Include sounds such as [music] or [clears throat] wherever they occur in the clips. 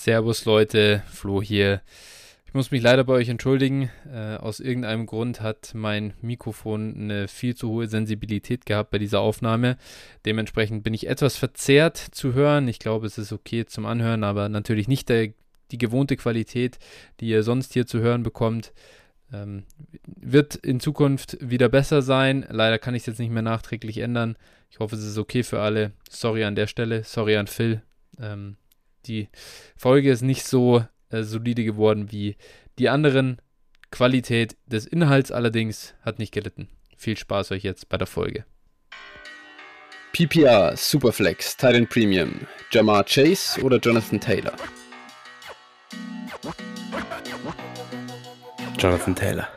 Servus Leute, Flo hier. Ich muss mich leider bei euch entschuldigen. Äh, aus irgendeinem Grund hat mein Mikrofon eine viel zu hohe Sensibilität gehabt bei dieser Aufnahme. Dementsprechend bin ich etwas verzerrt zu hören. Ich glaube, es ist okay zum Anhören, aber natürlich nicht der, die gewohnte Qualität, die ihr sonst hier zu hören bekommt. Ähm, wird in Zukunft wieder besser sein. Leider kann ich es jetzt nicht mehr nachträglich ändern. Ich hoffe, es ist okay für alle. Sorry an der Stelle. Sorry an Phil. Ähm, die Folge ist nicht so äh, solide geworden wie die anderen. Qualität des Inhalts allerdings hat nicht gelitten. Viel Spaß euch jetzt bei der Folge. PPR, Superflex, Titan Premium, Jamar Chase oder Jonathan Taylor? Jonathan Taylor.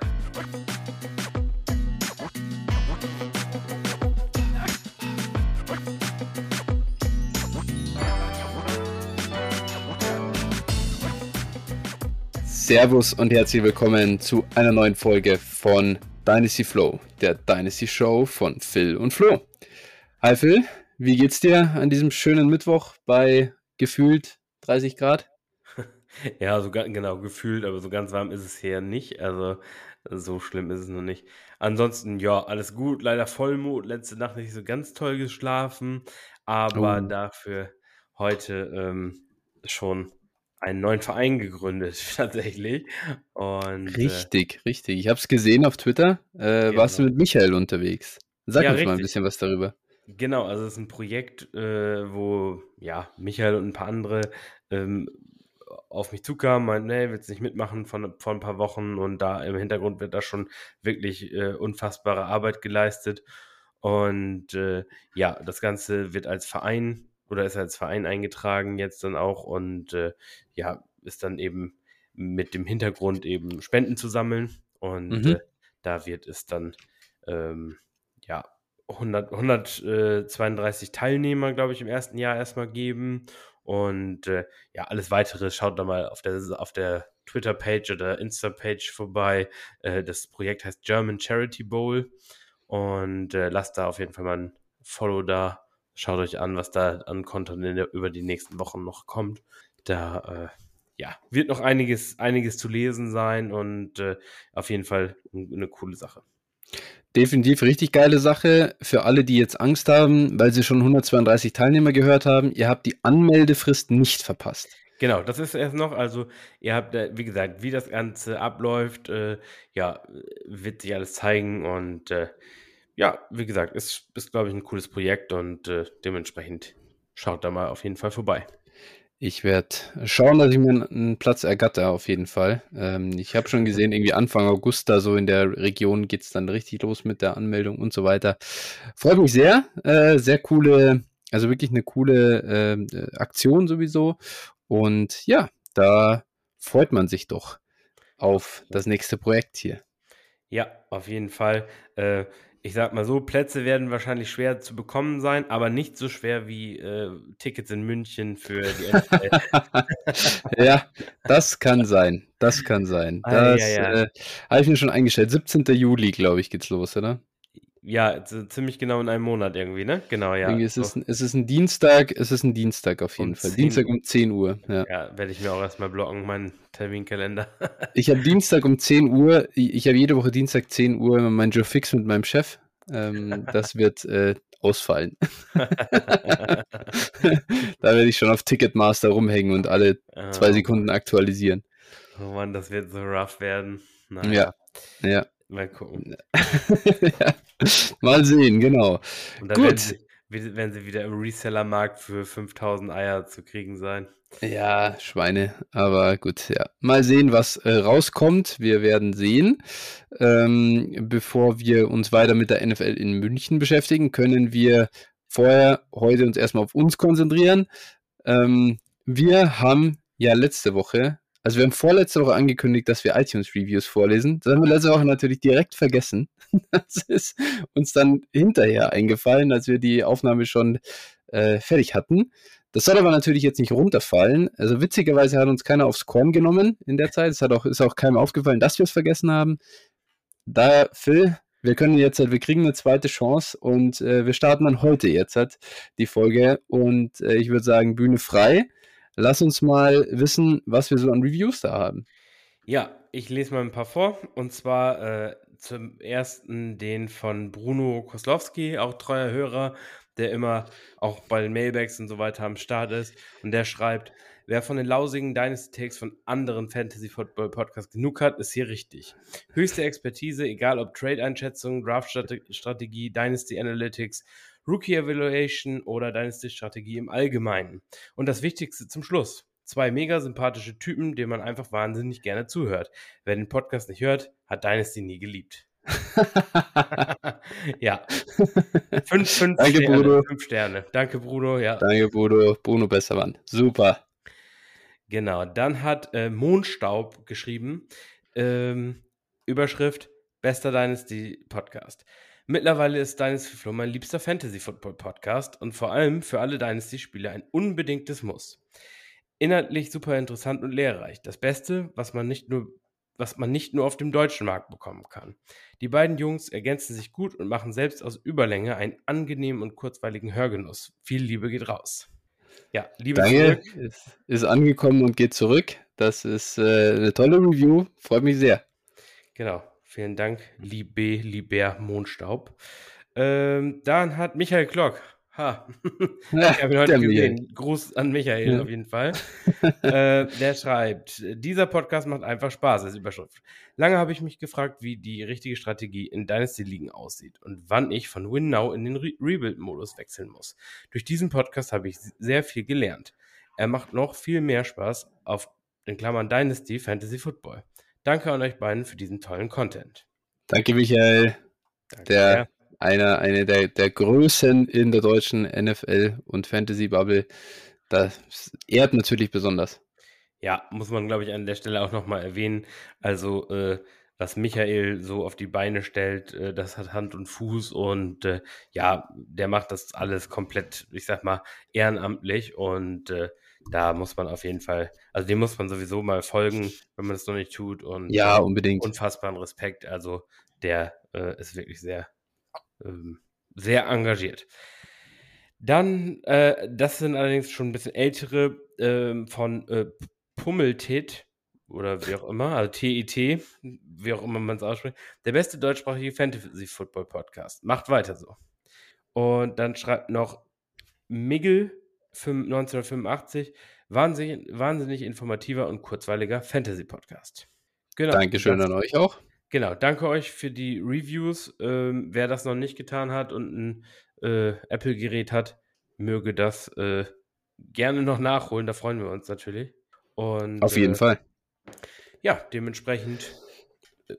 Servus und herzlich willkommen zu einer neuen Folge von Dynasty Flow, der Dynasty Show von Phil und Flo. Hi Phil, wie geht's dir an diesem schönen Mittwoch bei gefühlt 30 Grad? [laughs] Ja, so genau, gefühlt, aber so ganz warm ist es hier nicht. Also so schlimm ist es noch nicht. Ansonsten, ja, alles gut. Leider Vollmond, letzte Nacht nicht so ganz toll geschlafen, aber oh. dafür heute ähm, schon einen neuen Verein gegründet, [laughs] tatsächlich. Und, richtig, äh, richtig. Ich habe es gesehen auf Twitter. Äh, genau. Warst du mit Michael unterwegs? Sag ja, uns mal ein bisschen was darüber. Genau, also es ist ein Projekt, äh, wo ja Michael und ein paar andere ähm, auf mich zukamen, meinten, nee, willst du nicht mitmachen von, von ein paar Wochen und da im Hintergrund wird da schon wirklich äh, unfassbare Arbeit geleistet. Und äh, ja, das Ganze wird als Verein oder ist als Verein eingetragen jetzt dann auch und äh, ja, ist dann eben mit dem Hintergrund eben Spenden zu sammeln und mhm. äh, da wird es dann ähm, ja 100, 132 Teilnehmer, glaube ich, im ersten Jahr erstmal geben und äh, ja, alles weitere schaut da mal auf der, auf der Twitter-Page oder Insta-Page vorbei. Äh, das Projekt heißt German Charity Bowl und äh, lasst da auf jeden Fall mal ein Follow da Schaut euch an, was da an Content der, über die nächsten Wochen noch kommt. Da äh, ja, wird noch einiges, einiges zu lesen sein und äh, auf jeden Fall eine coole Sache. Definitiv richtig geile Sache für alle, die jetzt Angst haben, weil sie schon 132 Teilnehmer gehört haben. Ihr habt die Anmeldefrist nicht verpasst. Genau, das ist erst noch. Also, ihr habt, wie gesagt, wie das Ganze abläuft, äh, ja, wird sich alles zeigen und äh, ja, wie gesagt, ist, ist glaube ich, ein cooles Projekt und äh, dementsprechend schaut da mal auf jeden Fall vorbei. Ich werde schauen, dass ich mir einen Platz ergatte, auf jeden Fall. Ähm, ich habe schon gesehen, irgendwie Anfang August da so in der Region geht es dann richtig los mit der Anmeldung und so weiter. Freut mich sehr. Äh, sehr coole, also wirklich eine coole äh, Aktion sowieso. Und ja, da freut man sich doch auf das nächste Projekt hier. Ja, auf jeden Fall. Äh, ich sag mal so, Plätze werden wahrscheinlich schwer zu bekommen sein, aber nicht so schwer wie äh, Tickets in München für die NFL. [laughs] ja, das kann sein. Das kann sein. Das ah, ja, ja. äh, habe ich mir schon eingestellt. 17. Juli, glaube ich, geht's los, oder? Ja, ziemlich genau in einem Monat irgendwie, ne? Genau, ja. Es ist, ein, es ist ein Dienstag, es ist ein Dienstag auf jeden um Fall. 10, Dienstag um 10 Uhr. Ja, ja werde ich mir auch erstmal blocken, meinen Terminkalender. [laughs] ich habe Dienstag um 10 Uhr, ich habe jede Woche Dienstag 10 Uhr mein Joe Fix mit meinem Chef. Ähm, [laughs] das wird äh, ausfallen. [laughs] da werde ich schon auf Ticketmaster rumhängen und alle zwei Sekunden aktualisieren. Oh Mann, das wird so rough werden. Naja. Ja, ja. Mal gucken. [laughs] ja. Mal sehen, genau. Und dann Gut. Werden sie, werden sie wieder im Reseller-Markt für 5000 Eier zu kriegen sein. Ja, Schweine. Aber gut, ja. Mal sehen, was äh, rauskommt. Wir werden sehen. Ähm, bevor wir uns weiter mit der NFL in München beschäftigen, können wir vorher heute uns erstmal auf uns konzentrieren. Ähm, wir haben ja letzte Woche also wir haben vorletzte Woche angekündigt, dass wir iTunes-Reviews vorlesen. Das haben wir letzte Woche natürlich direkt vergessen. [laughs] Das ist uns dann hinterher eingefallen, als wir die Aufnahme schon äh, fertig hatten. Das soll aber natürlich jetzt nicht runterfallen. Also witzigerweise hat uns keiner aufs Korn genommen in der Zeit. Es hat auch, ist auch keinem aufgefallen, dass wir es vergessen haben. Da, Phil, wir können jetzt, wir kriegen eine zweite Chance und äh, wir starten dann heute jetzt halt die Folge und äh, ich würde sagen, Bühne frei. Lass uns mal wissen, was wir so an Reviews da haben. Ja, ich lese mal ein paar vor. Und zwar äh, zum ersten den von Bruno Koslowski, auch treuer Hörer, der immer auch bei den Mailbags und so weiter am Start ist. Und der schreibt, wer von den lausigen Dynasty-Takes von anderen Fantasy-Football-Podcasts genug hat, ist hier richtig. Höchste Expertise, egal ob Trade-Einschätzung, Draft-Strategie, Dynasty-Analytics, Rookie-Evaluation oder Dynasty-Strategie im Allgemeinen. Und das Wichtigste zum Schluss. Zwei mega sympathische Typen, denen man einfach wahnsinnig gerne zuhört. Wer den Podcast nicht hört, hat Dynasty nie geliebt. [laughs] ja. Fünf, fünf Danke, Sterne. Bruno. Fünf Sterne. Danke, Bruno. Ja. Danke, Bruno. Bruno Bessermann. Super. Genau. Dann hat äh, Mondstaub geschrieben. Ähm, Überschrift: Bester Dynasty Podcast. Mittlerweile ist Dynasty Flow mein liebster Fantasy Football Podcast und vor allem für alle Dynasty-Spieler ein unbedingtes Muss. Inhaltlich super interessant und lehrreich. Das Beste, was man nicht nur was man nicht nur auf dem deutschen Markt bekommen kann. Die beiden Jungs ergänzen sich gut und machen selbst aus Überlänge einen angenehmen und kurzweiligen Hörgenuss. Viel Liebe geht raus. Ja, Liebe Danke. zurück. Ist, ist angekommen und geht zurück. Das ist äh, eine tolle Review. Freut mich sehr. Genau. Vielen Dank, Liebe, lieber Mondstaub. Ähm, dann hat Michael Klock. Ha. [laughs] Ich habe ihn heute Michael. gesehen. Gruß an Michael Ja. auf jeden Fall. [laughs] äh, der schreibt, dieser Podcast macht einfach Spaß, als Überschrift. Lange habe ich mich gefragt, wie die richtige Strategie in Dynasty-Ligen aussieht und wann ich von Win Now in den Re Rebuild-Modus wechseln muss. Durch diesen Podcast habe ich sehr viel gelernt. Er macht noch viel mehr Spaß auf in Klammern Dynasty Fantasy Football. Danke an euch beiden für diesen tollen Content. Danke, Michael. Danke Der- sehr. Einer eine der, der Größen in der deutschen NFL- und Fantasy-Bubble. Das ehrt natürlich besonders. Ja, muss man, glaube ich, an der Stelle auch nochmal erwähnen. Also, äh, was Michael so auf die Beine stellt, äh, das hat Hand und Fuß und äh, ja, der macht das alles komplett, ich sag mal, ehrenamtlich und äh, da muss man auf jeden Fall, also dem muss man sowieso mal folgen, wenn man es noch nicht tut und Ja, äh, unbedingt. unfassbaren Respekt. Also, der äh, ist wirklich sehr, ähm, sehr engagiert. Dann, äh, das sind allerdings schon ein bisschen ältere ähm, von äh, Pummeltit oder wie auch immer, also TIT, wie auch immer man es ausspricht. Der beste deutschsprachige Fantasy-Football-Podcast. Macht weiter so. Und dann schreibt noch Migel 5 1985, wahnsinnig, wahnsinnig informativer und kurzweiliger Fantasy-Podcast. Genau. Dankeschön an euch auch. Genau, danke euch für die Reviews. Ähm, wer das noch nicht getan hat und ein äh, Apple-Gerät hat, möge das äh, gerne noch nachholen. Da freuen wir uns natürlich. Und, Auf jeden äh, Fall. Ja, dementsprechend äh,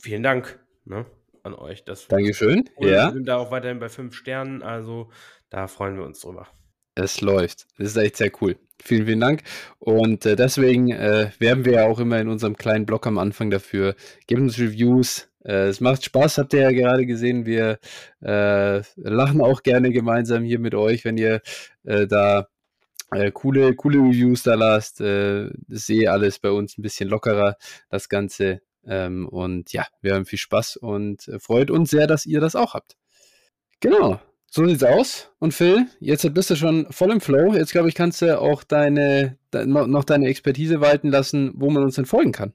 vielen Dank ne, an euch. Das Dankeschön. Und Wir Ja, sind da auch weiterhin bei fünf Sternen, also da freuen wir uns drüber. Es läuft. Das ist echt sehr cool. Vielen, vielen Dank. Und äh, deswegen äh, werben wir ja auch immer in unserem kleinen Blog am Anfang dafür. Gebt uns Reviews. Äh, es macht Spaß, habt ihr ja gerade gesehen. Wir äh, lachen auch gerne gemeinsam hier mit euch, wenn ihr äh, da äh, coole, coole Reviews da lasst. Äh, sehe alles bei uns ein bisschen lockerer, das Ganze. Ähm, und ja, wir haben viel Spaß und freut uns sehr, dass ihr das auch habt. Genau. So sieht's aus. Und Phil, jetzt bist du schon voll im Flow. Jetzt glaube ich, kannst du auch deine, de, noch deine Expertise walten lassen, wo man uns denn folgen kann.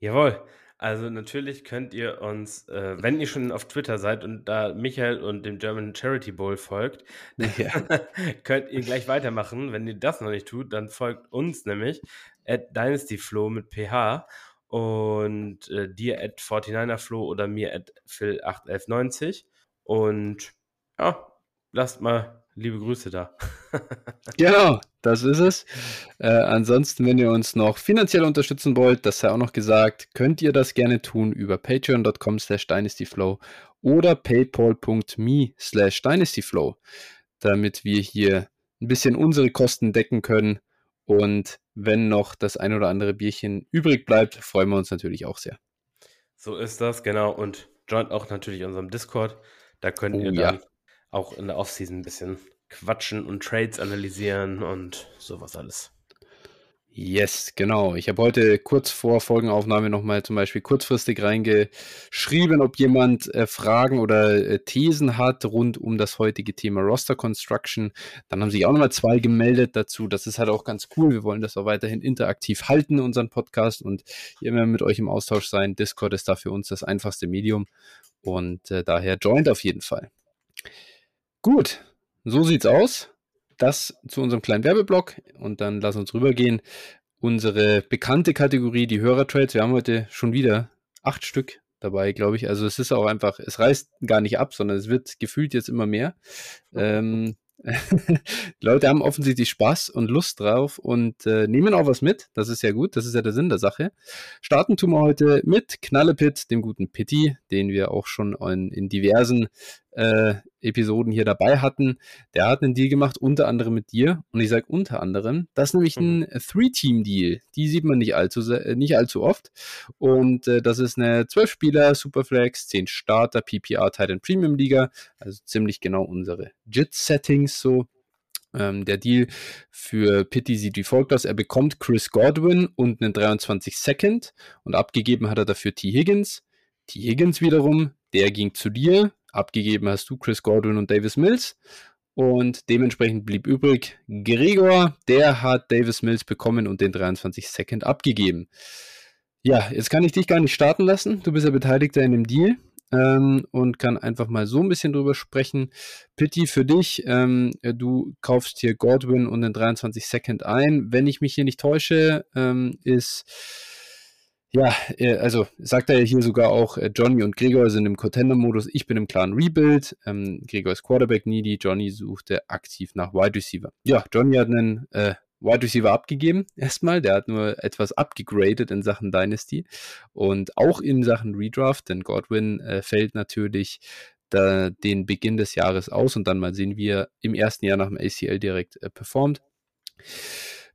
Jawohl. Also natürlich könnt ihr uns, äh, wenn ihr schon auf Twitter seid und da Michael und dem German Charity Bowl folgt, [laughs] Ja. [laughs] könnt ihr gleich weitermachen. Wenn ihr das noch nicht tut, dann folgt uns nämlich at DynastyFlow mit PH und äh, dir at 49erFlow oder mir at Phil81190. Und ja, lasst mal liebe Grüße da. [laughs] Genau, das ist es. Äh, ansonsten, wenn ihr uns noch finanziell unterstützen wollt, das sei auch noch gesagt, könnt ihr das gerne tun über patreon.com slash dynastyflow oder paypal.me slash dynastyflow, damit wir hier ein bisschen unsere Kosten decken können. Und wenn noch das ein oder andere Bierchen übrig bleibt, freuen wir uns natürlich auch sehr. So ist das, genau. Und joint auch natürlich unserem Discord. Da könnt Oh, ihr ja. Auch in der Offseason ein bisschen quatschen und Trades analysieren und sowas alles. Yes, genau. Ich habe heute kurz vor Folgenaufnahme nochmal zum Beispiel kurzfristig reingeschrieben, ob jemand äh, Fragen oder äh, Thesen hat rund um das heutige Thema Roster Construction. Dann haben sich auch nochmal zwei gemeldet dazu. Das ist halt auch ganz cool. Wir wollen das auch weiterhin interaktiv halten, unseren Podcast und immer mit euch im Austausch sein. Discord ist da für uns das einfachste Medium und äh, daher joint auf jeden Fall. Gut, so sieht's aus das zu unserem kleinen Werbeblock und dann lass uns rübergehen. Unsere bekannte Kategorie, die Hörertrades. Wir haben heute schon wieder acht Stück dabei, glaube ich. Also es ist auch einfach, es reißt gar nicht ab, sondern es wird gefühlt jetzt immer mehr. Ähm, [laughs] Leute haben offensichtlich Spaß und Lust drauf und äh, nehmen auch was mit. Das ist ja gut, das ist ja der Sinn der Sache. Starten tun wir heute mit Knallepit, dem guten Pitti, den wir auch schon in, in diversen äh, Episoden hier dabei hatten. Der hat einen Deal gemacht, unter anderem mit dir. Und ich sage unter anderem, das ist nämlich ein mhm. Three-Team-Deal. Die sieht man nicht allzu, äh, nicht allzu oft. Und äh, das ist eine 12-Spieler, Superflex, 10 Starter, PPR, Titan Premium Liga. Also ziemlich genau unsere JIT-Settings so. Ähm, der Deal für Pitti sieht wie folgt aus. Er bekommt Chris Godwin und einen 23 Second und abgegeben hat er dafür T. Higgins. T. Higgins wiederum, der ging zu dir, Abgegeben hast du Chris Godwin und Davis Mills. Und dementsprechend blieb übrig Gregor, der hat Davis Mills bekommen und den 23 Second abgegeben. Ja, jetzt kann ich dich gar nicht starten lassen. Du bist ja Beteiligter in dem Deal ähm, und kann einfach mal so ein bisschen drüber sprechen. Pitti für dich, ähm, du kaufst hier Godwin und den 23 Second ein. Wenn ich mich hier nicht täusche, ähm, ist ja, äh, also sagt er hier sogar auch, äh, Johnny und Gregor sind im Contender-Modus, ich bin im klaren Rebuild, ähm, Gregor ist Quarterback-needy, Johnny suchte aktiv nach Wide Receiver. Ja, Johnny hat einen äh, Wide Receiver abgegeben, erstmal, der hat nur etwas abgegradet in Sachen Dynasty und auch in Sachen Redraft, denn Godwin äh, fällt natürlich da, den Beginn des Jahres aus und dann mal sehen, wie er im ersten Jahr nach dem ACL direkt äh, performt.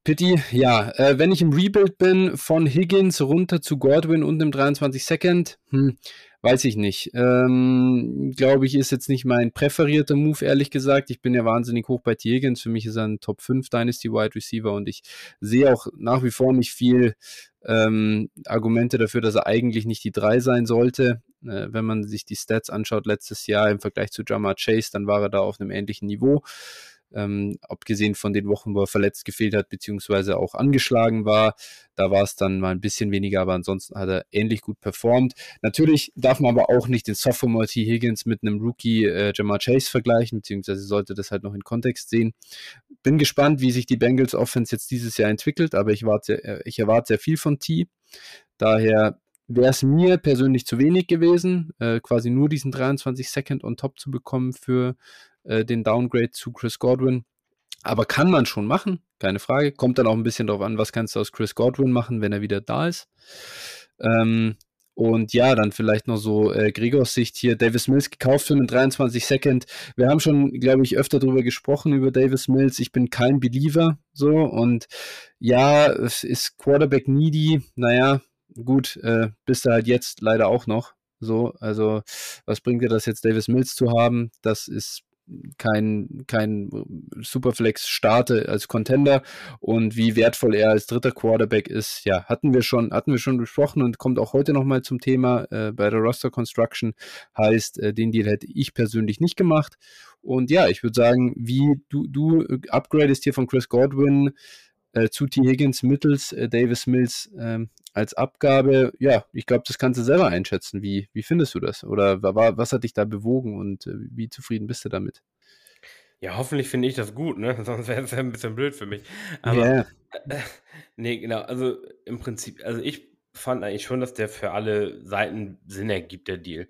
Pitti, ja, äh, wenn ich im Rebuild bin, von Higgins runter zu Godwin und dem 23 Second, hm, weiß ich nicht. Ähm, Glaube ich, ist jetzt nicht mein präferierter Move, ehrlich gesagt. Ich bin ja wahnsinnig hoch bei T. Higgins. Für mich ist er ein Top 5 Dynasty Wide Receiver und ich sehe auch nach wie vor nicht viel ähm, Argumente dafür, dass er eigentlich nicht die 3 sein sollte. Äh, wenn man sich die Stats anschaut letztes Jahr im Vergleich zu Jamar Chase, dann war er da auf einem ähnlichen Niveau. Ähm, abgesehen von den Wochen, wo er verletzt gefehlt hat, beziehungsweise auch angeschlagen war. Da war es dann mal ein bisschen weniger, aber ansonsten hat er ähnlich gut performt. Natürlich darf man aber auch nicht den Sophomore T. Higgins mit einem Rookie äh, Jamar Chase vergleichen, beziehungsweise sollte das halt noch in Kontext sehen. Bin gespannt, wie sich die Bengals Offense jetzt dieses Jahr entwickelt, aber ich, warte, äh, ich erwarte sehr viel von T. Daher wäre es mir persönlich zu wenig gewesen, äh, quasi nur diesen 23 Second on top zu bekommen für äh, den Downgrade zu Chris Godwin. Aber kann man schon machen, keine Frage. Kommt dann auch ein bisschen darauf an, was kannst du aus Chris Godwin machen, wenn er wieder da ist. Ähm, und ja, dann vielleicht noch so äh, Gregors Sicht hier, Davis Mills gekauft für einen 23 Second. Wir haben schon, glaube ich, öfter darüber gesprochen, über Davis Mills. Ich bin kein Believer, so. Und ja, es ist Quarterback needy. Naja, gut, äh, bist du halt jetzt leider auch noch. So, also was bringt dir das jetzt, Davis Mills zu haben? Das ist kein, kein Superflex starte als Contender und wie wertvoll er als dritter Quarterback ist, ja, hatten wir schon, hatten wir schon besprochen und kommt auch heute nochmal zum Thema äh, bei der Roster Construction. Heißt, äh, den Deal hätte ich persönlich nicht gemacht. Und ja, ich würde sagen, wie du, du upgradest hier von Chris Godwin äh, zu T. Higgins mittels äh, Davis Mills ähm, als Abgabe, ja, ich glaube, das kannst du selber einschätzen. Wie, wie findest du das? Oder war, was hat dich da bewogen und äh, wie zufrieden bist du damit? Ja, hoffentlich finde ich das gut, ne? [laughs] Sonst wäre es ja ein bisschen blöd für mich. Aber yeah. äh, [laughs] nee, genau, also im Prinzip, also ich fand eigentlich schon, dass der für alle Seiten Sinn ergibt, der Deal.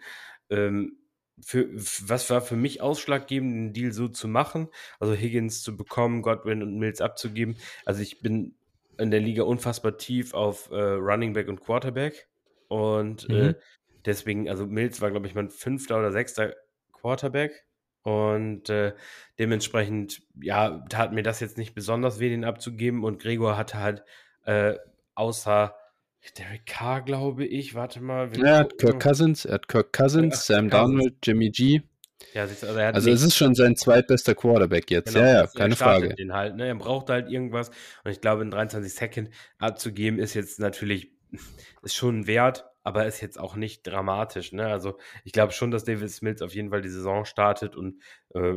Ähm, für, was war für mich ausschlaggebend, den Deal so zu machen? Also Higgins zu bekommen, Godwin und Mills abzugeben. Also ich bin in der Liga unfassbar tief auf äh, Running Back und Quarterback. Und äh, mhm. äh, deswegen, also Mills war, glaube ich, mein fünfter oder sechster Quarterback. Und äh, dementsprechend, ja, tat mir das jetzt nicht besonders weh, den abzugeben. Und Gregor hatte halt äh, außer Derek Carr, glaube ich, warte mal. Ja, er hat Kirk Cousins, er hat Kirk Cousins, ja, Sam Donald, Jimmy G. Ja, also, also es ist schon sein zweitbester Quarterback jetzt. Genau, ja, ja, keine Frage. Den halt, ne? Er braucht halt irgendwas. Und ich glaube, in 23 Second abzugeben ist jetzt natürlich [laughs] ist schon Wert, aber ist jetzt auch nicht dramatisch. Ne? Also ich glaube schon, dass David Mills auf jeden Fall die Saison startet und äh,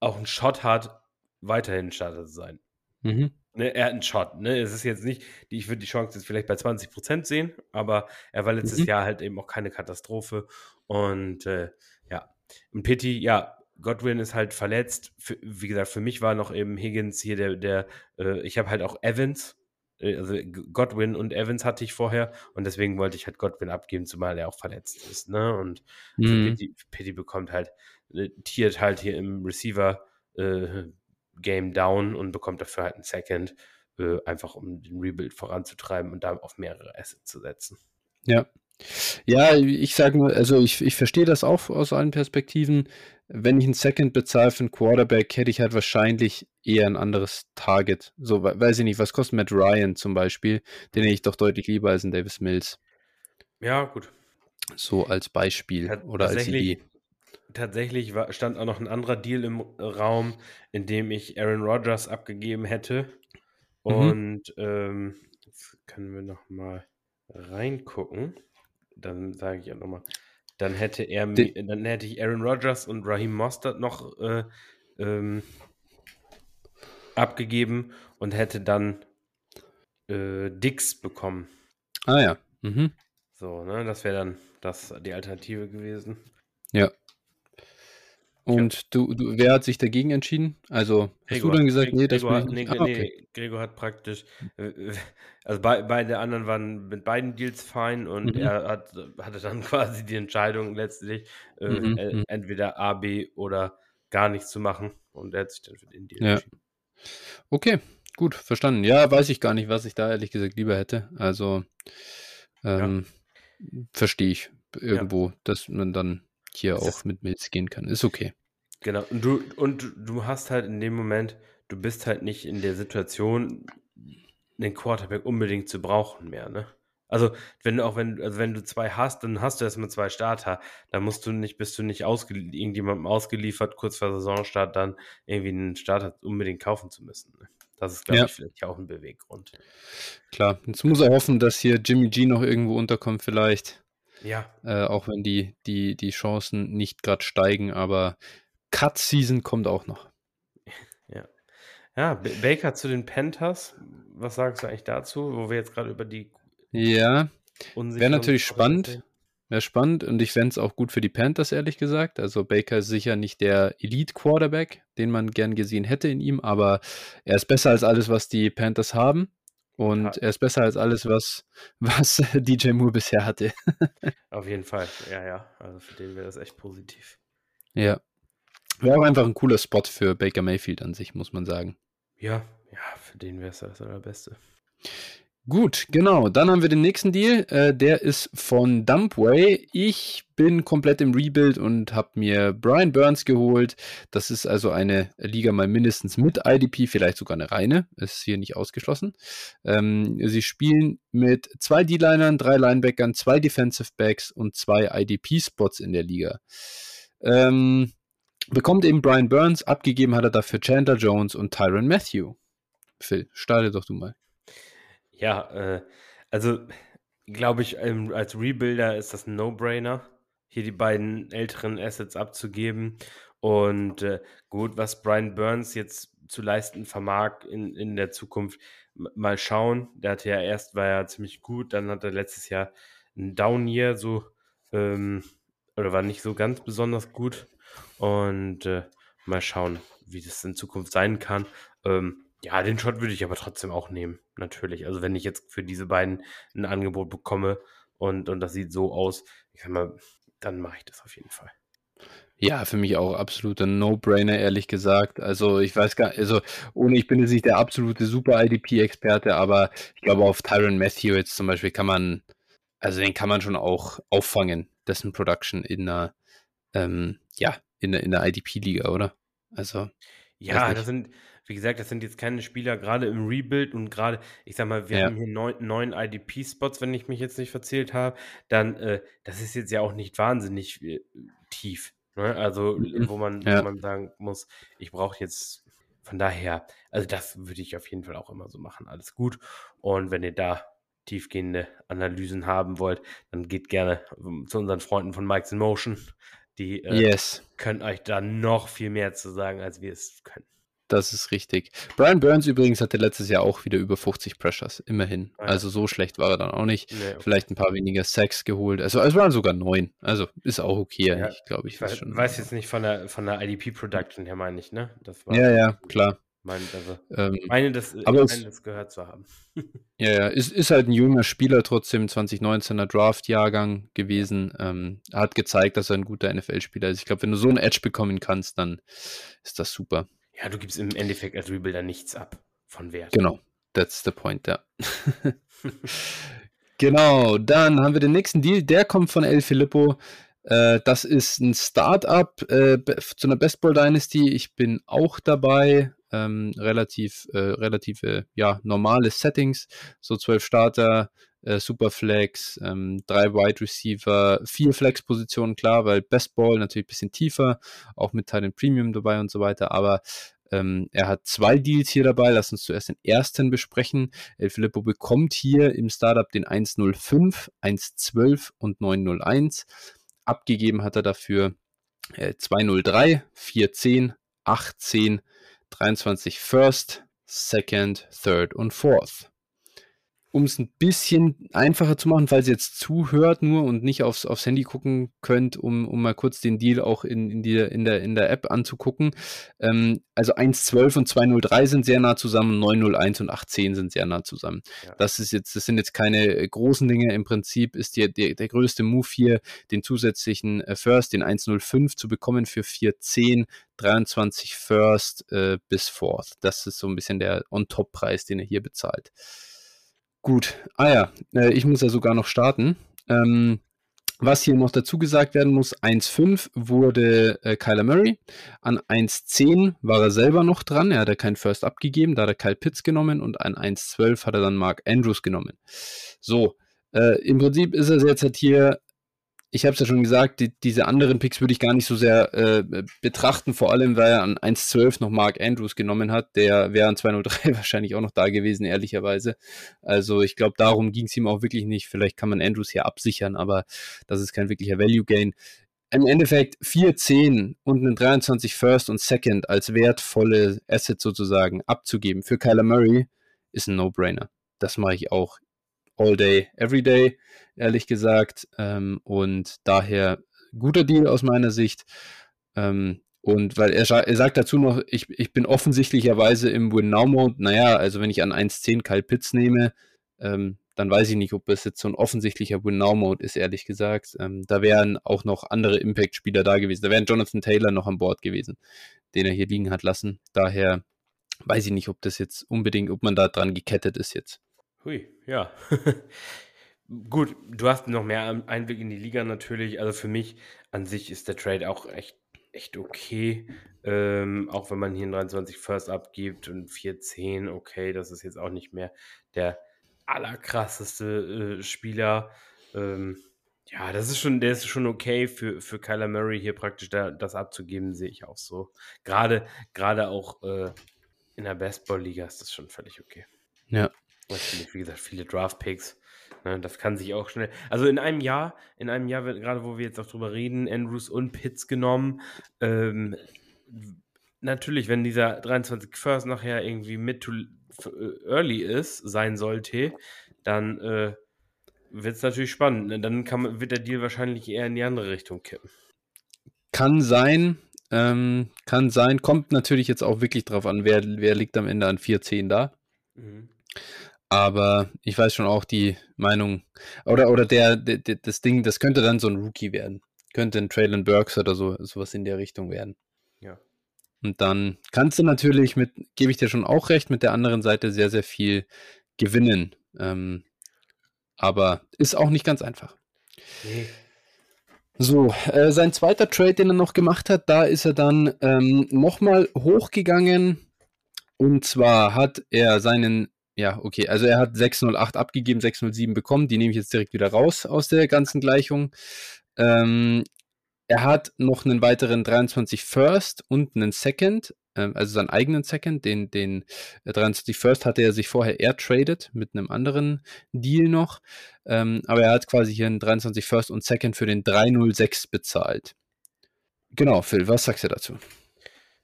auch einen Shot hat, weiterhin Starter zu sein. Mhm. Ne, er hat einen Shot. Ne? Es ist jetzt nicht, ich würde die Chance jetzt vielleicht bei 20 Prozent sehen, aber er war letztes mhm. Jahr halt eben auch keine Katastrophe. Und äh, und Pitti, ja, Godwin ist halt verletzt. Für, wie gesagt, für mich war noch eben Higgins hier der, der äh, ich habe halt auch Evans, äh, also Godwin und Evans hatte ich vorher und deswegen wollte ich halt Godwin abgeben, zumal er auch verletzt ist. Ne? Und mhm. Pitti, Pitti bekommt halt, äh, tiert halt hier im Receiver äh, Game down und bekommt dafür halt einen Second, äh, einfach um den Rebuild voranzutreiben und da auf mehrere Assets zu setzen. Ja. Ja, ich sage nur, also ich, ich verstehe das auch aus allen Perspektiven. Wenn ich einen Second bezahle für einen Quarterback, hätte ich halt wahrscheinlich eher ein anderes Target. So, weiß ich nicht, was kostet Matt Ryan zum Beispiel? Den hätte ich doch deutlich lieber als einen Davis Mills. Ja, gut. So als Beispiel oder als Idee tatsächlich war, stand auch noch ein anderer Deal im Raum, in dem ich Aaron Rodgers abgegeben hätte. Mhm. Und ähm, jetzt können wir noch mal reingucken. Dann sage ich auch noch mal. Dann hätte er, De dann hätte ich Aaron Rodgers und Raheem Mostert noch äh, ähm, abgegeben und hätte dann äh, Dix bekommen. Ah ja. Mhm. So, ne, das wäre dann das die Alternative gewesen. Ja. Und du, du, wer hat sich dagegen entschieden? Also, hast Gregor, du dann gesagt, nee, das Gregor, nee, ah, okay. nee, Gregor hat praktisch, äh, also be beide anderen waren mit beiden Deals fein und mhm. er hat, hatte dann [laughs] quasi die Entscheidung letztlich, äh, mhm. äh, mhm. entweder A, B oder gar nichts zu machen und er hat sich dann für den Deal ja. entschieden. Okay, gut, verstanden. Ja, weiß ich gar nicht, was ich da ehrlich gesagt lieber hätte. Also, ähm, ja. verstehe ich irgendwo, ja. dass man dann hier auch mit Mills gehen kann. Ist okay. Genau. Und du, und du hast halt in dem Moment, du bist halt nicht in der Situation, den Quarterback unbedingt zu brauchen mehr, ne? Also, wenn du auch wenn, also wenn du zwei hast, dann hast du erstmal zwei Starter. Da musst du nicht, bist du nicht ausge irgendjemandem ausgeliefert, kurz vor Saisonstart dann irgendwie einen Starter unbedingt kaufen zu müssen. Ne? Das ist, glaube ja. ich, vielleicht auch ein Beweggrund. Klar, jetzt muss er hoffen, dass hier Jimmy G noch irgendwo unterkommt, vielleicht. Ja. Äh, auch wenn die, die, die Chancen nicht gerade steigen, aber Cut Season kommt auch noch. [laughs] Ja. Ja, Baker zu den Panthers. Was sagst du eigentlich dazu, wo wir jetzt gerade über die. Ja, wäre natürlich spannend. Wäre spannend und ich fände es auch gut für die Panthers, ehrlich gesagt. Also Baker ist sicher nicht der Elite-Quarterback, den man gern gesehen hätte in ihm, aber er ist besser als alles, was die Panthers haben. Und ja. er ist besser als alles, was, [laughs] was DJ Moore bisher hatte. [laughs] Auf jeden Fall, ja, ja. Also für den wäre das echt positiv. Ja. Wäre auch einfach ein cooler Spot für Baker Mayfield an sich, muss man sagen. Ja, ja, für den wäre es das allerbeste. Gut, genau. Dann haben wir den nächsten Deal. Äh, der ist von Dumpway. Ich bin komplett im Rebuild und habe mir Brian Burns geholt. Das ist also eine Liga mal mindestens mit IDP, vielleicht sogar eine reine. Ist hier nicht ausgeschlossen. Ähm, sie spielen mit zwei D-Linern, drei Linebackern, zwei Defensive Backs und zwei IDP-Spots in der Liga. Ähm, bekommt eben Brian Burns, abgegeben hat er dafür Chandler Jones und Tyron Matthew. Phil, starte doch du mal. Ja, äh, also glaube ich, ähm, als Rebuilder ist das ein No-Brainer, hier die beiden älteren Assets abzugeben. Und äh, gut, was Brian Burns jetzt zu leisten vermag in, in der Zukunft, mal schauen. Der hatte ja erst, war ja ziemlich gut, dann hat er letztes Jahr ein Down-Year, so, ähm, oder war nicht so ganz besonders gut. Und äh, mal schauen, wie das in Zukunft sein kann. Ähm, ja, den Shot würde ich aber trotzdem auch nehmen, natürlich. Also wenn ich jetzt für diese beiden ein Angebot bekomme und, und das sieht so aus, ich sag mal, dann mache ich das auf jeden Fall. Ja, für mich auch absoluter No-Brainer, ehrlich gesagt. Also ich weiß gar also ohne, ich bin jetzt nicht der absolute Super-IDP-Experte, aber ich glaube auf Tyron Matthew jetzt zum Beispiel kann man, also den kann man schon auch auffangen, dessen Production in einer, ähm, ja, in der, in der IDP-Liga, oder? Also. Ja, das sind, wie gesagt, das sind jetzt keine Spieler gerade im Rebuild und gerade, ich sag mal, wir ja. haben hier neun, neun IDP-Spots, wenn ich mich jetzt nicht verzählt habe, dann, äh, das ist jetzt ja auch nicht wahnsinnig äh, tief. Ne? Also, Mhm. wo man, Ja. wo man sagen muss, ich brauche jetzt von daher, also das würde ich auf jeden Fall auch immer so machen. Alles gut. Und wenn ihr da tiefgehende Analysen haben wollt, dann geht gerne ähm, zu unseren Freunden von Mike's in Motion. Die äh, Yes, können euch da noch viel mehr zu sagen, als wir es können. das ist richtig. Brian Burns übrigens hatte letztes Jahr auch wieder über 50 Pressures, immerhin. Ah ja. Also so schlecht war er dann auch nicht. Nee, okay. Vielleicht ein paar weniger Sacks geholt. Also es waren sogar neun. Also ist auch okay, Ja, glaube ich. Ich weiß, weiß jetzt nicht von der, von der IDP-Production her, meine ich, ne? Das war, Ja, ja, klar. Mein, also, Ähm, meine, das, Aber meine, das gehört zu haben. [laughs] Ja, ja, ist, ist halt ein junger Spieler trotzdem, 2019er Draft-Jahrgang gewesen. Ähm, hat gezeigt, dass er ein guter NFL-Spieler ist. Ich glaube, wenn du so einen Edge bekommen kannst, dann ist das super. Ja, du gibst im Endeffekt als Rebuilder nichts ab von Wert. Genau, that's the point, ja. [laughs] genau, dann haben wir den nächsten Deal, der kommt von El Filippo. Äh, das ist ein Startup äh, zu einer Baseball Dynasty. Ich bin auch dabei. Ähm, relativ, äh, relative, ja, normale Settings. So zwölf Starter, äh, Superflex, ähm, drei Wide Receiver, vier Flex-Positionen, klar, weil Bestball natürlich ein bisschen tiefer, auch mit Titan Premium dabei und so weiter, aber ähm, er hat zwei Deals hier dabei. Lass uns zuerst den ersten besprechen. El Filippo bekommt hier im Startup den 105, 112 und 901. Abgegeben hat er dafür äh, 203, 410, 810, 23 First, Second, Third und Fourth. Um es ein bisschen einfacher zu machen, falls ihr jetzt zuhört nur und nicht aufs, aufs Handy gucken könnt, um, um mal kurz den Deal auch in, in, die, in, der, in der App anzugucken. Ähm, also 1.12 und 2.03 sind sehr nah zusammen, 9.01 und 8.10 sind sehr nah zusammen. Ja. Das ist jetzt, das sind jetzt keine äh, großen Dinge. Im Prinzip ist der, der, der größte Move hier, den zusätzlichen äh, First, den 1.05 zu bekommen für 4.10, 23 First äh, bis Fourth. Das ist so ein bisschen der On-Top-Preis, den er hier bezahlt. Gut, ah ja, äh, ich muss ja sogar noch starten. Ähm, was hier noch dazu gesagt werden muss, 1.5 wurde äh, Kyler Murray, an 1.10 war er selber noch dran, er hat ja keinen First abgegeben, da hat er Kyle Pitts genommen und an 1.12 hat er dann Mark Andrews genommen. So, äh, im Prinzip ist es jetzt halt hier, ich habe es ja schon gesagt, die, diese anderen Picks würde ich gar nicht so sehr äh, betrachten, vor allem weil er an 1.12 noch Mark Andrews genommen hat, der wäre an 2.03 [laughs] wahrscheinlich auch noch da gewesen, ehrlicherweise. Also ich glaube, darum ging es ihm auch wirklich nicht. Vielleicht kann man Andrews hier absichern, aber das ist kein wirklicher Value Gain. Im Endeffekt 4, 10 und einen 23 First und Second als wertvolle Asset sozusagen abzugeben für Kyler Murray ist ein No-Brainer. Das mache ich auch all day, every day, ehrlich gesagt. Ähm, und daher guter Deal aus meiner Sicht. Ähm, und weil er, er sagt dazu noch, ich, ich bin offensichtlicherweise im Win-Now-Mode. Naja, also wenn ich an 1.10 Kyle Pitts nehme, ähm, dann weiß ich nicht, ob es jetzt so ein offensichtlicher Win-Now-Mode ist, ehrlich gesagt. Ähm, da wären auch noch andere Impact-Spieler da gewesen. Da wären Jonathan Taylor noch an Bord gewesen, den er hier liegen hat lassen. Daher weiß ich nicht, ob das jetzt unbedingt, ob man da dran gekettet ist jetzt. Hui, ja. [laughs] Gut, du hast noch mehr Einblick in die Liga natürlich. Also für mich an sich ist der Trade auch echt, echt okay. Ähm, auch wenn man hier einen 23 First abgibt und 410, okay, das ist jetzt auch nicht mehr der allerkrasseste äh, Spieler. Ähm, ja, das ist schon, der ist schon okay für, für Kyler Murray hier praktisch da, das abzugeben, sehe ich auch so. Gerade, gerade auch äh, in der Baseball-Liga ist das schon völlig okay. Ja. Natürlich, wie gesagt, viele Draft-Picks. Ne, das kann sich auch schnell. Also in einem Jahr, in einem Jahr, wird- gerade wo wir jetzt auch drüber reden, Andrews und Pitts genommen. Ähm, natürlich, wenn dieser 23 First nachher irgendwie mid to äh, early ist, sein sollte, dann äh, wird es natürlich spannend. Ne? Dann kann man, wird der Deal wahrscheinlich eher in die andere Richtung kippen. Kann sein, ähm, kann sein. Kommt natürlich jetzt auch wirklich drauf an, wer, wer liegt am Ende an 4-10 da. Aber ich weiß schon auch die Meinung, oder, oder der, der, der, das Ding, das könnte dann so ein Rookie werden. Könnte ein Traylon Burks oder so, sowas in der Richtung werden. Ja. Und dann kannst du natürlich mit, gebe ich dir schon auch recht, mit der anderen Seite sehr, sehr viel gewinnen. Ähm, aber ist auch nicht ganz einfach. Nee. So, äh, sein zweiter Trade, den er noch gemacht hat, da ist er dann ähm, nochmal hochgegangen. Und zwar hat er seinen, ja, okay, also er hat 608 abgegeben, 607 bekommen. Die nehme ich jetzt direkt wieder raus aus der ganzen Gleichung. Ähm, er hat noch einen weiteren 23 First und einen Second, ähm, also seinen eigenen Second, den, den 23 äh, First hatte er sich vorher air traded mit einem anderen Deal noch. Ähm, aber er hat quasi hier einen 23 First und Second für den 306 bezahlt. Genau, Phil, was sagst du dazu?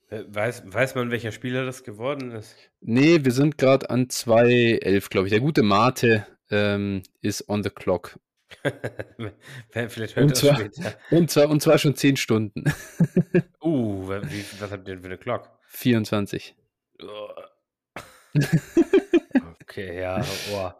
Äh, weiß, weiß man, welcher Spieler das geworden ist? Nee, wir sind gerade an 2.11, glaube ich. Der gute Mate ähm, ist on the clock. [laughs] Vielleicht hört und, zwar, später. [laughs] und zwar und zwar schon 10 Stunden. [laughs] uh, wie, was habt ihr denn für eine Clock? 24. okay, ja, oh.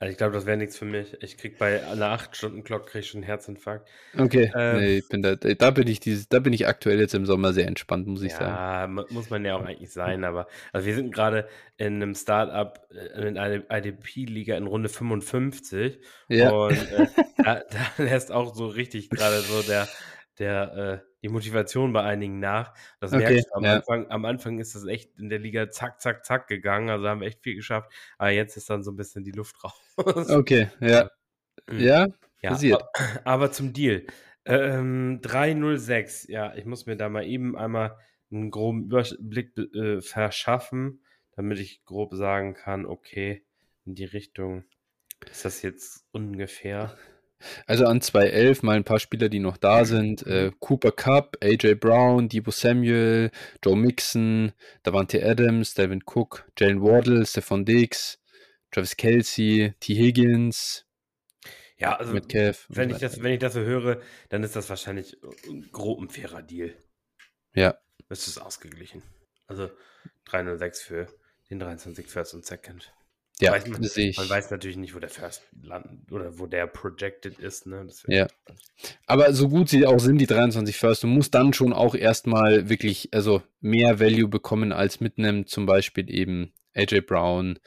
Also ich glaube, das wäre nichts für mich. Ich krieg bei einer 8-Stunden-Glock krieg schon einen Herzinfarkt. Okay, ähm, nee, ich bin da, da bin ich dieses, da bin ich aktuell jetzt im Sommer sehr entspannt, muss ich ja, sagen. Ja, muss man ja auch eigentlich sein, aber also wir sind gerade in einem Startup, äh, in einer IDP-Liga in Runde 55 ja. und äh, [laughs] da, da lässt auch so richtig gerade so der, der, äh, die Motivation bei einigen nach. Das okay, merkst du am, ja. Anfang, am Anfang ist das echt in der Liga zack, zack, zack gegangen. Also haben wir echt viel geschafft. Aber jetzt ist dann so ein bisschen die Luft [laughs] raus. Okay, ja. Ja, ja passiert. Aber, [clears throat] aber zum Deal. Ähm, 306, ja, ich muss mir da mal eben einmal einen groben Überblick äh, verschaffen, damit ich grob sagen kann, okay, in die Richtung ist das jetzt ungefähr. Also an 2.11 mal ein paar Spieler, die noch da sind. Äh, Cooper Cup, AJ Brown, Debo Samuel, Joe Mixon, Davante Adams, Devin Cook, Jalen Wardle, Stephon Diggs, Travis Kelsey, T. Higgins. Ja, also mit Kev wenn, ich das, wenn ich das so höre, dann ist das wahrscheinlich ein grob ein fairer Deal. Ja. Das ist ausgeglichen. Also 306 für den 23 First und Second. Ja, weiß man, sehe ich. Man weiß natürlich nicht, wo der First landet oder wo der projected ist. Ne? ja. Aber so gut sie auch sind, die 23 First, du musst dann schon auch erstmal wirklich also mehr Value bekommen als mit einem zum Beispiel eben AJ Brown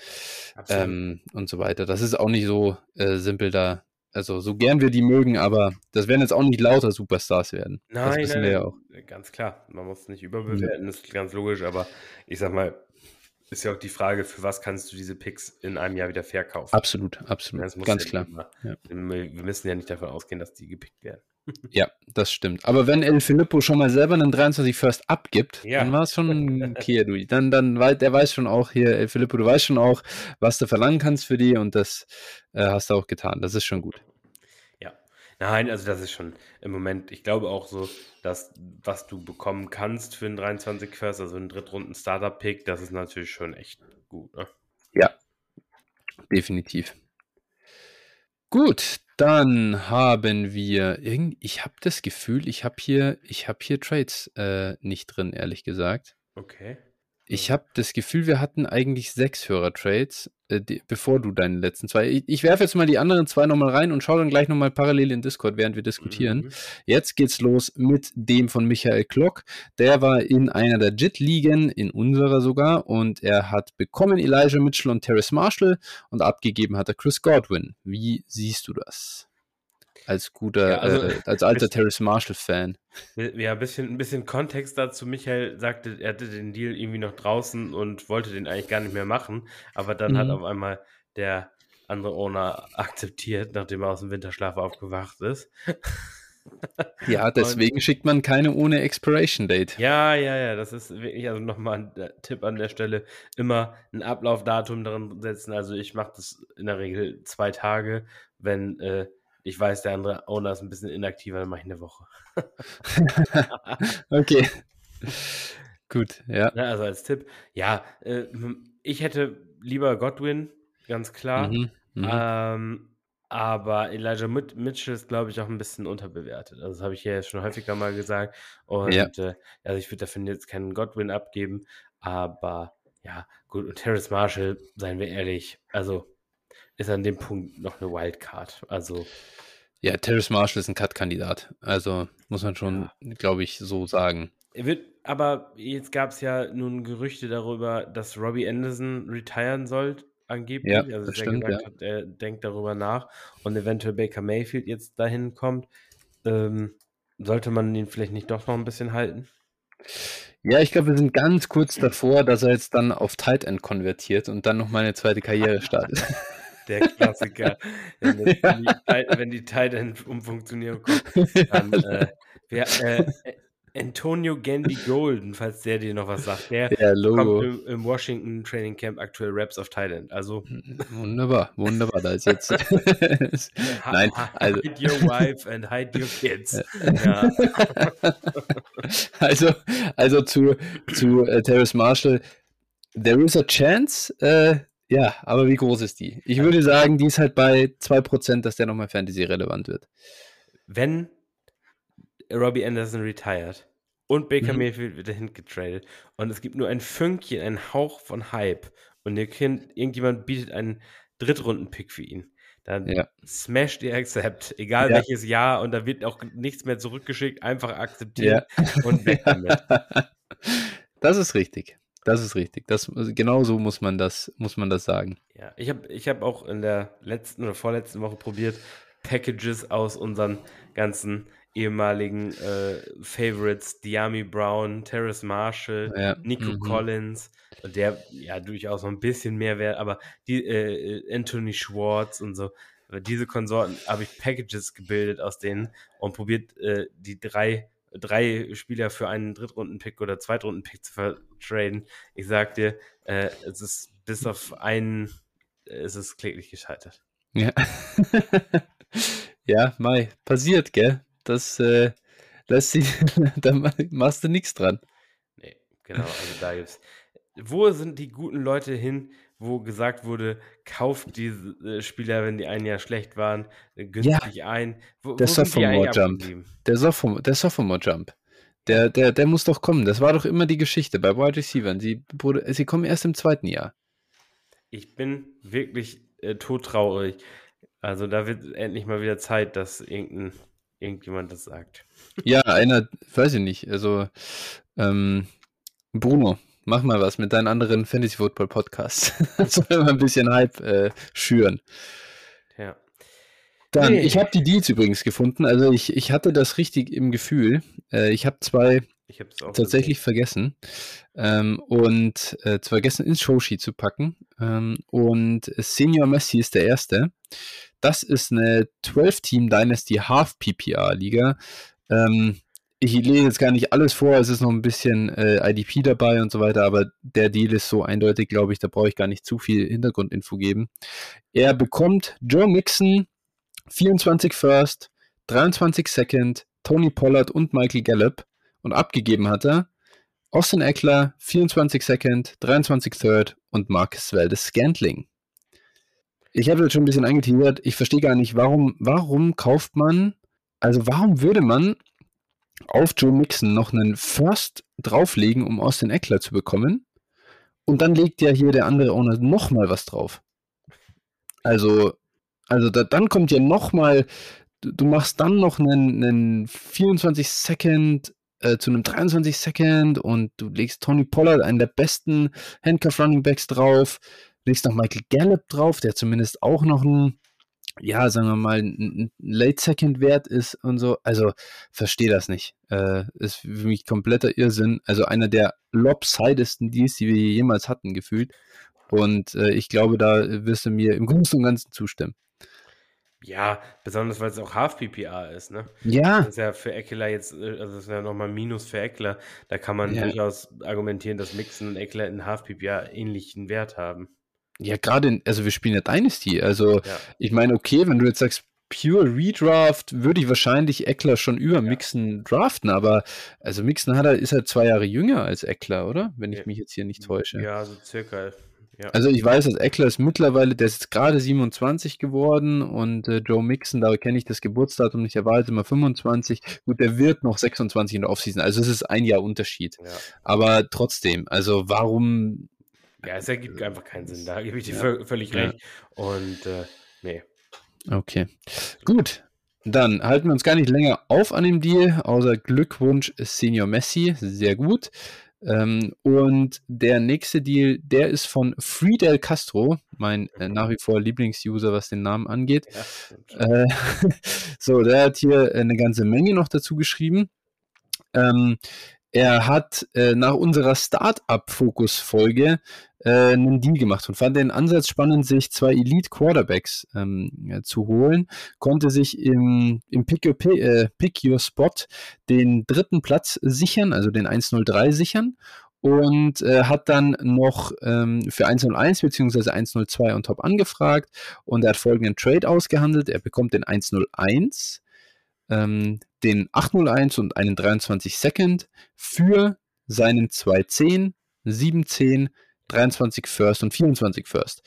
ähm, und so weiter. Das ist auch nicht so äh, simpel da. Also so gern wir die mögen, aber das werden jetzt auch nicht lauter Superstars werden. Nein, das wissen nein, wir ja auch. Ganz klar. Man muss nicht überbewerten, ja. das ist ganz logisch, aber ich sag mal, ist ja auch die Frage, für was kannst du diese Picks in einem Jahr wieder verkaufen? Absolut, absolut. Ganz ja klar. Immer, ja. Wir müssen ja nicht davon ausgehen, dass die gepickt werden. [laughs] ja, das stimmt. Aber wenn El Filippo schon mal selber einen 23 First abgibt, ja. dann war es schon [laughs] okay, du. Dann, dann, der weiß schon auch hier, El Filippo, du weißt schon auch, was du verlangen kannst für die und das äh, hast du auch getan. Das ist schon gut. Nein, also das ist schon im Moment, ich glaube auch so, dass was du bekommen kannst für einen 23 First, also einen Drittrunden Startup-Pick, das ist natürlich schon echt gut. Ne? Ja, definitiv. Gut, dann haben wir irgendwie, ich habe das Gefühl, ich habe hier, ich habe hier Trades äh, nicht drin, ehrlich gesagt. Okay. Ich habe das Gefühl, wir hatten eigentlich sechs Hörer-Trades, äh, bevor du deine letzten zwei. Ich, ich werfe jetzt mal die anderen zwei nochmal rein und schaue dann gleich nochmal parallel in Discord, während wir diskutieren. Mhm. Jetzt geht's los mit dem von Michael Klock. Der war in einer der JIT-Ligen, in unserer sogar, und er hat bekommen Elijah Mitchell und Terrace Marshall und abgegeben hat er Chris Godwin. Wie siehst du das? Als guter, ja, also, äh, als [laughs] alter Terrace Marshall-Fan. Ja, ein bisschen, ein bisschen Kontext dazu. Michael sagte, er hatte den Deal irgendwie noch draußen und wollte den eigentlich gar nicht mehr machen. Aber dann mhm. hat auf einmal der andere Owner akzeptiert, nachdem er aus dem Winterschlaf aufgewacht ist. [laughs] Ja, deswegen und, schickt man keine ohne Expiration Date. Ja, ja, ja, das ist wirklich, also nochmal ein Tipp an der Stelle, immer ein Ablaufdatum drin setzen. Also ich mache das in der Regel zwei Tage, wenn äh, ich weiß, der andere Owner ist ein bisschen inaktiver, dann mache ich eine Woche. [laughs] okay. Gut, ja. ja. Also als Tipp, ja, äh, ich hätte lieber Godwin, ganz klar. Mhm, mhm. ähm, aber Elijah Mitchell ist, glaube ich, auch ein bisschen unterbewertet. Also das habe ich ja schon häufiger mal gesagt. Und ja. äh, also ich würde dafür jetzt keinen Godwin abgeben. Aber ja, gut. Und Terrence Marshall, seien wir ehrlich, also ist an dem Punkt noch eine Wildcard. Also ja, Terrace Marshall ist ein Cut-Kandidat. Also muss man schon, ja. glaube ich, so sagen. Er wird, aber jetzt gab es ja nun Gerüchte darüber, dass Robbie Anderson retiren soll, angeblich. Ja, also, dass er stimmt, gesagt ja. hat, er denkt darüber nach und eventuell Baker Mayfield jetzt dahin kommt. Ähm, sollte man ihn vielleicht nicht doch noch ein bisschen halten? Ja, ich glaube, wir sind ganz kurz davor, dass er jetzt dann auf Tight End konvertiert und dann noch mal eine zweite Karriere startet. [laughs] Der Klassiker. [laughs] Wenn, die, wenn die Titan-Umfunktionierung kommt, dann [laughs] äh, wer, äh, Antonio Gandy Golden, falls der dir noch was sagt. Der Logo. kommt im, im Washington Training Camp aktuell Raps of Thailand. Also Wunderbar, wunderbar. Da ist jetzt. [laughs] Nein, also, hide your wife and hide your kids. ja. also, also zu, zu äh, Terrace Marshall. There is a chance. Äh, ja, aber wie groß ist die? Ich würde sagen, die ist halt bei 2%, dass der nochmal Fantasy relevant wird. Wenn Robbie Anderson retired und Baker Mhm. Mayfield wird dahin getradet und es gibt nur ein Fünkchen, ein Hauch von Hype und ihr Kind, irgendjemand bietet einen Drittrunden-Pick für ihn, dann Ja. smasht ihr Accept, egal Ja. welches Jahr und da wird auch nichts mehr zurückgeschickt, einfach akzeptieren und weg [laughs] damit. Das ist richtig. Das ist richtig. Das, genau so muss man das, muss man das sagen. Ja, ich habe ich hab auch in der letzten oder vorletzten Woche probiert, Packages aus unseren ganzen ehemaligen äh, Favorites, Diami Brown, Terrace Marshall, Ja. Nico Mhm. Collins, und der ja durchaus noch ein bisschen mehr wert, aber die äh, äh, Anthony Schwartz und so, aber diese Konsorten habe ich Packages gebildet aus denen und probiert äh, die drei drei Spieler für einen Drittrunden-Pick oder Zweitrunden-Pick zu vertraden. Ich sag dir, äh, es ist bis auf einen, äh, es ist kläglich gescheitert. Ja. [laughs] ja, Mai, passiert, gell? Das äh, lässt sich, [laughs] da ma- machst du nichts dran. Nee, genau, also da gibt's. Wo sind die guten Leute hin, wo gesagt wurde, kauft diese äh, Spieler, wenn die ein Jahr schlecht waren, äh, günstig ein? Wo, der wo sind die Sophomore eigentlich Jump. abgeblieben? Der Sophomore, der Sophomore Jump. Der, der, der muss doch kommen. Das war doch immer die Geschichte bei Wide Receivers. Sie, sie kommen erst im zweiten Jahr. Ich bin wirklich äh, todtraurig. Also da wird endlich mal wieder Zeit, dass irgendein, irgendjemand das sagt. Ja, einer, weiß ich nicht. Also, ähm, Bruno, mach mal was mit deinen anderen Fantasy Football Podcasts. [laughs] Soll mal ein bisschen Hype äh, schüren. Ja. Dann, Nee. ich habe die Deals übrigens gefunden. Also ich, ich hatte das richtig im Gefühl. Äh, ich habe zwei Ich tatsächlich vergessen. Ähm, und äh, vergessen ins Showsheet zu packen. Ähm, und Senior Messi ist der erste. Das ist eine 12-Team Dynasty Half PPR Liga. Ähm, ich lese jetzt gar nicht alles vor, es ist noch ein bisschen äh, IDP dabei und so weiter, aber der Deal ist so eindeutig, glaube ich, da brauche ich gar nicht zu viel Hintergrundinfo geben. Er bekommt Joe Mixon, 24 First, 23 Second, Tony Pollard und Michael Gallup und abgegeben hat er Austin Eckler, 24 Second, 23 Third und Marcus Valdez Scantling. Ich habe jetzt schon ein bisschen angeteasert. Ich verstehe gar nicht, warum, warum kauft man, also warum würde man auf Joe Mixon noch einen First drauflegen, um Austin Eckler zu bekommen? Und dann legt ja hier der andere Owner nochmal was drauf. Also, also da, dann kommt ja nochmal, du, du machst dann noch einen, einen 24 Second äh, zu einem 23 Second und du legst Tony Pollard, einen der besten Handcuff Running Backs drauf, legst noch Michael Gallup drauf, der zumindest auch noch ein, ja, sagen wir mal, ein, ein Late Second Wert ist und so. Also, verstehe das nicht. Äh, ist für mich kompletter Irrsinn. Also einer der lopsidesten Deals, die wir jemals hatten, gefühlt. Und äh, ich glaube, da wirst du mir im [laughs] Großen und Ganzen zustimmen. Ja, besonders weil es auch Half-PPA ist, ne? Ja, Das ist ja für Eckler jetzt, äh, also das ist ja nochmal Minus für Eckler. Da kann man Ja. durchaus argumentieren, dass Mixon und Eckler in Half-PPA ähnlichen Wert haben. Ja, gerade, also wir spielen ja Dynasty. Also, Ja. ich meine, okay, wenn du jetzt sagst, Pure Redraft, würde ich wahrscheinlich Eckler schon über Ja. Mixon draften, aber also Mixon hat er, ist halt zwei Jahre jünger als Eckler, oder? Wenn ich Ja. mich jetzt hier nicht täusche. Ja, so circa. Ja. Also ich weiß, dass Eckler ist mittlerweile, der ist jetzt gerade 27 geworden und äh, Joe Mixon, da kenne ich das Geburtsdatum nicht, er war halt immer 25. Gut, der wird noch 26 in der Offseason, also es ist ein Jahr Unterschied. ja. Aber trotzdem, also warum, ja, es ergibt einfach keinen Sinn. Da gebe ich dir Ja. vö- völlig Ja. recht. Und äh, nee. okay, gut. Dann halten wir uns gar nicht länger auf an dem Deal, außer Glückwunsch Senior Messi, sehr gut. Ähm, und der nächste Deal, der ist von Friedel Castro, mein äh, nach wie vor Lieblingsuser, was den Namen angeht. Ja. Äh, [laughs] so, der hat hier eine ganze Menge noch dazu geschrieben. Ähm, er hat äh, nach unserer Startup-Fokus-Folge äh, einen Deal gemacht und fand den Ansatz spannend, sich zwei Elite-Quarterbacks ähm, ja, zu holen, konnte sich im, im Pick, Your, äh, Pick Your Spot den dritten Platz sichern, also den 103 sichern und äh, hat dann noch ähm, für 101 bzw. 102 on top angefragt und er hat folgenden Trade ausgehandelt. Er bekommt den 101, ähm, den 801 und einen 23 Second für seinen 210, 710, 23 First und 24 First.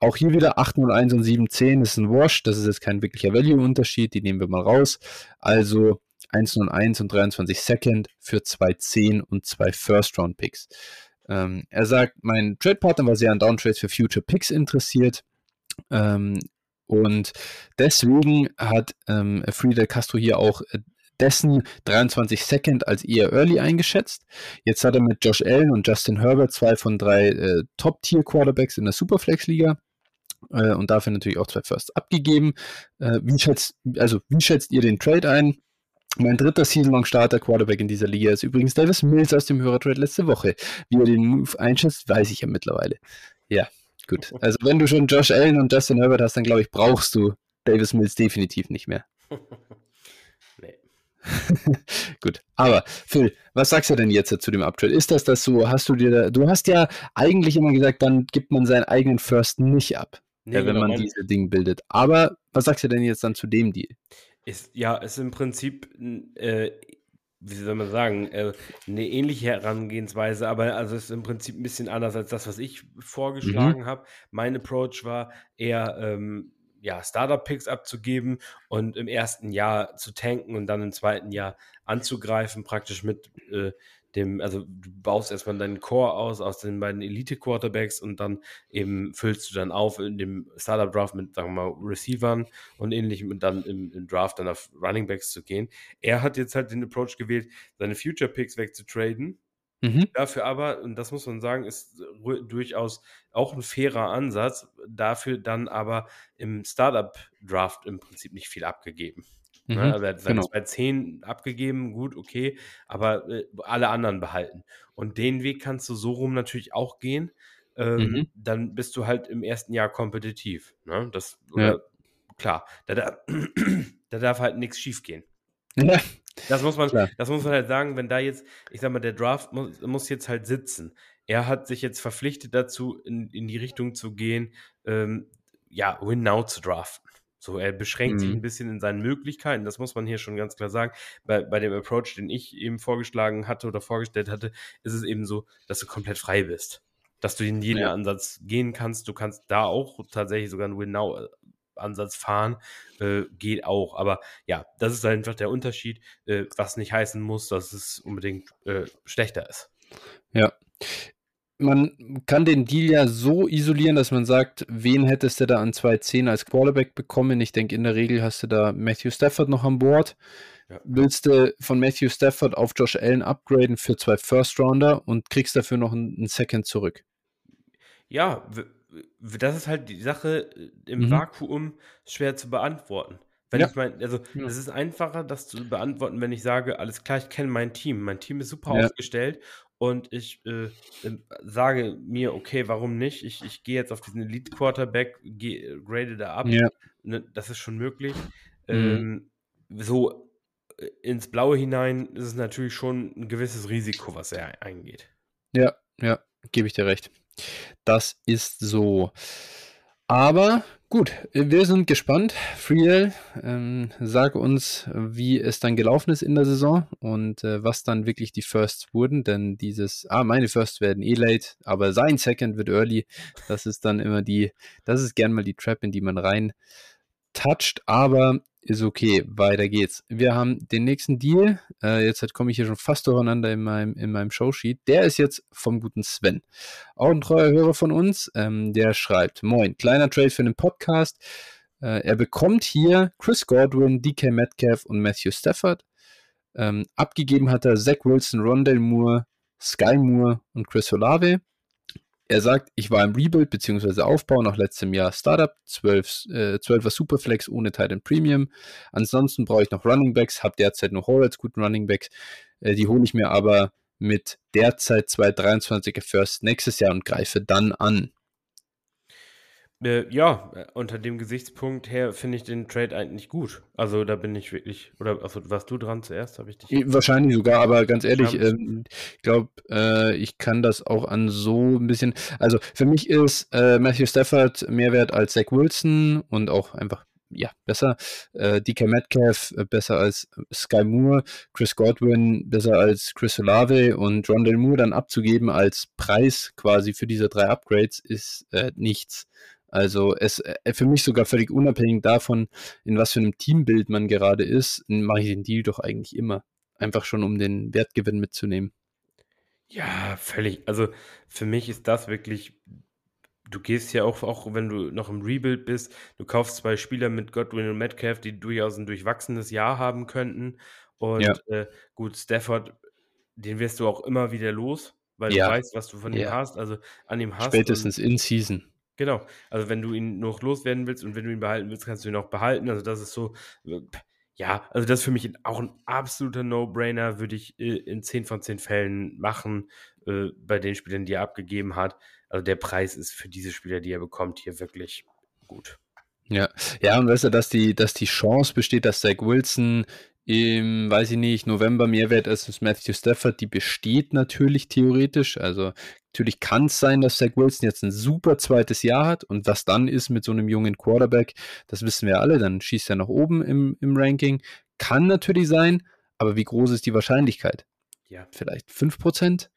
Auch hier wieder 801 und 710 ist ein Wash, das ist jetzt kein wirklicher Value-Unterschied, die nehmen wir mal raus. Also 101 und 23 Second für zwei 10 und zwei First-Round-Picks. Ähm, er sagt, mein Trade-Partner war sehr an Downtrades für Future Picks interessiert. Ähm, und deswegen hat ähm, Frieda Castro hier auch äh, dessen 23 Second als eher early eingeschätzt. Jetzt hat er mit Josh Allen und Justin Herbert zwei von drei äh, Top-Tier-Quarterbacks in der Superflex-Liga äh, und dafür natürlich auch zwei First abgegeben. Äh, wie, schätzt, also, wie schätzt ihr den Trade ein? Mein dritter Season-Long-Starter-Quarterback in dieser Liga ist übrigens Davis Mills aus dem Hörertrade letzte Woche. Wie er den Move einschätzt, weiß ich ja mittlerweile. Ja, gut. Also wenn du schon Josh Allen und Justin Herbert hast, dann glaube ich, brauchst du Davis Mills definitiv nicht mehr. [laughs] nee. [laughs] gut. Aber Phil, was sagst du denn jetzt zu dem Uptrade? Ist das das so? Hast du dir, da, du hast ja eigentlich immer gesagt, dann gibt man seinen eigenen First nicht ab, nee, wenn genau, man diese Dinge bildet. Aber was sagst du denn jetzt dann zu dem Deal? Ist, ja, ist im Prinzip, äh, wie soll man sagen, äh, eine ähnliche Herangehensweise, aber also ist im Prinzip ein bisschen anders als das, was ich vorgeschlagen mhm. habe. Mein Approach war eher, ähm, ja, Startup-Picks abzugeben und im ersten Jahr zu tanken und dann im zweiten Jahr anzugreifen, praktisch mit äh, dem, also du baust erstmal deinen Core aus, aus den beiden Elite-Quarterbacks und dann eben füllst du dann auf in dem Startup-Draft mit, sagen wir mal, Receivern und ähnlichem und dann im, im Draft dann auf Running Backs zu gehen. Er hat jetzt halt den Approach gewählt, seine Future-Picks wegzutraden. Mhm. Dafür aber, und das muss man sagen, ist durchaus auch ein fairer Ansatz, dafür dann aber im Startup-Draft im Prinzip nicht viel abgegeben. Ne? Mhm, also er hat seine genau. bei 10 abgegeben, gut, okay, aber äh, alle anderen behalten. Und den Weg kannst du so rum natürlich auch gehen. Ähm, mhm. Dann bist du halt im ersten Jahr kompetitiv. Ne? Das, ja. klar, da, da, [clears throat] da, darf halt nichts schief gehen. Ja. Das muss man, das muss man halt sagen, wenn da jetzt, ich sag mal, der Draft muss, muss jetzt halt sitzen. Er hat sich jetzt verpflichtet dazu, in, in die Richtung zu gehen, ähm, ja, Win Now zu draften. So, er beschränkt mhm. sich ein bisschen in seinen Möglichkeiten, das muss man hier schon ganz klar sagen. Bei, bei dem Approach, den ich eben vorgeschlagen hatte oder vorgestellt hatte, ist es eben so, dass du komplett frei bist. Dass du in jeden ja. Ansatz gehen kannst. Du kannst da auch tatsächlich sogar einen Win-Now-Ansatz fahren. Äh, geht auch. Aber ja, das ist einfach der Unterschied, äh, was nicht heißen muss, dass es unbedingt äh, schlechter ist. Ja man kann den Deal ja so isolieren, dass man sagt, wen hättest du da an 2.10 als Quarterback bekommen? Ich denke, in der Regel hast du da Matthew Stafford noch an Bord. Ja. Willst du von Matthew Stafford auf Josh Allen upgraden für zwei First Rounder und kriegst dafür noch einen Second zurück? Ja, das ist halt die Sache äh, im mhm. Vakuum schwer zu beantworten. Wenn ja. ich mein, also ja. es ist einfacher, das zu beantworten, wenn ich sage, alles klar, ich kenne mein Team. Mein Team ist super ja. aufgestellt und ich äh, sage mir, okay, warum nicht? Ich, ich gehe jetzt auf diesen Elite Quarterback, grade da ab. Ja. Ne, das ist schon möglich. Mhm. Ähm, so äh, ins Blaue hinein ist es natürlich schon ein gewisses Risiko, was er eingeht. Ja, ja, gebe ich dir recht. Das ist so. Aber gut, wir sind gespannt. Friedel, ähm, sag uns, wie es dann gelaufen ist in der Saison und äh, was dann wirklich die Firsts wurden, denn dieses, ah, meine Firsts werden eh late, aber sein Second wird early. Das ist dann immer die, das ist gern mal die Trap, in die man rein toucht, aber ist okay, weiter geht's. Wir haben den nächsten Deal. Äh, jetzt komme ich hier schon fast durcheinander in meinem, in meinem Showsheet. Der ist jetzt vom guten Sven. Auch ein treuer Hörer von uns. Ähm, der schreibt: Moin, kleiner Trade für den Podcast. Äh, er bekommt hier Chris Godwin, DK Metcalf und Matthew Stafford. Ähm, abgegeben hat er Zach Wilson, Rondell Moore, Sky Moore und Chris Olave. Er sagt, ich war im Rebuild bzw. Aufbau nach letztem Jahr Startup, 12, äh, 12er Superflex ohne Titan Premium. Ansonsten brauche ich noch Running Backs, habe derzeit noch Hall als guten Running Backs. Äh, die hole ich mir aber mit derzeit 223er First nächstes Jahr und greife dann an. Äh, ja, äh, unter dem Gesichtspunkt her finde ich den Trade eigentlich gut. Also da bin ich wirklich, oder also warst du dran zuerst, habe ich dich. Wahrscheinlich sogar, aber ganz ehrlich, ähm, ich glaube, äh, ich kann das auch an so ein bisschen. Also für mich ist äh, Matthew Stafford mehr wert als Zach Wilson und auch einfach ja, besser. Äh, DK Metcalf äh, besser als Sky Moore, Chris Godwin besser als Chris Olave und Rondell Moore dann abzugeben als Preis quasi für diese drei Upgrades ist äh, nichts. Also es äh, für mich sogar völlig unabhängig davon, in was für einem Teambild man gerade ist, mache ich den Deal doch eigentlich immer. Einfach schon, um den Wertgewinn mitzunehmen. Ja, völlig. Also für mich ist das wirklich, du gehst ja auch, auch wenn du noch im Rebuild bist, du kaufst zwei Spieler mit Godwin und Metcalf, die durchaus ein durchwachsenes Jahr haben könnten. Und ja. äh, gut, Stafford, den wirst du auch immer wieder los, weil ja. du weißt, was du von ja. ihm hast, also an ihm hast. Spätestens in Season. Genau. Also wenn du ihn noch loswerden willst und wenn du ihn behalten willst, kannst du ihn auch behalten. Also das ist so, ja, also das ist für mich auch ein absoluter No-Brainer, würde ich äh, in 10 von 10 Fällen machen, äh, bei den Spielern, die er abgegeben hat. Also der Preis ist für diese Spieler, die er bekommt, hier wirklich gut. Ja, ja, und weißt du, dass die, dass die Chance besteht, dass Zach Wilson im, weiß ich nicht, November mehr wert ist als Matthew Stafford, die besteht natürlich theoretisch. Also natürlich kann es sein, dass Zach Wilson jetzt ein super zweites Jahr hat und was dann ist mit so einem jungen Quarterback, das wissen wir alle, dann schießt er nach oben im, im Ranking. Kann natürlich sein, aber wie groß ist die Wahrscheinlichkeit? Ja. Vielleicht 5%?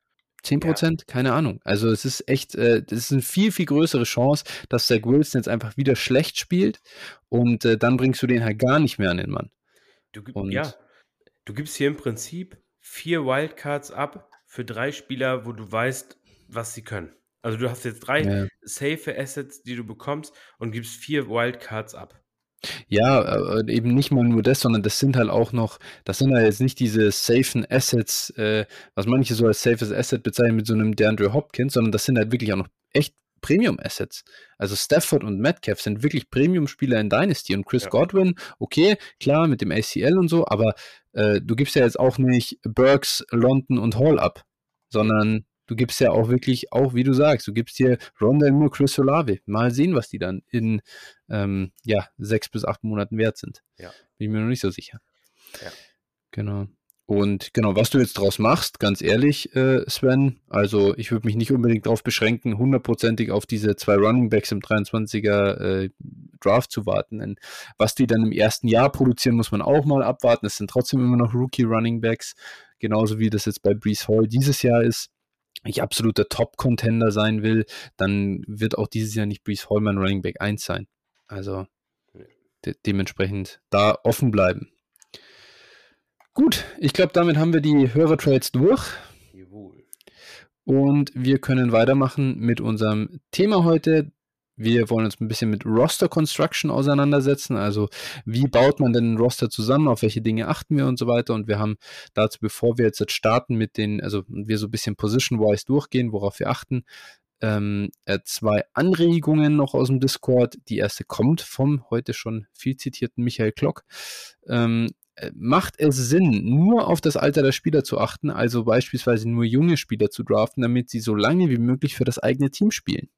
10%? Ja. Keine Ahnung. Also es ist echt, äh, das ist eine viel, viel größere Chance, dass Zach Wilson jetzt einfach wieder schlecht spielt und äh, dann bringst du den halt gar nicht mehr an den Mann. Du, und ja, du gibst hier im Prinzip vier Wildcards ab für drei Spieler, wo du weißt, was sie können. Also du hast jetzt drei ja. safe Assets, die du bekommst und gibst vier Wildcards ab. Ja, äh, eben nicht mal nur das, sondern das sind halt auch noch, das sind halt jetzt nicht diese safen Assets, äh, was manche so als safes Asset bezeichnen mit so einem DeAndre Hopkins, sondern das sind halt wirklich auch noch echt Premium-Assets. Also Stafford und Metcalf sind wirklich Premium-Spieler in Dynasty und Chris ja. Godwin, okay, klar, mit dem ACL und so, aber äh, du gibst ja jetzt auch nicht Burks, London und Hall ab, sondern du gibst ja auch wirklich, auch wie du sagst, du gibst hier Rondell nur Chris Olave. Mal sehen, was die dann in ähm, ja, sechs bis acht Monaten wert sind. Ja. Bin ich mir noch nicht so sicher. Ja. Genau. Und genau, was du jetzt draus machst, ganz ehrlich, äh, Sven, also ich würde mich nicht unbedingt darauf beschränken, hundertprozentig auf diese zwei Running Backs im 23er äh, Draft zu warten. Denn was die dann im ersten Jahr produzieren, muss man auch mal abwarten. Es sind trotzdem immer noch Rookie Running Backs, genauso wie das jetzt bei Brees Hall dieses Jahr ist. Ich absoluter Top-Contender sein will, dann wird auch dieses Jahr nicht Brees Hall mein Running Back 1 sein. Also de dementsprechend da offen bleiben. Gut, ich glaube, damit haben wir die Hörertrades durch. Jawohl. Und wir können weitermachen mit unserem Thema heute. Wir wollen uns ein bisschen mit Roster Construction auseinandersetzen. Also, wie baut man denn ein Roster zusammen? Auf welche Dinge achten wir und so weiter? Und wir haben dazu, bevor wir jetzt starten mit den, also wir so ein bisschen position-wise durchgehen, worauf wir achten, ähm, äh, zwei Anregungen noch aus dem Discord. Die erste kommt vom heute schon viel zitierten Michael Klock. Ähm, äh, macht es Sinn, nur auf das Alter der Spieler zu achten, also beispielsweise nur junge Spieler zu draften, damit sie so lange wie möglich für das eigene Team spielen?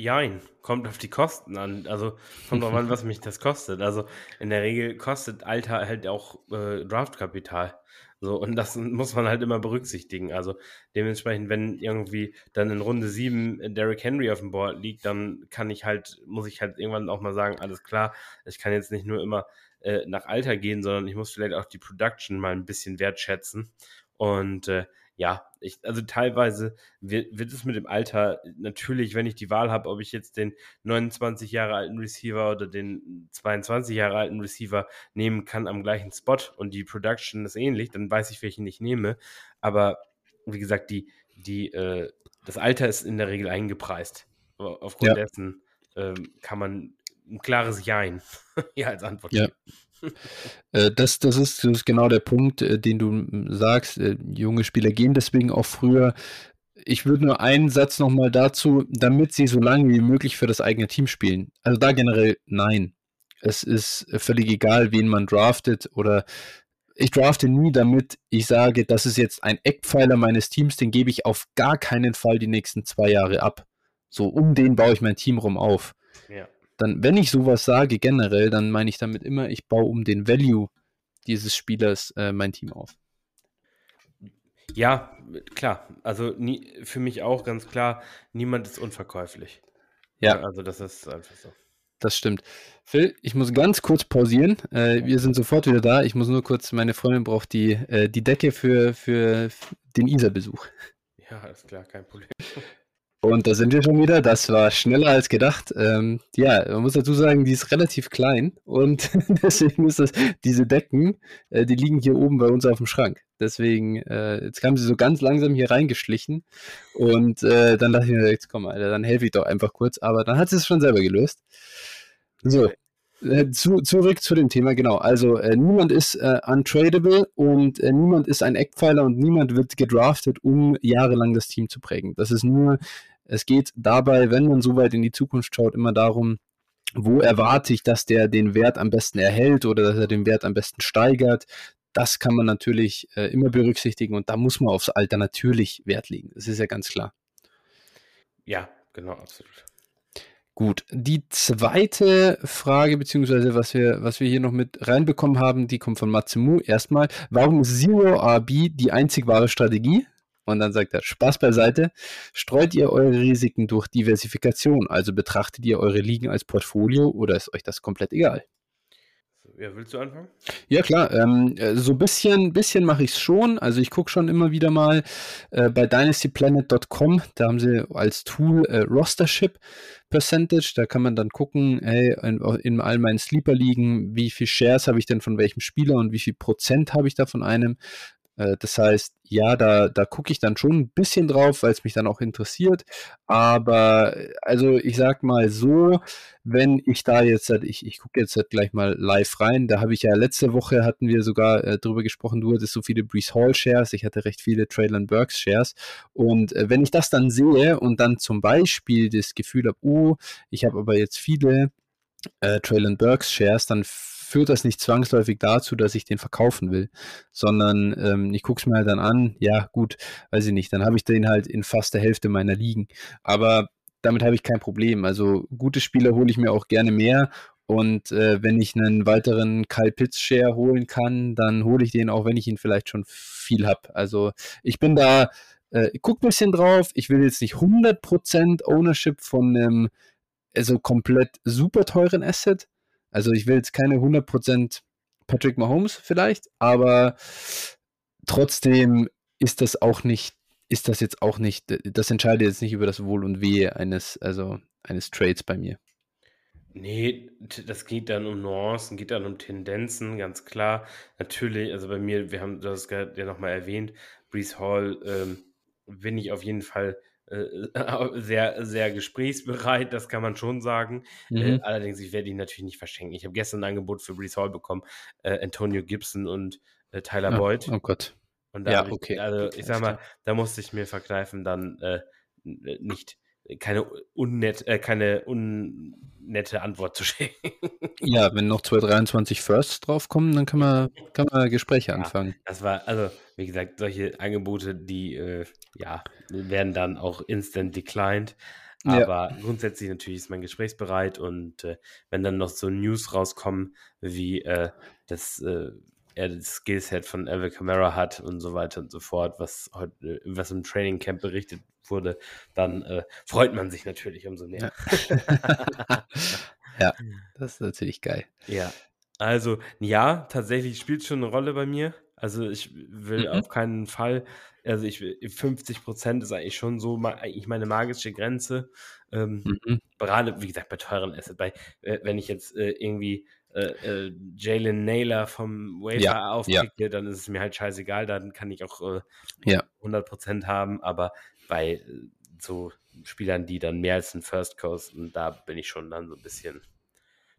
Jein, kommt auf die Kosten an. Also kommt drauf an, was mich das kostet. Also in der Regel kostet Alter halt auch äh, Draftkapital. So, und das muss man halt immer berücksichtigen. Also dementsprechend, wenn irgendwie dann in Runde 7 Derrick Henry auf dem Board liegt, dann kann ich halt, muss ich halt irgendwann auch mal sagen, alles klar, ich kann jetzt nicht nur immer äh, nach Alter gehen, sondern ich muss vielleicht auch die Production mal ein bisschen wertschätzen. Und äh, ja, ich, also teilweise wird, wird es mit dem Alter natürlich, wenn ich die Wahl habe, ob ich jetzt den 29 Jahre alten Receiver oder den 22 Jahre alten Receiver nehmen kann am gleichen Spot und die Production ist ähnlich, dann weiß ich, welchen ich nehme. Aber wie gesagt, die, die, äh, das Alter ist in der Regel eingepreist. Aufgrund ja. dessen ähm, kann man ein klares Jein [laughs] ja als Antwort ja. [laughs] Äh, das, das, ist, das ist genau der Punkt, äh, den du sagst. Äh, junge Spieler gehen deswegen auch früher. Ich würde nur einen Satz nochmal dazu, damit sie so lange wie möglich für das eigene Team spielen. Also da generell nein. Es ist völlig egal, wen man draftet oder ich drafte nie damit, ich sage, das ist jetzt ein Eckpfeiler meines Teams, den gebe ich auf gar keinen Fall die nächsten zwei Jahre ab. So, um den baue ich mein Team rum auf. Ja. Dann, wenn ich sowas sage generell, dann meine ich damit immer, ich baue um den Value dieses Spielers äh, mein Team auf. Ja, klar. Also nie, für mich auch ganz klar, niemand ist unverkäuflich. Ja. Also das ist einfach so. Das stimmt. Phil, ich muss ganz kurz pausieren. Äh, wir sind sofort wieder da. Ich muss nur kurz, meine Freundin braucht die, äh, die Decke für, für den Isa-Besuch. Ja, ist klar, kein Problem. [laughs] Und da sind wir schon wieder. Das war schneller als gedacht. Ähm, ja, man muss dazu sagen, die ist relativ klein und [laughs] deswegen ist das, diese Decken, äh, die liegen hier oben bei uns auf dem Schrank. Deswegen, äh, jetzt kam sie so ganz langsam hier reingeschlichen und äh, dann dachte ich mir, jetzt komm, Alter, dann helfe ich doch einfach kurz. Aber dann hat sie es schon selber gelöst. So, äh, zu, zurück zu dem Thema, genau. Also äh, niemand ist äh, untradable und äh, niemand ist ein Eckpfeiler und niemand wird gedraftet, um jahrelang das Team zu prägen. Das ist nur, es geht dabei, wenn man so weit in die Zukunft schaut, immer darum, wo erwarte ich, dass der den Wert am besten erhält oder dass er den Wert am besten steigert. Das kann man natürlich äh, immer berücksichtigen und da muss man aufs Alter natürlich Wert legen. Das ist ja ganz klar. Ja, genau, absolut. Gut, die zweite Frage, beziehungsweise was wir, was wir hier noch mit reinbekommen haben, die kommt von Matsumu. Erstmal, warum ist Zero RB die einzig wahre Strategie? Und dann sagt er, Spaß beiseite, streut ihr eure Risiken durch Diversifikation, also betrachtet ihr eure Ligen als Portfolio oder ist euch das komplett egal? Ja, willst du anfangen? Ja, klar. Ähm, äh, so ein bisschen, bisschen mache ich es schon. Also ich gucke schon immer wieder mal äh, bei dynastyplanet.com. Da haben sie als Tool äh, Rostership Percentage. Da kann man dann gucken, hey, in, in all meinen Sleeper liegen, wie viel Shares habe ich denn von welchem Spieler und wie viel Prozent habe ich da von einem. Äh, das heißt, ja, da, da gucke ich dann schon ein bisschen drauf, weil es mich dann auch interessiert. Aber also ich sag mal so, wenn ich da jetzt, ich, ich gucke jetzt gleich mal live rein, da habe ich ja letzte Woche hatten wir sogar äh, drüber gesprochen, du hattest so viele Brees Hall Shares, ich hatte recht viele Traylon Burks Shares. Und äh, wenn ich das dann sehe und dann zum Beispiel das Gefühl habe, oh, ich habe aber jetzt viele äh, Traylon Burks Shares, dann führt das nicht zwangsläufig dazu, dass ich den verkaufen will, sondern ähm, ich gucke es mir halt dann an, ja gut, weiß ich nicht, dann habe ich den halt in fast der Hälfte meiner Ligen. Aber damit habe ich kein Problem. Also gute Spieler hole ich mir auch gerne mehr und äh, wenn ich einen weiteren Kyle Pitts Share holen kann, dann hole ich den auch, wenn ich ihn vielleicht schon viel habe. Also ich bin da, äh, guck ein bisschen drauf. Ich will jetzt nicht 100% Ownership von einem also komplett super teuren Asset, also ich will jetzt keine 100% Patrick Mahomes vielleicht, aber trotzdem ist das auch nicht, ist das jetzt auch nicht, das entscheidet jetzt nicht über das Wohl und Wehe eines, also eines Trades bei mir. Nee, das geht dann um Nuancen, geht dann um Tendenzen, ganz klar. Natürlich, also bei mir, wir haben das ja nochmal erwähnt, Brees Hall ähm, bin ich auf jeden Fall [laughs] sehr, sehr gesprächsbereit, das kann man schon sagen. Äh, mhm. allerdings, ich werde ihn natürlich nicht verschenken. Ich habe gestern ein Angebot für Brees Hall bekommen, äh, Antonio Gibson und äh, Tyler oh, Boyd. Oh Gott. Und da ja, okay. Ich, also ich sag mal, da musste ich mir verkneifen, dann äh, nicht keine unnett, äh, keine unnette Antwort zu [laughs] schicken. Ja, wenn noch 223 Firsts draufkommen, dann kann man, kann man Gespräche ja, anfangen. Das war, also, wie gesagt, solche Angebote, die äh, ja, werden dann auch instant declined. Aber ja. grundsätzlich natürlich ist man gesprächsbereit und äh, wenn dann noch so News rauskommen, wie äh, das äh, er das Skillset von Evan Kamara hat und so weiter und so fort, was heute, was im Training Camp berichtet wurde, dann äh, freut man sich natürlich umso mehr. Ja. [laughs] [laughs] ja, das ist natürlich geil. Ja, also ja, tatsächlich spielt schon eine Rolle bei mir. Also ich will mhm. auf keinen Fall, also ich 50 Prozent ist eigentlich schon so eigentlich meine magische Grenze. Ähm, mhm. Gerade, wie gesagt, bei teuren Assets, bei, äh, wenn ich jetzt äh, irgendwie äh, äh, Jalen Naylor vom Wafer ja, aufklicke, ja. dann ist es mir halt scheißegal, dann kann ich auch äh, ja. 100% haben, aber bei äh, so Spielern, die dann mehr als ein First kosten, da bin ich schon dann so ein bisschen,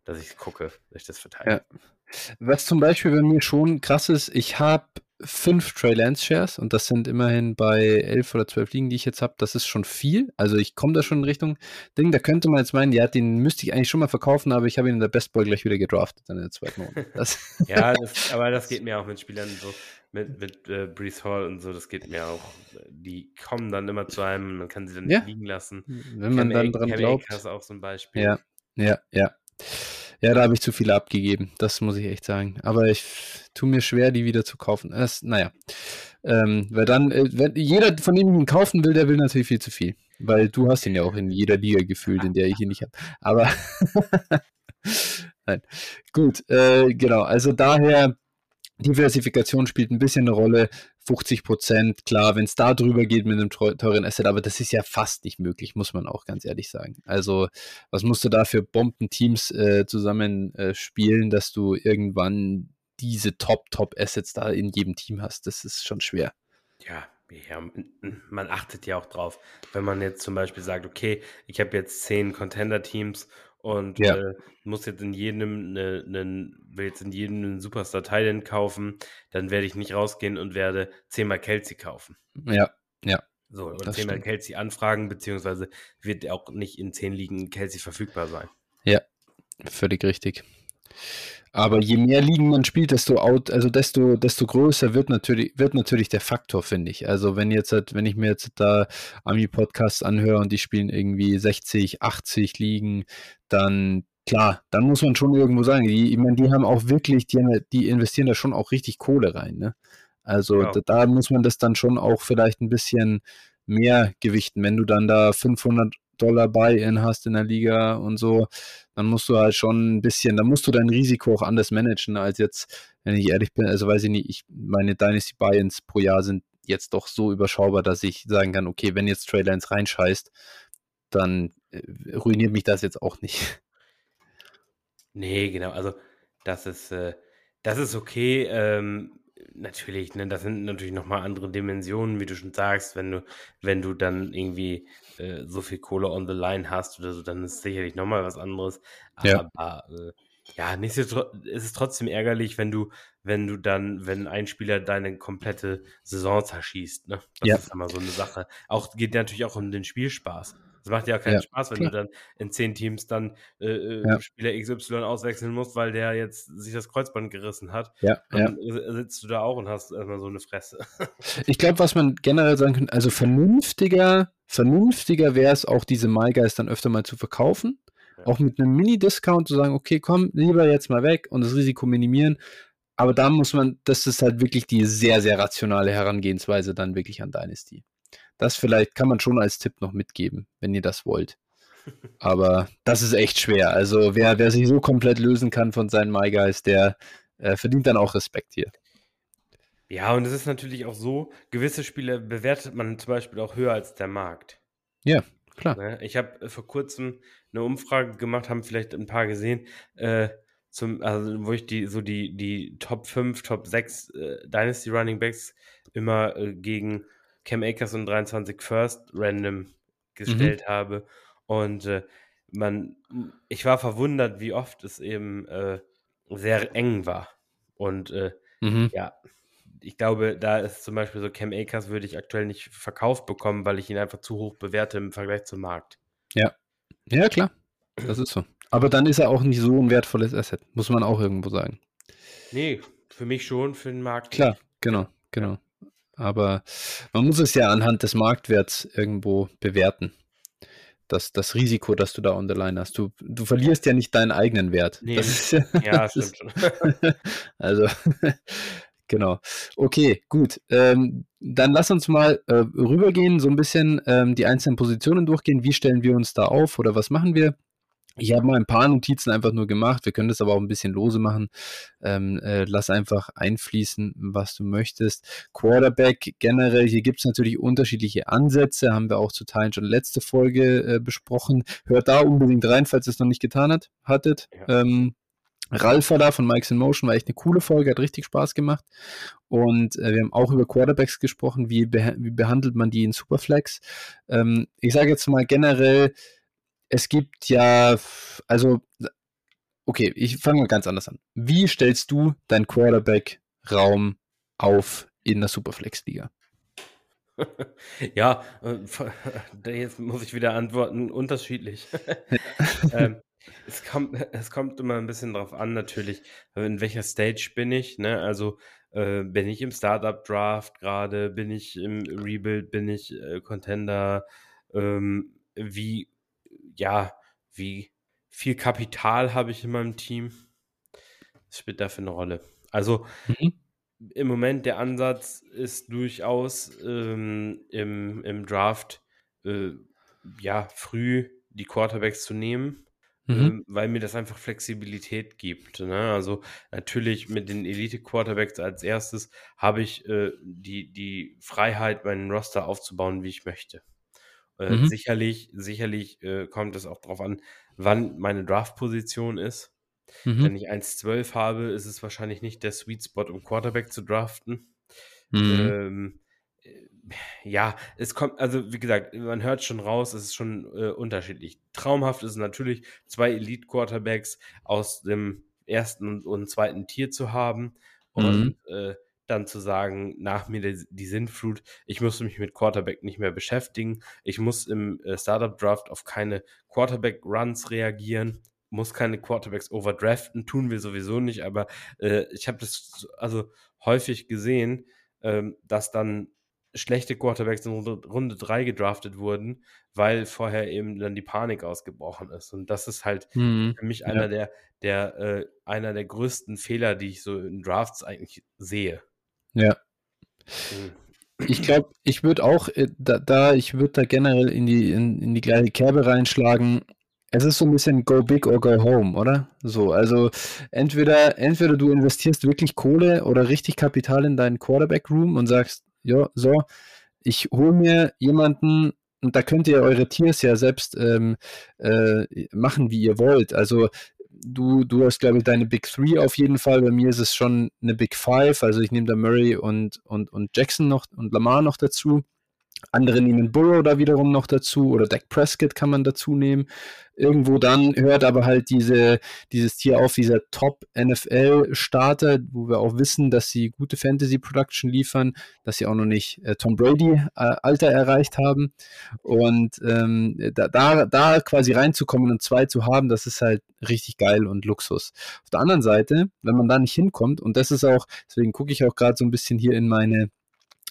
dass ich gucke, dass ich das verteile. Was zum Beispiel bei mir schon krass ist, ich habe fünf Trey Lance Shares und das sind immerhin bei elf oder zwölf Ligen, die ich jetzt habe. Das ist schon viel. Also ich komme da schon in Richtung Ding. Da könnte man jetzt meinen, ja, den müsste ich eigentlich schon mal verkaufen, aber ich habe ihn in der Best Ball gleich wieder gedraftet in der zweiten Runde. [laughs] ja, das, [laughs] aber das geht mir auch mit Spielern so. Mit, mit äh, Brees Hall und so, das geht mir auch. Die kommen dann immer zu einem, man kann sie dann ja. nicht liegen lassen. Wenn man Cam dann dran Cam glaubt. Akers auch so ein Beispiel. Ja, ja, ja. Ja, da habe ich zu viele abgegeben. Das muss ich echt sagen. Aber ich tue mir schwer, die wieder zu kaufen. Das, naja. Ähm, weil dann, äh, wenn, jeder, von dem ich ihn kaufen will, der will natürlich viel zu viel. Weil du hast ihn ja auch in jeder Liga gefühlt, in der ich ihn nicht habe. Aber [laughs] nein. Gut, äh, genau. Also daher Diversifikation spielt ein bisschen eine Rolle. 50 Prozent, klar, wenn es da drüber geht mit einem teuren Asset, aber das ist ja fast nicht möglich, muss man auch ganz ehrlich sagen. Also, was musst du da für Bombenteams äh, zusammen äh, spielen, dass du irgendwann diese Top-Top-Assets da in jedem Team hast? Das ist schon schwer. Ja, ja, man achtet ja auch drauf, wenn man jetzt zum Beispiel sagt, okay, ich habe jetzt zehn Contender-Teams und Ja. äh, muss jetzt in jedem ne, ne, will jetzt in jedem einen Superstar Titan kaufen, dann werde ich nicht rausgehen und werde zehnmal Kelsey kaufen. Ja, ja. So, und Das zehnmal stimmt. Kelsey anfragen, beziehungsweise wird auch nicht in zehn Ligen Kelsey verfügbar sein. Völlig richtig. Aber je mehr Ligen man spielt, desto out, also desto, desto größer wird natürlich, wird natürlich der Faktor, finde ich. Also wenn jetzt, halt- wenn ich mir jetzt da Ami-Podcasts anhöre und die spielen irgendwie 60, 80 Ligen, dann klar, dann muss man schon irgendwo sagen, die, ich meine, die haben auch wirklich, die, haben, die investieren da schon auch richtig Kohle rein, ne? Also Ja. da, da muss man das dann schon auch vielleicht ein bisschen mehr gewichten. Wenn du dann da 500 Dollar Buy-in hast in der Liga und so, dann musst du halt schon ein bisschen, dann musst du dein Risiko auch anders managen, als jetzt, wenn ich ehrlich bin, also weiß ich nicht, ich, meine Dynasty Buy-ins pro Jahr sind jetzt doch so überschaubar, dass ich sagen kann, okay, wenn jetzt Trey Lance reinscheißt, dann äh, ruiniert mich das jetzt auch nicht. [laughs] Nee, genau, also das ist, äh, das ist okay. Ähm, natürlich, ne, das sind natürlich nochmal andere Dimensionen, wie du schon sagst, wenn du, wenn du dann irgendwie äh, so viel Kohle on the line hast oder so, dann ist sicherlich nochmal was anderes. Ja. Aber äh, ja, nichtsdestotrotz ist es trotzdem ärgerlich, wenn du, wenn du dann, wenn ein Spieler deine komplette Saison zerschießt, ne? Das Ja. ist immer so eine Sache. Auch geht natürlich auch um den Spielspaß. Es macht ja keinen Ja, Spaß, wenn klar. du dann in zehn Teams dann äh, äh, Ja. Spieler XY auswechseln musst, weil der jetzt sich das Kreuzband gerissen hat. Ja, ja. Dann äh, sitzt du da auch und hast erstmal so eine Fresse. [laughs] Ich glaube, was man generell sagen kann, also vernünftiger, vernünftiger wäre es auch, diese My Guys dann öfter mal zu verkaufen. Ja. Auch mit einem Mini-Discount zu sagen, okay, komm, lieber jetzt mal weg und das Risiko minimieren. Aber da muss man, das ist halt wirklich die sehr, sehr rationale Herangehensweise dann wirklich an Dynasty. Das vielleicht kann man schon als Tipp noch mitgeben, wenn ihr das wollt. Aber das ist echt schwer. Also wer, wer sich so komplett lösen kann von seinen My Guys, der äh, verdient dann auch Respekt hier. Ja, und es ist natürlich auch so, gewisse Spiele bewertet man zum Beispiel auch höher als der Markt. Klar. Ne? Ich habe vor kurzem eine Umfrage gemacht, haben vielleicht ein paar gesehen, äh, zum, also wo ich die so die, die Top 5, Top 6 äh, Dynasty Running Backs immer äh, gegen Cam Akers und 23 First random gestellt habe. Und äh, man, ich war verwundert, wie oft es eben äh, sehr eng war. Und äh, Mhm. ja, ich glaube, da ist zum Beispiel so Cam Akers würde ich aktuell nicht verkauft bekommen, weil ich ihn einfach zu hoch bewerte im Vergleich zum Markt. Ja, klar. Das ist so. Aber dann ist er auch nicht so ein wertvolles Asset, muss man auch irgendwo sagen. Nee, für mich schon, für den Markt. Klar, genau, genau. Aber man muss es ja anhand des Marktwerts irgendwo bewerten. Das, das Risiko, das du da on the line hast. Du, du verlierst ja nicht deinen eigenen Wert. Nee. Das ist ja, stimmt schon. [laughs] also, [laughs] genau. Okay, gut. Ähm, dann lass uns mal äh, rübergehen, so ein bisschen ähm, die einzelnen Positionen durchgehen. Wie stellen wir uns da auf oder was machen wir? Ich habe mal ein paar Notizen einfach nur gemacht. Wir können das aber auch ein bisschen lose machen. Ähm, äh, lass einfach einfließen, was du möchtest. Quarterback generell, hier gibt es natürlich unterschiedliche Ansätze, haben wir auch zu Teilen schon letzte Folge äh, besprochen. Hört da unbedingt rein, falls ihr es noch nicht getan hat, hattet. Ja. Ähm, Ralf war da von Mike's in Motion, war echt eine coole Folge, hat richtig Spaß gemacht. Und äh, wir haben auch über Quarterbacks gesprochen, wie, beh wie behandelt man die in Superflex. Ähm, ich sage jetzt mal generell, es gibt ja, also, okay, ich fange mal ganz anders an. Wie stellst du dein Quarterback-Raum auf in der Superflex-Liga? [laughs] ja, äh, [laughs] jetzt muss ich wieder antworten, unterschiedlich. [laughs] ähm, es, kommt, es kommt immer ein bisschen drauf an, natürlich, in welcher Stage bin ich. Ne? Also äh, bin ich im Startup-Draft gerade, bin ich im Rebuild, bin ich äh, Contender, ähm, wie, ja, wie viel Kapital habe ich in meinem Team? Das spielt dafür eine Rolle. Also mhm im Moment der Ansatz ist durchaus ähm, im, im Draft äh, ja früh die Quarterbacks zu nehmen, mhm. ähm, weil mir das einfach Flexibilität gibt. Ne? Also natürlich mit den Elite-Quarterbacks als erstes habe ich äh, die, die Freiheit, meinen Roster aufzubauen, wie ich möchte. Äh, mhm. Sicherlich, sicherlich äh, kommt es auch darauf an, wann meine Draft-Position ist. Mhm. Wenn ich 1,12 habe, ist es wahrscheinlich nicht der Sweet Spot, um Quarterback zu draften. Mhm. Ähm, äh, ja, es kommt, also wie gesagt, man hört schon raus, es ist schon äh, unterschiedlich. Traumhaft ist es natürlich, zwei Elite-Quarterbacks aus dem ersten und zweiten Tier zu haben mhm. und äh, dann zu sagen, nach mir die, die Sinnflut, ich muss mich mit Quarterback nicht mehr beschäftigen, ich muss im äh, Startup-Draft auf keine Quarterback-Runs reagieren, muss keine Quarterbacks overdraften, tun wir sowieso nicht, aber äh, ich habe das also häufig gesehen, ähm, dass dann schlechte Quarterbacks in Runde 3 gedraftet wurden, weil vorher eben dann die Panik ausgebrochen ist. Und das ist halt mhm. für mich einer ja. der, der äh, einer der größten Fehler, die ich so in Drafts eigentlich sehe. Ja. Mhm. Ich glaube, ich würde auch äh, da, da ich würde da generell in die, in, in die gleiche Kerbe reinschlagen es ist so ein bisschen go big or go home, oder? So, also entweder, entweder du investierst wirklich Kohle oder richtig Kapital in deinen Quarterback-Room und sagst, ja, so, ich hole mir jemanden, und da könnt ihr eure Tiers ja selbst ähm, äh, machen, wie ihr wollt. Also du, du hast, glaube ich, deine Big Three auf jeden Fall. Bei mir ist es schon eine Big Five. Also ich nehme da Murray und, und, und Jackson noch und Lamar noch dazu. Andere nehmen Burrow da wiederum noch dazu oder Dak Prescott kann man dazu nehmen. Irgendwo dann hört aber halt diese, dieses Tier auf, dieser Top-NFL-Starter, wo wir auch wissen, dass sie gute Fantasy-Production liefern, dass sie auch noch nicht äh, Tom Brady-Alter äh, erreicht haben. Und ähm, da, da, da quasi reinzukommen und zwei zu haben, das ist halt richtig geil und Luxus. Auf der anderen Seite, wenn man da nicht hinkommt, und das ist auch, deswegen gucke ich auch gerade so ein bisschen hier in meine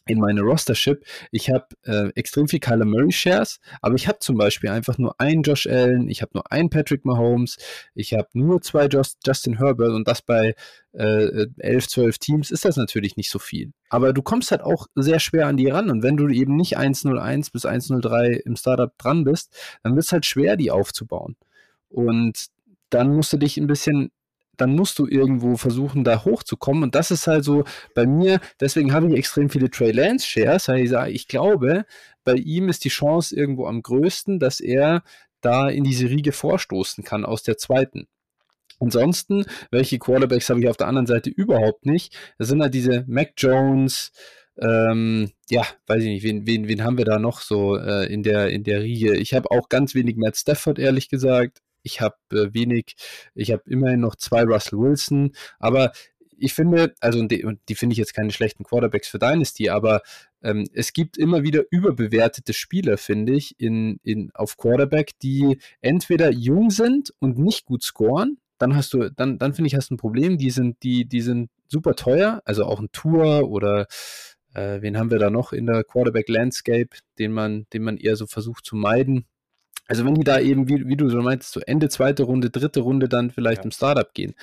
in meine Rostership. Ich habe äh, extrem viel Kyler Murray Shares, aber ich habe zum Beispiel einfach nur einen Josh Allen, ich habe nur einen Patrick Mahomes, ich habe nur zwei Just, Justin Herbert und das bei äh, 11, 12 Teams ist das natürlich nicht so viel. Aber du kommst halt auch sehr schwer an die ran und wenn du eben nicht 101 bis 103 im Startup dran bist, dann wird es halt schwer, die aufzubauen. Und dann musst du dich ein bisschen dann musst du irgendwo versuchen, da hochzukommen. Und das ist halt so bei mir, deswegen habe ich extrem viele Trey Lance Shares, weil ich sage, ich glaube, bei ihm ist die Chance irgendwo am größten, dass er da in diese Riege vorstoßen kann aus der zweiten. Ansonsten, welche Quarterbacks habe ich auf der anderen Seite überhaupt nicht? Das sind halt diese Mac Jones, ähm, ja, weiß ich nicht, wen, wen, wen haben wir da noch so äh, in, der, in der Riege? Ich habe auch ganz wenig Matt Stafford, ehrlich gesagt. Ich habe äh, wenig, ich habe immerhin noch zwei Russell Wilson, aber ich finde, also die, die finde ich jetzt keine schlechten Quarterbacks für Dynasty, aber ähm, es gibt immer wieder überbewertete Spieler, finde ich, in, in, auf Quarterback, die entweder jung sind und nicht gut scoren, dann hast du, dann, dann finde ich, hast du ein Problem, die sind, die, die sind super teuer, also auch ein Tour oder äh, wen haben wir da noch in der Quarterback Landscape, den man, den man eher so versucht zu meiden. Also wenn die da eben, wie, wie du so meinst, so Ende zweite Runde, dritte Runde dann vielleicht ja. im Startup gehen.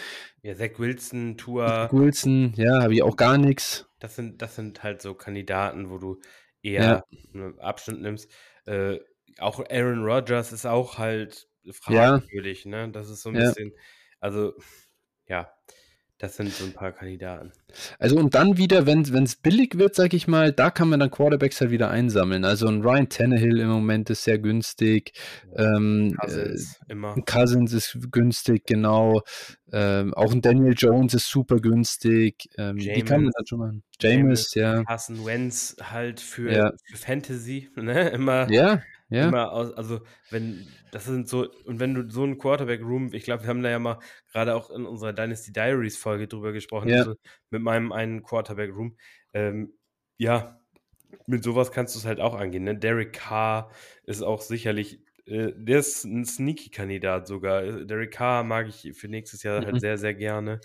Ja, Zach Wilson, Tour. Zach Wilson, ja, habe ich auch gar nichts. Das sind, das sind halt so Kandidaten, wo du eher ja. Abstand nimmst. Äh, auch Aaron Rodgers ist auch halt fragwürdig, ja. ne? Das ist so ein bisschen, also ja, das sind so ein paar Kandidaten. Also und dann wieder, wenn es billig wird, sag ich mal, da kann man dann Quarterbacks halt wieder einsammeln. Also ein Ryan Tannehill im Moment ist sehr günstig. Ähm, Cousins, äh, immer. Cousins ist günstig, genau. Ähm, auch ein Daniel Jones ist super günstig. Ähm, die kann man dann schon machen. James, ja. Carson Wentz halt für, ja. für Fantasy, [laughs] ne? Immer. Ja, Ja. immer aus, also wenn, das sind so, und wenn du so einen Quarterback-Room, ich glaube, wir haben da ja mal gerade auch in unserer Dynasty Diaries-Folge drüber gesprochen, Ja. also mit meinem einen Quarterback-Room. Ähm, ja, mit sowas kannst du es halt auch angehen. Ne? Derek Carr ist auch sicherlich, der ist ein Sneaky-Kandidat sogar. Äh, Derek Carr mag ich für nächstes Jahr Mhm. halt sehr, sehr gerne.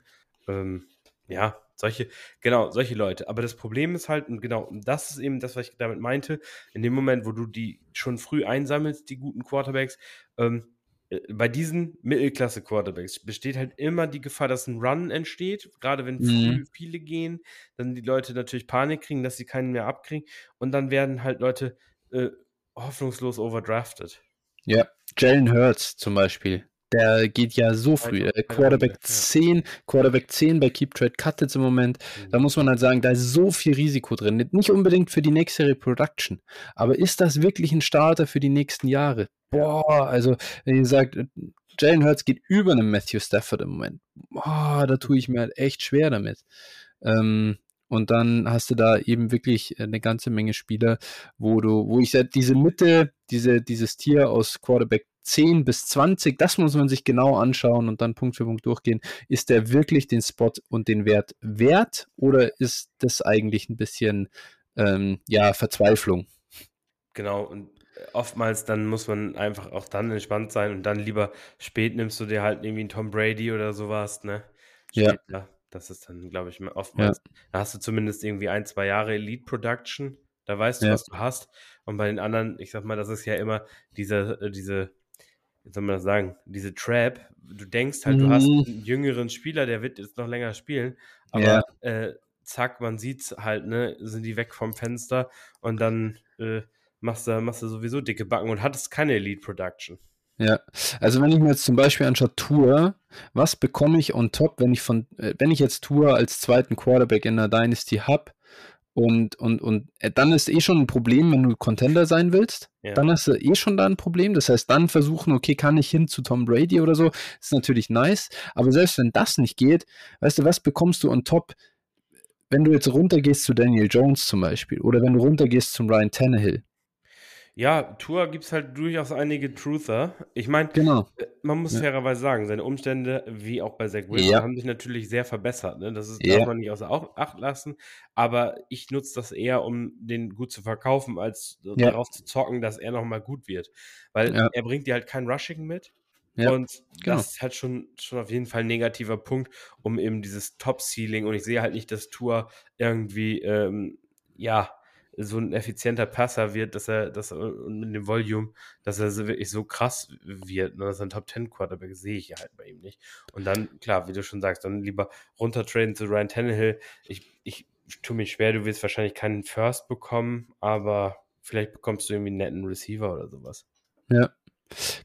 Ähm, ja, solche, genau, solche Leute. Aber das Problem ist halt, und genau, das ist eben das, was ich damit meinte, in dem Moment, wo du die schon früh einsammelst, die guten Quarterbacks, ähm, äh, bei diesen Mittelklasse-Quarterbacks besteht halt immer die Gefahr, dass ein Run entsteht, gerade wenn Mhm. viele gehen, dann die Leute natürlich Panik kriegen, dass sie keinen mehr abkriegen und dann werden halt Leute äh, hoffnungslos overdrafted. Ja, Jalen Hurts zum Beispiel. Der geht ja so früh. Äh, Quarterback Runde, ja. 10, Quarterback 10 bei Keep Trade Cut jetzt im Moment. Da muss man halt sagen, da ist so viel Risiko drin. Nicht unbedingt für die nächste Reproduction. Aber ist das wirklich ein Starter für die nächsten Jahre? Boah, also, wenn ihr sagt, Jalen Hurts geht über einen Matthew Stafford im Moment. Boah, da tue ich mir halt echt schwer damit. Ähm, und dann hast du da eben wirklich äh, eine ganze Menge Spieler, wo du, wo ich sage, diese Mitte, diese, dieses Tier aus Quarterback 10 bis 20, das muss man sich genau anschauen und dann Punkt für Punkt durchgehen. Ist der wirklich den Spot und den Wert wert oder ist das eigentlich ein bisschen ähm, ja, Verzweiflung? Genau, und äh, oftmals dann muss man einfach auch dann entspannt sein und dann lieber spät nimmst du dir halt irgendwie einen Tom Brady oder sowas, ne? Ja. Das ist dann, glaube ich, oftmals, da hast du zumindest irgendwie ein, zwei Jahre Elite Production, da weißt du, Ja. was du hast. Und bei den anderen, ich sag mal, das ist ja immer diese, äh, diese, wie soll man das sagen, diese Trap. Du denkst halt, du hast Mhm. einen jüngeren Spieler, der wird jetzt noch länger spielen, aber Ja. äh, zack, man sieht's halt, ne, sind die weg vom Fenster und dann äh, machst du, machst du sowieso dicke Backen und hattest keine Elite Production. Ja, also wenn ich mir jetzt zum Beispiel anschaue Tour, was bekomme ich on top, wenn ich von, äh, wenn ich jetzt Tour als zweiten Quarterback in der Dynasty habe und, und, und äh, dann ist eh schon ein Problem, wenn du Contender sein willst, Ja. dann hast du eh schon da ein Problem. Das heißt, dann versuchen, okay, kann ich hin zu Tom Brady oder so, ist natürlich nice, aber selbst wenn das nicht geht, weißt du, was bekommst du on top, wenn du jetzt runtergehst zu Daniel Jones zum Beispiel oder wenn du runtergehst zum Ryan Tannehill? Ja, Tour gibt es halt durchaus einige Truther. Ich meine, Genau. Äh, Man muss Ja. fairerweise sagen, seine Umstände, wie auch bei Zach Wilson, Ja. haben sich natürlich sehr verbessert. Ne? Das ist, Ja. darf man nicht außer Au- Acht lassen. Aber ich nutze das eher, um den gut zu verkaufen, als darauf zu zocken, dass er nochmal gut wird. Weil er bringt dir halt kein Rushing mit. Und genau. das ist halt schon, schon auf jeden Fall ein negativer Punkt, um eben dieses Top-Ceiling. Und ich sehe halt nicht, dass Tour irgendwie, ähm, ja, so ein effizienter Passer wird, dass er, dass er und mit dem Volume, dass er so wirklich so krass wird, ne, dass er ein Top 10 Quarterback sehe ich halt bei ihm nicht. Und dann, klar, wie du schon sagst, dann lieber runtertraden zu Ryan Tannehill. Ich, ich tue mich schwer, du wirst wahrscheinlich keinen First bekommen, aber vielleicht bekommst du irgendwie einen netten Receiver oder sowas. Ja.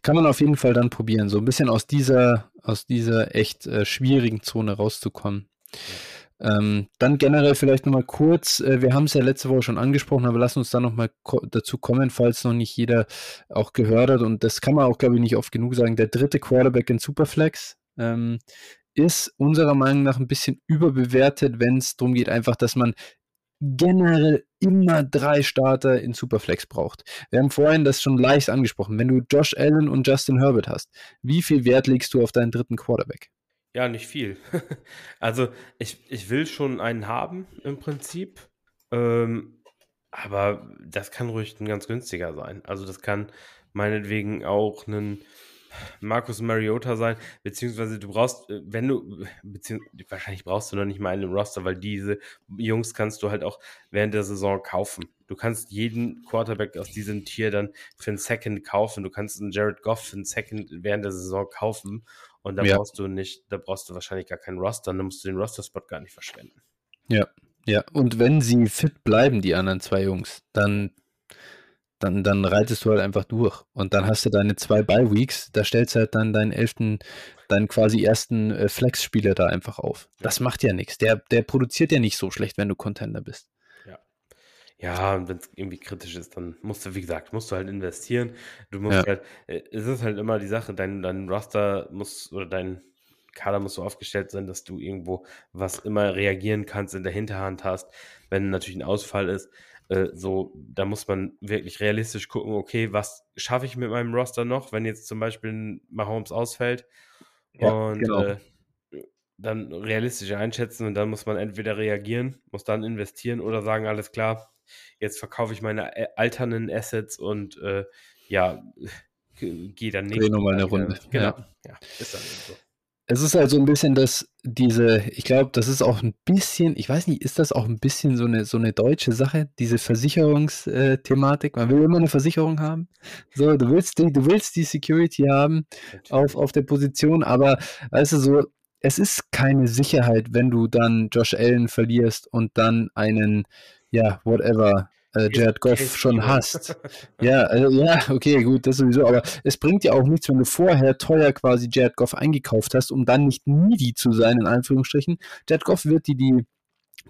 Kann man auf jeden Fall dann probieren, so ein bisschen aus dieser, aus dieser echt äh, schwierigen Zone rauszukommen. Ähm, dann generell vielleicht nochmal kurz, äh, wir haben es ja letzte Woche schon angesprochen, aber lass uns da nochmal dazu kommen, falls noch nicht jeder auch gehört hat. Und das kann man auch, glaube ich, nicht oft genug sagen. Der dritte Quarterback in Superflex ähm, ist unserer Meinung nach ein bisschen überbewertet, wenn es darum geht, einfach, dass man generell immer drei Starter in Superflex braucht. Wir haben vorhin das schon leicht angesprochen. Wenn du Josh Allen und Justin Herbert hast, wie viel Wert legst du auf deinen dritten Quarterback? Ja, nicht viel. [laughs] also ich, ich will schon einen haben im Prinzip. Ähm, aber das kann ruhig ein ganz günstiger sein. Also das kann meinetwegen auch ein Markus Mariota sein, beziehungsweise du brauchst, äh, wenn du, wahrscheinlich brauchst du noch nicht mal einen im Roster, weil diese Jungs kannst du halt auch während der Saison kaufen. Du kannst jeden Quarterback aus diesem Tier dann für einen Second kaufen. Du kannst einen Jared Goff für einen Second während der Saison kaufen. Und da Ja. brauchst du nicht, da brauchst du wahrscheinlich gar keinen Roster, dann musst du den Roster-Spot gar nicht verschwenden. Ja, ja. Und wenn sie fit bleiben, die anderen zwei Jungs, dann, dann, dann reitest du halt einfach durch. Und dann hast du deine zwei Bye-Weeks, da stellst du halt dann deinen elften, deinen quasi ersten äh, Flex-Spieler da einfach auf. Das macht ja nichts. Der, der produziert ja nicht so schlecht, wenn du Contender bist. Ja, und wenn es irgendwie kritisch ist, dann musst du, wie gesagt, musst du halt investieren. Du musst Ja. halt, äh, es ist halt immer die Sache, dein, dein Roster muss oder dein Kader muss so aufgestellt sein, dass du irgendwo was immer reagieren kannst, in der Hinterhand hast, wenn natürlich ein Ausfall ist. äh, so, da muss man wirklich realistisch gucken, okay, was schaffe ich mit meinem Roster noch, wenn jetzt zum Beispiel ein Mahomes ausfällt ja, und genau. äh, dann realistisch einschätzen und dann muss man entweder reagieren, muss dann investieren oder sagen, alles klar, jetzt verkaufe ich meine äh, alternden Assets und äh, ja, [laughs] gehe dann nicht. Dreh nochmal eine Runde. Genau. Ja. ja, ist dann so es ist halt so ein bisschen dass diese, ich glaube, das ist auch ein bisschen, ich weiß nicht, ist das auch ein bisschen so eine, so eine deutsche Sache, diese Versicherungsthematik? Man will immer eine Versicherung haben. So, du willst die, du willst die Security haben auf, auf der Position, aber weißt du, so, es ist keine Sicherheit, wenn du dann Josh Allen verlierst und dann einen, ja, whatever, äh, Jared Goff schon hast. ja, also, ja, okay, gut, das sowieso. Aber es bringt ja auch nichts, wenn du vorher teuer quasi Jared Goff eingekauft hast, um dann nicht needy zu sein, in Anführungsstrichen. Jared Goff wird dir die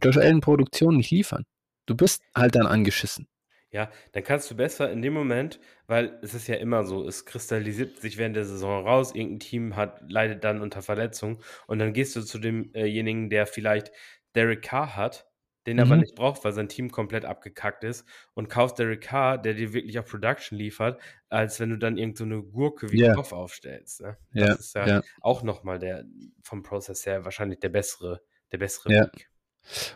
Josh Allen Produktion nicht liefern. Du bist halt dann angeschissen. Ja, dann kannst du besser in dem Moment, weil es ist ja immer so, es kristallisiert sich während der Saison raus, irgendein Team hat, leidet dann unter Verletzung und dann gehst du zu demjenigen, der vielleicht Derek Carr hat den mhm. aber nicht braucht, weil sein Team komplett abgekackt ist und kaufst Derek Carr, der dir wirklich auf Production liefert, als wenn du dann irgendeine so Gurke wie yeah. Kopf aufstellst. Ne? Das ja, ist ja, ja. auch nochmal der vom Prozess her wahrscheinlich der bessere, der bessere ja. Weg.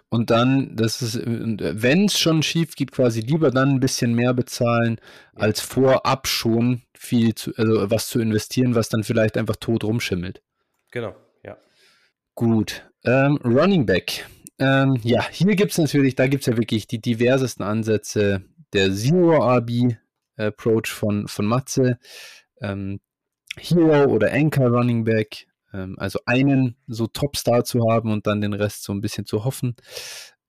Und dann, das ist, wenn es schon schief geht, quasi lieber dann ein bisschen mehr bezahlen, ja. als vorab schon viel zu, also was zu investieren, was dann vielleicht einfach tot rumschimmelt. Genau, ja. Gut. Ähm, Running Back. Ähm, ja, hier gibt es natürlich, da gibt es ja wirklich die diversesten Ansätze. Der Zero-RB-Approach von, von Matze, ähm, Hero oder Anchor Running Back, ähm, also einen so Topstar zu haben und dann den Rest so ein bisschen zu hoffen.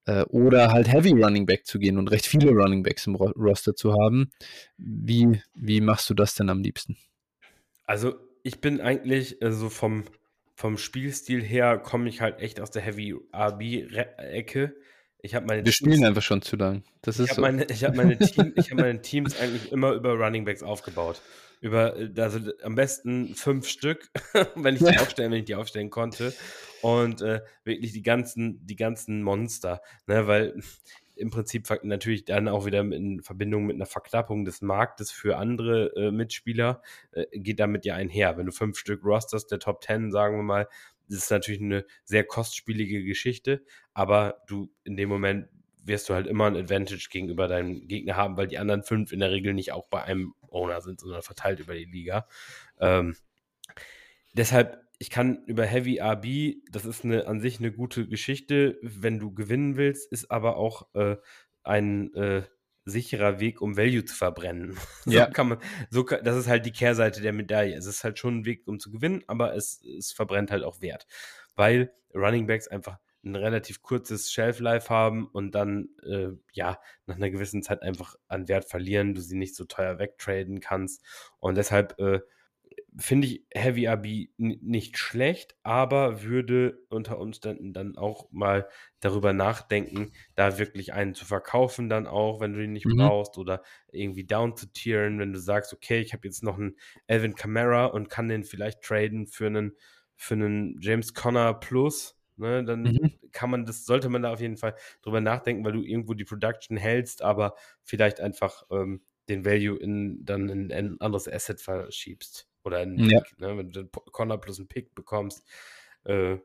Äh, oder halt Heavy Running Back zu gehen und recht viele Running Backs im Roster zu haben. Wie, wie machst du das denn am liebsten? Also ich bin eigentlich so also vom vom Spielstil her komme ich halt echt aus der Heavy RB-Ecke. Ich habe meine Wir Teams, spielen einfach schon zu lang. Das ist ich habe meine, ich hab meine, [laughs] Team, hab meine Teams eigentlich immer über Running Backs aufgebaut. Über, also am besten fünf Stück, [laughs] wenn ich die aufstellen, wenn ich die aufstellen konnte. Und äh, wirklich die ganzen, die ganzen Monster. Ne, weil im Prinzip natürlich dann auch wieder in Verbindung mit einer Verknappung des Marktes für andere äh, Mitspieler, äh, geht damit ja einher. Wenn du fünf Stück rosterst, der Top Ten, sagen wir mal, das ist natürlich eine sehr kostspielige Geschichte, aber du in dem Moment wirst du halt immer ein Advantage gegenüber deinem Gegner haben, weil die anderen fünf in der Regel nicht auch bei einem Owner sind, sondern verteilt über die Liga. Ähm, deshalb ich kann über Heavy RB, das ist eine, an sich eine gute Geschichte, wenn du gewinnen willst, ist aber auch äh, ein äh, sicherer Weg, um Value zu verbrennen. [laughs] Ja. so kann man, so das ist halt die Kehrseite der Medaille. Es ist halt schon ein Weg, um zu gewinnen, aber es, es verbrennt halt auch Wert. Weil Running Backs einfach ein relativ kurzes Shelf-Life haben und dann, äh, ja, nach einer gewissen Zeit einfach an Wert verlieren, du sie nicht so teuer wegtraden kannst. Und deshalb äh, finde ich Heavy RB nicht schlecht, aber würde unter Umständen dann auch mal darüber nachdenken, da wirklich einen zu verkaufen, dann auch, wenn du ihn nicht mhm. brauchst, oder irgendwie down zu tieren, wenn du sagst, okay, ich habe jetzt noch einen Elvin Kamara und kann den vielleicht traden für einen, für einen James Conner Plus. Ne, dann mhm. kann man das, sollte man da auf jeden Fall drüber nachdenken, weil du irgendwo die Production hältst, aber vielleicht einfach ähm, den Value in dann in ein anderes Asset verschiebst. Oder einen ja. Pick, ne? wenn du den Connor plus einen Pick bekommst. Äh,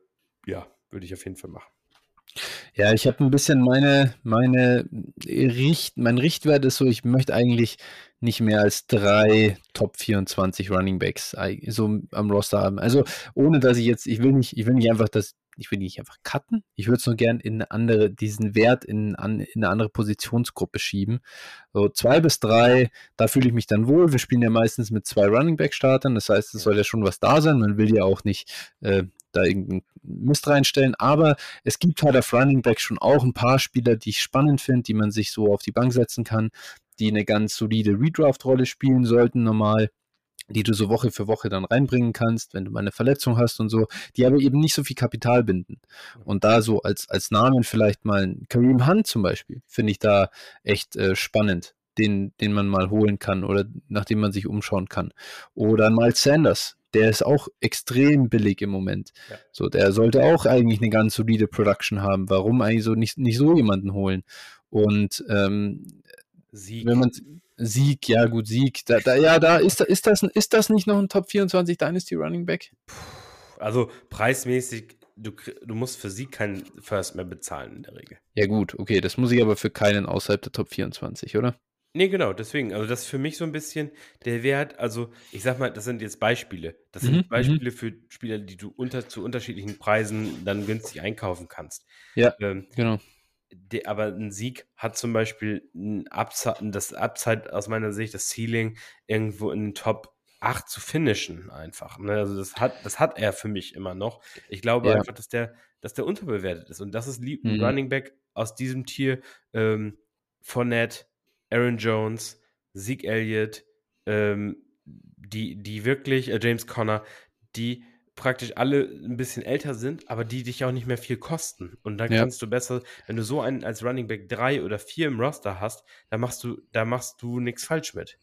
ja, würde ich auf jeden Fall machen. Ja, ich habe ein bisschen meine, meine Richt, mein Richtwert ist so, ich möchte eigentlich nicht mehr als drei Top 24 Running Backs so am Roster haben. Also ohne dass ich jetzt, ich will nicht, ich will nicht einfach das ich will nicht einfach cutten, ich würde es nur gern in eine andere, diesen Wert in, an, in eine andere Positionsgruppe schieben. So zwei bis drei, da fühle ich mich dann wohl. Wir spielen ja meistens mit zwei Running Back Startern, das heißt, es soll ja schon was da sein. Man will ja auch nicht äh, da irgendeinen Mist reinstellen, aber es gibt halt auf Running Back schon auch ein paar Spieler, die ich spannend finde, die man sich so auf die Bank setzen kann, die eine ganz solide Redraft-Rolle spielen sollten normal die du so Woche für Woche dann reinbringen kannst, wenn du mal eine Verletzung hast und so, die aber eben nicht so viel Kapital binden. Und da so als, als Namen vielleicht mal Kareem Hunt zum Beispiel, finde ich da echt äh, spannend, den, den man mal holen kann oder nachdem man sich umschauen kann. Oder Miles Sanders, der ist auch extrem billig im Moment. Ja. So, der sollte auch eigentlich eine ganz solide Production haben. Warum eigentlich so nicht, nicht so jemanden holen? Und ähm, Sieg. Wenn man Sieg, ja gut, Sieg. Da, da, ja, da ist, ist, das, ist das nicht noch ein Top 24 Dynasty Running Back? Also preismäßig, du, du musst für Sieg keinen First mehr bezahlen in der Regel. Ja gut, okay, das muss ich aber für keinen außerhalb der Top 24, oder? Nee, genau, deswegen. Also das ist für mich so ein bisschen der Wert, also ich sag mal, das sind jetzt Beispiele. Das sind mhm, mhm. Beispiele für Spieler, die du unter, zu unterschiedlichen Preisen dann günstig einkaufen kannst. Ja, ähm, genau. De, aber ein Sieg hat zum Beispiel ein Upside, das Upside aus meiner Sicht, das Ceiling, irgendwo in den Top 8 zu finishen, einfach. Ne? Also das hat, das hat er für mich immer noch. Ich glaube ja. einfach, dass der, dass der unterbewertet ist. Und das ist ein mhm. Running Back aus diesem Tier. Ähm, Fournette, Aaron Jones, Zeke Elliott, ähm, die, die wirklich, äh, James Conner, die praktisch alle ein bisschen älter sind, aber die dich auch nicht mehr viel kosten. Und dann ja. kannst du besser, wenn du so einen als Running Back 3 oder 4 im Roster hast, da machst du, da machst du nichts falsch mit.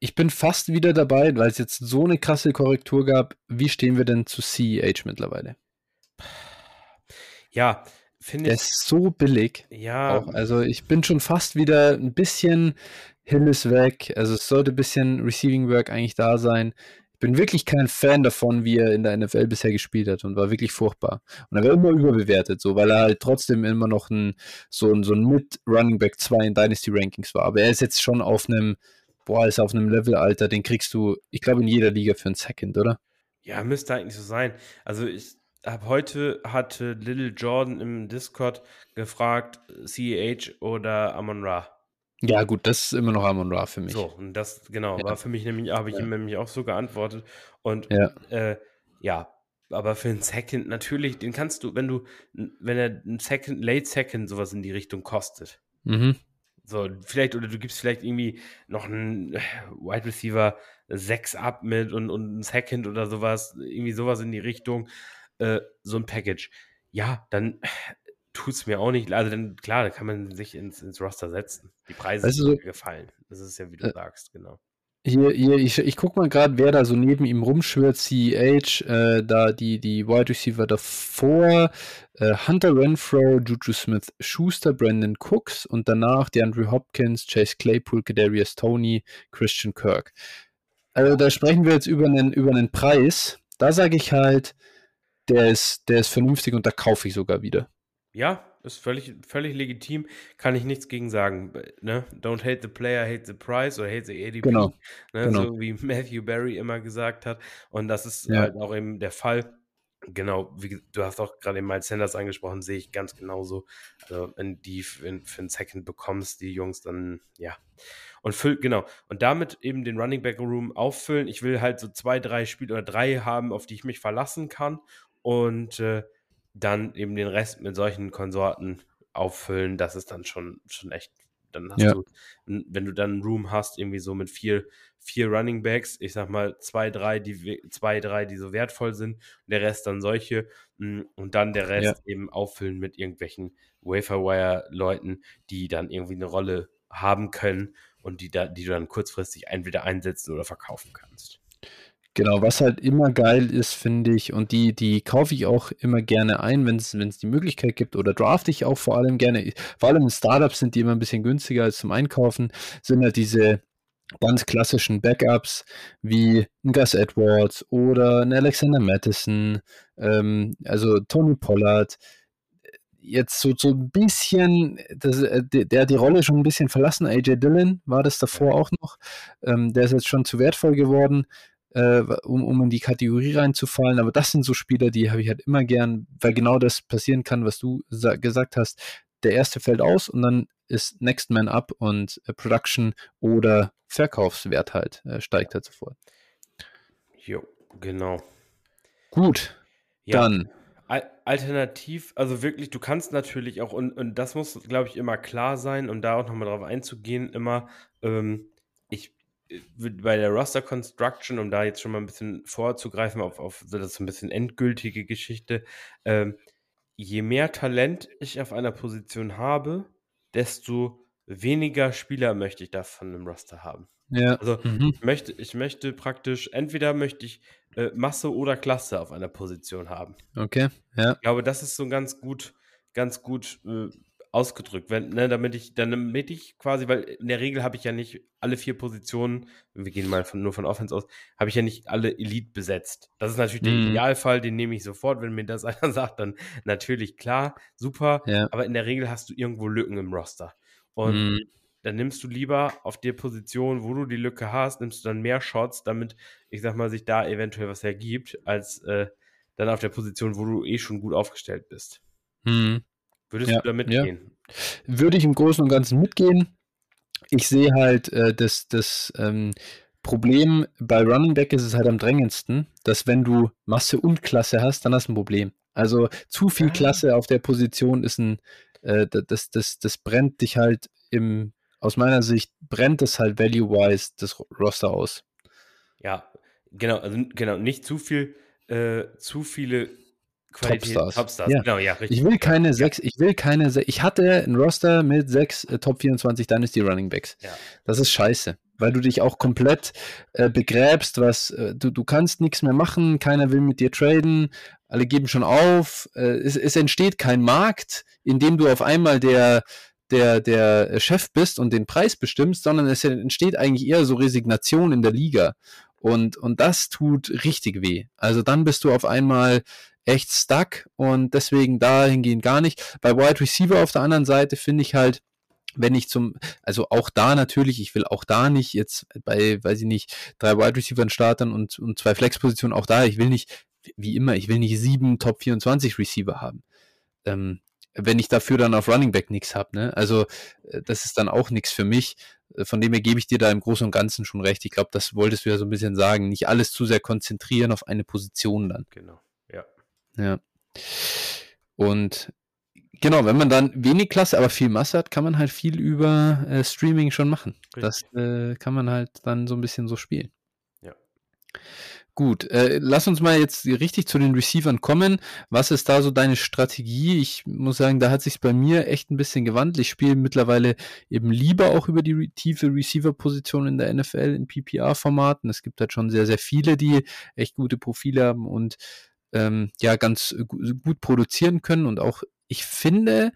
Ich bin fast wieder dabei, weil es jetzt so eine krasse Korrektur gab. Wie stehen wir denn zu CEH mittlerweile? Ja, finde ich. Der ist so billig. Ja. Auch. Also ich bin schon fast wieder ein bisschen Hill ist weg. Also es sollte ein bisschen Receiving Work eigentlich da sein. Bin wirklich kein Fan davon, wie er in der NFL bisher gespielt hat und war wirklich furchtbar. Und er war immer überbewertet, so, weil er halt trotzdem immer noch ein, so, ein, so ein Mid-Running Back 2 in Dynasty Rankings war. Aber er ist jetzt schon auf einem, boah, ist auf einem Level, Alter, den kriegst du, ich glaube, in jeder Liga für einen Second, oder? Ja, müsste eigentlich so sein. Also ich, ab heute hatte Little Jordan im Discord gefragt, CEH oder Amon Ra. Ja, gut, das ist immer noch Amon Ra für mich. So, und das, genau, ja. war für mich nämlich, habe ich ja. ihm nämlich auch so geantwortet. Und ja. Äh, ja, aber für einen Second natürlich, den kannst du, wenn du, wenn er ein Second, Late Second sowas in die Richtung kostet. Mhm. So, vielleicht, oder du gibst vielleicht irgendwie noch einen Wide Receiver 6 ab mit und, und ein Second oder sowas, irgendwie sowas in die Richtung äh, so ein Package. Ja, dann tut es mir auch nicht. Also dann, klar, da kann man sich ins, ins Roster setzen. Die Preise also, sind mir gefallen. Das ist ja, wie du äh, sagst, genau. Hier, hier, ich, ich guck mal gerade, wer da so neben ihm rumschwirrt. CEH, äh, da die, die Wide Receiver davor, äh, Hunter Renfro, Juju Smith Schuster, Brandon Cooks und danach die Andrew Hopkins, Chase Claypool, Kadarius Tony, Christian Kirk. Also da sprechen wir jetzt über einen, über einen Preis. Da sage ich halt, der ist, der ist vernünftig und da kaufe ich sogar wieder. Ja, ist völlig, völlig legitim, kann ich nichts gegen sagen. Ne? Don't hate the player, hate the price oder hate the ADP. Genau. Ne? genau. So wie Matthew Barry immer gesagt hat. Und das ist ja. halt auch eben der Fall. Genau, wie du hast auch gerade Miles Sanders angesprochen, sehe ich ganz genauso. Also, wenn die für, für einen Second bekommst, die Jungs, dann ja. Und füll, genau. Und damit eben den Running Back Room auffüllen. Ich will halt so zwei, drei Spiele oder drei haben, auf die ich mich verlassen kann und äh, dann eben den Rest mit solchen Konsorten auffüllen, das ist dann schon, schon echt. Dann hast ja. du, wenn du dann einen Room hast, irgendwie so mit vier, vier Running Backs, ich sag mal zwei, drei, die zwei, drei, die so wertvoll sind, der Rest dann solche und dann der Rest ja. eben auffüllen mit irgendwelchen Waferwire-Leuten, die dann irgendwie eine Rolle haben können und die, da, die du dann kurzfristig entweder einsetzen oder verkaufen kannst. Genau, was halt immer geil ist, finde ich, und die, die kaufe ich auch immer gerne ein, wenn es die Möglichkeit gibt, oder draft ich auch vor allem gerne. Vor allem in Startups sind die immer ein bisschen günstiger als zum Einkaufen, sind halt diese ganz klassischen Backups wie ein Gus Edwards oder ein Alexander Madison, ähm, also Tony Pollard. Jetzt so, so ein bisschen, das, äh, der hat die Rolle schon ein bisschen verlassen. AJ Dillon war das davor auch noch. Ähm, der ist jetzt schon zu wertvoll geworden äh, um, um in die Kategorie reinzufallen. Aber das sind so Spieler, die habe ich halt immer gern, weil genau das passieren kann, was du gesagt hast. Der erste fällt aus und dann ist Next Man Up und äh, Production oder Verkaufswert halt äh, steigt halt sofort. Jo, genau. Gut, ja. dann. Alternativ, also wirklich, du kannst natürlich auch, und, und das muss, glaube ich, immer klar sein, um da auch nochmal drauf einzugehen, immer, ähm, bei der Roster Construction, um da jetzt schon mal ein bisschen vorzugreifen auf, auf so das ein bisschen endgültige Geschichte, ähm, je mehr Talent ich auf einer Position habe, desto weniger Spieler möchte ich davon im Roster haben. Ja. Also mhm. ich, möchte, ich möchte praktisch, entweder möchte ich äh, Masse oder Klasse auf einer Position haben. Okay, ja. Ich glaube, das ist so ganz gut, ganz gut äh, ausgedrückt, wenn, ne, damit ich, dann damit ich quasi, weil in der Regel habe ich ja nicht alle vier Positionen, wir gehen mal von, nur von Offense aus, habe ich ja nicht alle Elite besetzt. Das ist natürlich der Mhm. Idealfall, den nehme ich sofort, wenn mir das [laughs] einer sagt, dann natürlich klar, super, Ja. aber in der Regel hast du irgendwo Lücken im Roster. Und Mhm. dann nimmst du lieber auf der Position, wo du die Lücke hast, nimmst du dann mehr Shots, damit, ich sag mal, sich da eventuell was ergibt, als äh, dann auf der Position, wo du eh schon gut aufgestellt bist. Mhm. Würdest Ja, du da mitgehen? Würde ich im Großen und Ganzen mitgehen. Ich sehe halt, äh, das, das ähm, Problem bei Running Back ist es halt am drängendsten, dass wenn du Masse und Klasse hast, dann hast du ein Problem. Also zu viel Ah. Klasse auf der Position ist ein, äh, da- das, das, das brennt dich halt im, aus meiner Sicht brennt es halt value-wise das Roster aus. Ja, genau, also genau, nicht zu viel, äh, zu viele Qualität, Topstars. Topstars. Ja. Genau, ja, richtig. Ich will keine sechs, ich will keine sechs. Ich hatte ein Roster mit sechs äh, Top 24 Dynasty Running Backs. Ja. Das ist scheiße, weil du dich auch komplett äh, begräbst, was äh, du, du kannst nichts mehr machen, keiner will mit dir traden, alle geben schon auf. Äh, es, es entsteht kein Markt, in dem du auf einmal der der, der Chef bist und den Preis bestimmst, sondern es entsteht eigentlich eher so Resignation in der Liga. Und, und das tut richtig weh. Also dann bist du auf einmal echt stuck und deswegen dahingehend gar nicht. Bei Wide Receiver auf der anderen Seite finde ich halt, wenn ich zum, also auch da natürlich, ich will auch da nicht jetzt bei, weiß ich nicht, drei Wide Receiver Startern und, und zwei Flexpositionen, auch da, ich will nicht, wie immer, ich will nicht sieben Top 24 Receiver haben. Ähm, wenn ich dafür dann auf Running Back nichts habe, ne? Also äh, das ist dann auch nichts für mich. Äh, Von dem her gebe ich dir da im Großen und Ganzen schon recht. Ich glaube, das wolltest du ja so ein bisschen sagen. Nicht alles zu sehr konzentrieren auf eine Position dann. Genau, ja. Und genau, wenn man dann wenig Klasse, aber viel Masse hat, kann man halt viel über äh, Streaming schon machen. Das äh, kann man halt dann so ein bisschen so spielen. Ja. Gut, äh, lass uns mal jetzt richtig zu den Receivern kommen. Was ist da so deine Strategie? Ich muss sagen, da hat sich bei mir echt ein bisschen gewandelt. Ich spiele mittlerweile eben lieber auch über die re tiefe Receiver-Position in der NFL in PPR-Formaten. Es gibt halt schon sehr, sehr viele, die echt gute Profile haben und ähm, ja ganz gu gut produzieren können. Und auch ich finde,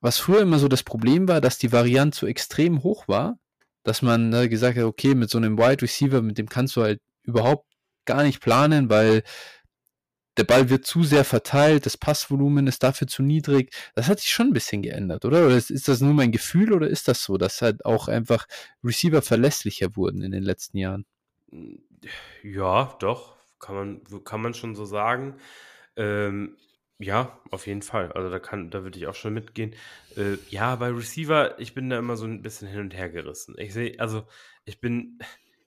was früher immer so das Problem war, dass die Varianz so extrem hoch war, dass man ne, gesagt hat, okay, mit so einem Wide Receiver, mit dem kannst du halt überhaupt gar nicht planen, weil der Ball wird zu sehr verteilt, das Passvolumen ist dafür zu niedrig. Das hat sich schon ein bisschen geändert, oder? Oder ist das nur mein Gefühl oder ist das so, dass halt auch einfach Receiver verlässlicher wurden in den letzten Jahren? Ja, doch, kann man, kann man schon so sagen. Ähm, ja, auf jeden Fall. Also da kann, da würde ich auch schon mitgehen. Äh, ja, bei Receiver, ich bin da immer so ein bisschen hin und her gerissen. Ich sehe, also ich bin,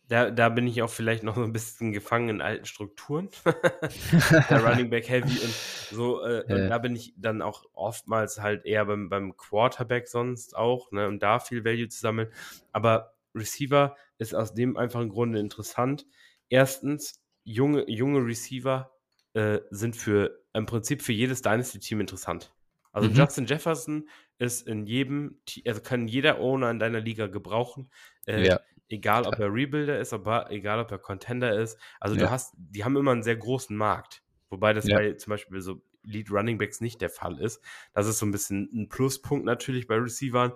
da, da bin ich auch vielleicht noch so ein bisschen gefangen in alten Strukturen. [laughs] der Running Back Heavy und so. Äh, Ja. und da bin ich dann auch oftmals halt eher beim, beim Quarterback sonst auch, ne, um da viel Value zu sammeln. Aber Receiver ist aus dem einfachen Grunde interessant. Erstens, junge, junge Receiver äh, sind für im Prinzip für jedes Dynasty-Team interessant. Also Mhm. Justin Jefferson ist in jedem, also kann jeder Owner in deiner Liga gebrauchen. Äh, Ja. Egal, ob er Rebuilder ist, aber egal, ob er Contender ist. Also du Ja. hast, die haben immer einen sehr großen Markt. Wobei das Ja. bei zum Beispiel so Elite Running Backs nicht der Fall ist. Das ist so ein bisschen ein Pluspunkt natürlich bei Receivern,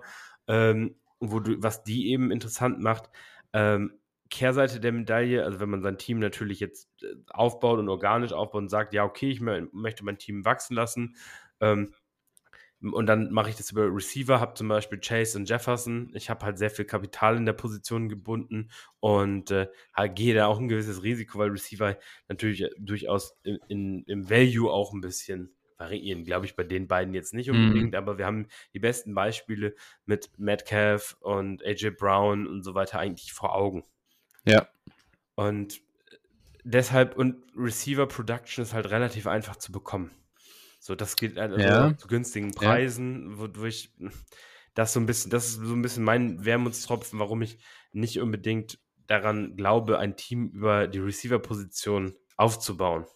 ähm, wo du, was die eben interessant macht. Ähm, Kehrseite der Medaille, also wenn man sein Team natürlich jetzt äh, aufbaut und organisch aufbaut und sagt, ja, okay, ich mö- möchte mein Team wachsen lassen, ähm, und dann mache ich das über Receiver, habe zum Beispiel Chase und Jefferson. Ich habe halt sehr viel Kapital in der Position gebunden und äh, halt gehe da auch ein gewisses Risiko, weil Receiver natürlich äh, durchaus in, in, im Value auch ein bisschen variieren. Glaube ich bei den beiden jetzt nicht Mhm. unbedingt, aber wir haben die besten Beispiele mit Metcalf und AJ Brown und so weiter eigentlich vor Augen. Ja. Und deshalb, und Receiver Production ist halt relativ einfach zu bekommen. So, das geht also Ja. zu günstigen Preisen, wodurch das so ein bisschen, das ist so ein bisschen mein Wermutstropfen, warum ich nicht unbedingt daran glaube, ein Team über die Receiver-Position aufzubauen.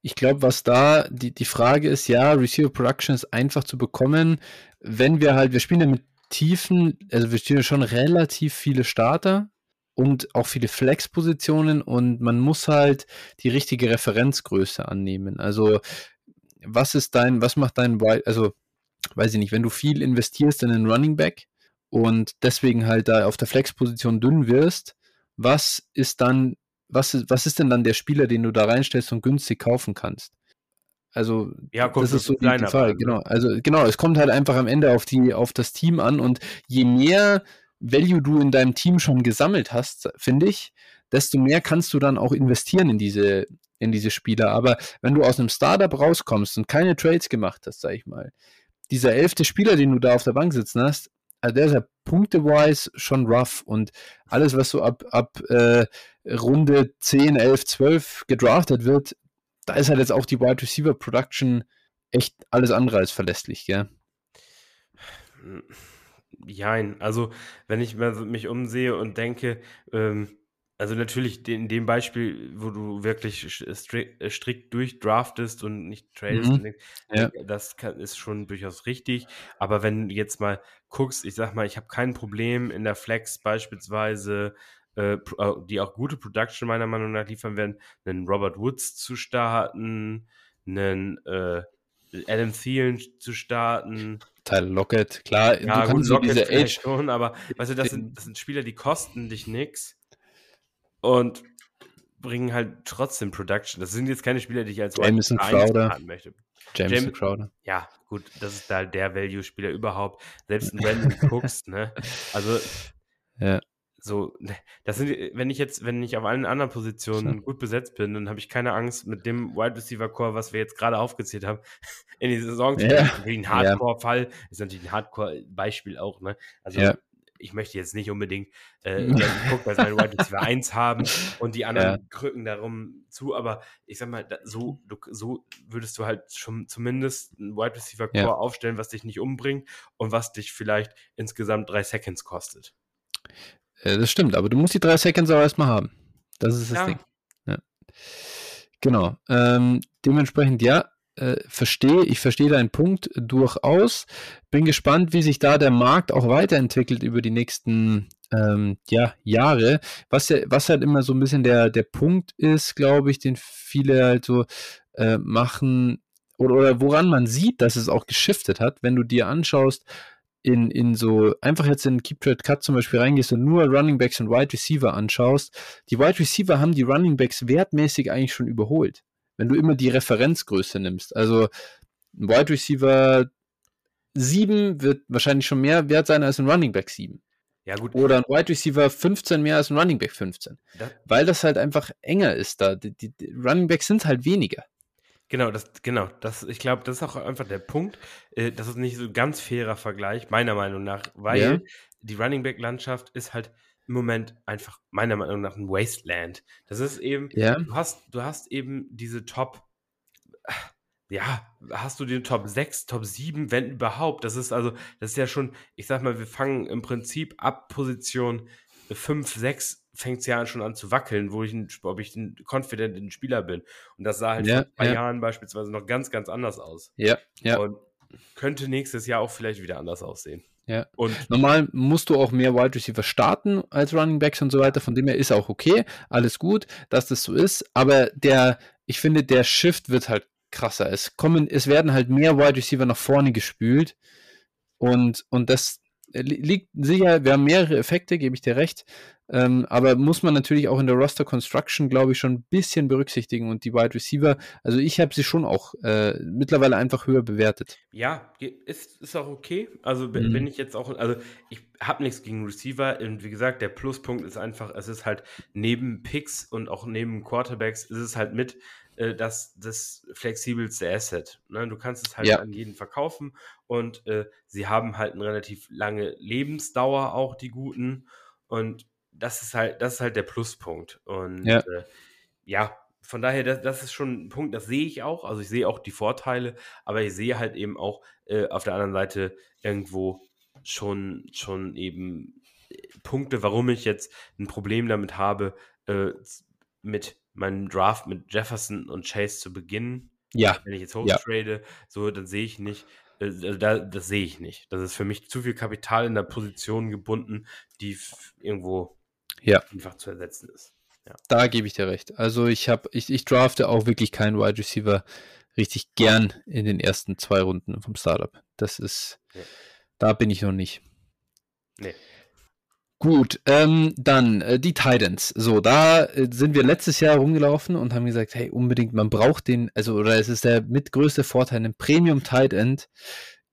Ich glaube, was da die, die Frage ist, ja, Receiver Production ist einfach zu bekommen, wenn wir halt, wir spielen ja mit Tiefen, also wir spielen ja schon relativ viele Starter und auch viele Flex-Positionen und man muss halt die richtige Referenzgröße annehmen. Also, was ist dein, was macht dein Wide, also weiß ich nicht, wenn du viel investierst in einen Running Back und deswegen halt da auf der Flex-Position dünn wirst, was ist dann, was ist, was ist denn dann der Spieler, den du da reinstellst und günstig kaufen kannst? Also Ja, kommt das ist so die, Frage, genau. Also genau, es kommt halt einfach am Ende auf die, auf das Team an und je mehr Value du in deinem Team schon gesammelt hast, finde ich, desto mehr kannst du dann auch investieren in diese, in diese Spieler. Aber wenn du aus einem Startup rauskommst und keine Trades gemacht hast, sag ich mal, dieser elfte Spieler, den du da auf der Bank sitzen hast, also der ist ja punkte-wise schon rough und alles, was so ab, ab äh, Runde 10, 11, 12 gedraftet wird, da ist halt jetzt auch die Wide Receiver Production echt alles andere als verlässlich, gell? Jein. Also, wenn ich mich umsehe und denke, ähm, also natürlich in dem Beispiel, wo du wirklich strikt, äh, strikt durchdraftest und nicht tradest, Mhm. Ja. das kann, ist schon durchaus richtig. Aber wenn du jetzt mal guckst, ich sag mal, ich habe kein Problem in der Flex beispielsweise, äh, äh, die auch gute Production meiner Meinung nach liefern werden, einen Robert Woods zu starten, einen äh, Adam Thielen zu starten. Tyler Lockett, klar, Ja, du gut, kannst so Lockett diese Age, schon, aber weißt du, das sind, das sind Spieler, die kosten dich nix und bringen halt trotzdem Production. Das sind jetzt keine Spieler, die ich als eins Crowder. möchte. Jameson Jam- Crowder. Ja, gut, das ist da der Value-Spieler überhaupt. Selbst ein Brandon Cooks, ne? Also, Ja. So, ne, das sind, wenn ich jetzt, wenn ich auf allen anderen Positionen gut besetzt bin, dann habe ich keine Angst mit dem Wide Receiver Core, was wir jetzt gerade aufgezählt haben, [laughs] in die Saison zu. Wie ein Hardcore-Fall ist natürlich ein Hardcore-Beispiel auch, ne? Also, Ja. ich möchte jetzt nicht unbedingt äh, [laughs] Brandon Cook als meinen Wide Receiver 1 haben und die anderen Ja. krücken darum zu, aber ich sag mal, so, so würdest du halt schon zumindest ein Wide Receiver Core Ja. aufstellen, was dich nicht umbringt und was dich vielleicht insgesamt drei Seconds kostet. Äh, das stimmt, aber du musst die drei Seconds auch erstmal haben. Das ist das Ja. Ding. Ja. Genau. Ähm, dementsprechend, ja, äh, verstehe, ich verstehe deinen Punkt durchaus. Bin gespannt, wie sich da der Markt auch weiterentwickelt über die nächsten ähm, ja, Jahre. Was, ja, was halt immer so ein bisschen der, der Punkt ist, glaube ich, den viele halt so äh, machen oder, oder woran man sieht, dass es auch geschiftet hat, wenn du dir anschaust, in, in so, einfach jetzt in Keep Trade Cut zum Beispiel reingehst und nur Running Backs und Wide Receiver anschaust, die Wide Receiver haben die Running Backs wertmäßig eigentlich schon überholt. Wenn du immer die Referenzgröße nimmst. Also ein Wide Receiver 7 wird wahrscheinlich schon mehr wert sein als ein Running Back 7. Ja, gut. Oder ein Wide Receiver 15 mehr als ein Running Back 15. Da, Weil das halt einfach enger ist da. Die, die, die Running Backs sind halt weniger. Genau, das, genau, das, ich glaube, das ist auch einfach der Punkt. Äh, das ist nicht so ein ganz fairer Vergleich, meiner Meinung nach, weil Ja. die Running Back Landschaft ist halt im Moment einfach meiner Meinung nach ein Wasteland. Das ist eben, Ja. du hast, du hast eben diese Top, ja, hast du den Top 6, Top 7, wenn überhaupt. Das ist also, das ist ja schon, ich sag mal, wir fangen im Prinzip ab Position 5, 6 fängt es ja schon an zu wackeln, wo ich ein, ob ich ein confident ein Spieler bin. Und das sah halt Ja, vor ein paar ja. Jahren beispielsweise noch ganz, ganz anders aus. Ja, ja. Und könnte nächstes Jahr auch vielleicht wieder anders aussehen. Ja. Und Normal musst du auch mehr Wide Receiver starten als Running Backs und so weiter. Von dem her ist auch okay. Alles gut, dass das so ist. Aber der, ich finde, der Shift wird halt krasser. Es kommen, es werden halt mehr Wide Receiver nach vorne gespült. Und, und das liegt sicher, wir haben mehrere Effekte, gebe ich dir recht. Ähm, aber muss man natürlich auch in der Roster Construction, glaube ich, schon ein bisschen berücksichtigen. Und die Wide Receiver, also ich habe sie schon auch äh, mittlerweile einfach höher bewertet. ja, ist, ist auch okay. Also bin, Mhm. bin ich jetzt auch, also ich habe nichts gegen Receiver. Und wie gesagt, der Pluspunkt ist einfach, es ist halt neben Picks und auch neben Quarterbacks, ist es halt mit äh, das, das flexibelste Asset. Ne? Du kannst es halt Ja. an jeden verkaufen und äh, sie haben halt eine relativ lange Lebensdauer, auch die guten. Und das ist halt, das ist halt der Pluspunkt. Und Ja. äh, ja, von daher, das, das ist schon ein Punkt, das sehe ich auch. Also ich sehe auch die Vorteile, aber ich sehe halt eben auch äh, auf der anderen Seite irgendwo schon, schon eben äh, Punkte, warum ich jetzt ein Problem damit habe, äh, mit meinem Draft mit Jefferson und Chase zu beginnen. Ja, Wenn ich jetzt Ja. hochtrade, so, dann sehe ich nicht, also da, das sehe ich nicht. Das ist für mich zu viel Kapital in der Position gebunden, die irgendwo Ja. einfach zu ersetzen ist. Da gebe ich dir recht. Also ich habe, ich, ich drafte auch wirklich keinen Wide Receiver richtig gern in den ersten zwei Runden vom Startup. Das ist, ja. da bin ich noch nicht. Nee. Gut, ähm, dann äh, die Titans. So, da äh, sind wir letztes Jahr rumgelaufen und haben gesagt, hey, unbedingt, man braucht den, also, oder es ist der mitgrößte Vorteil, einen Premium Tight End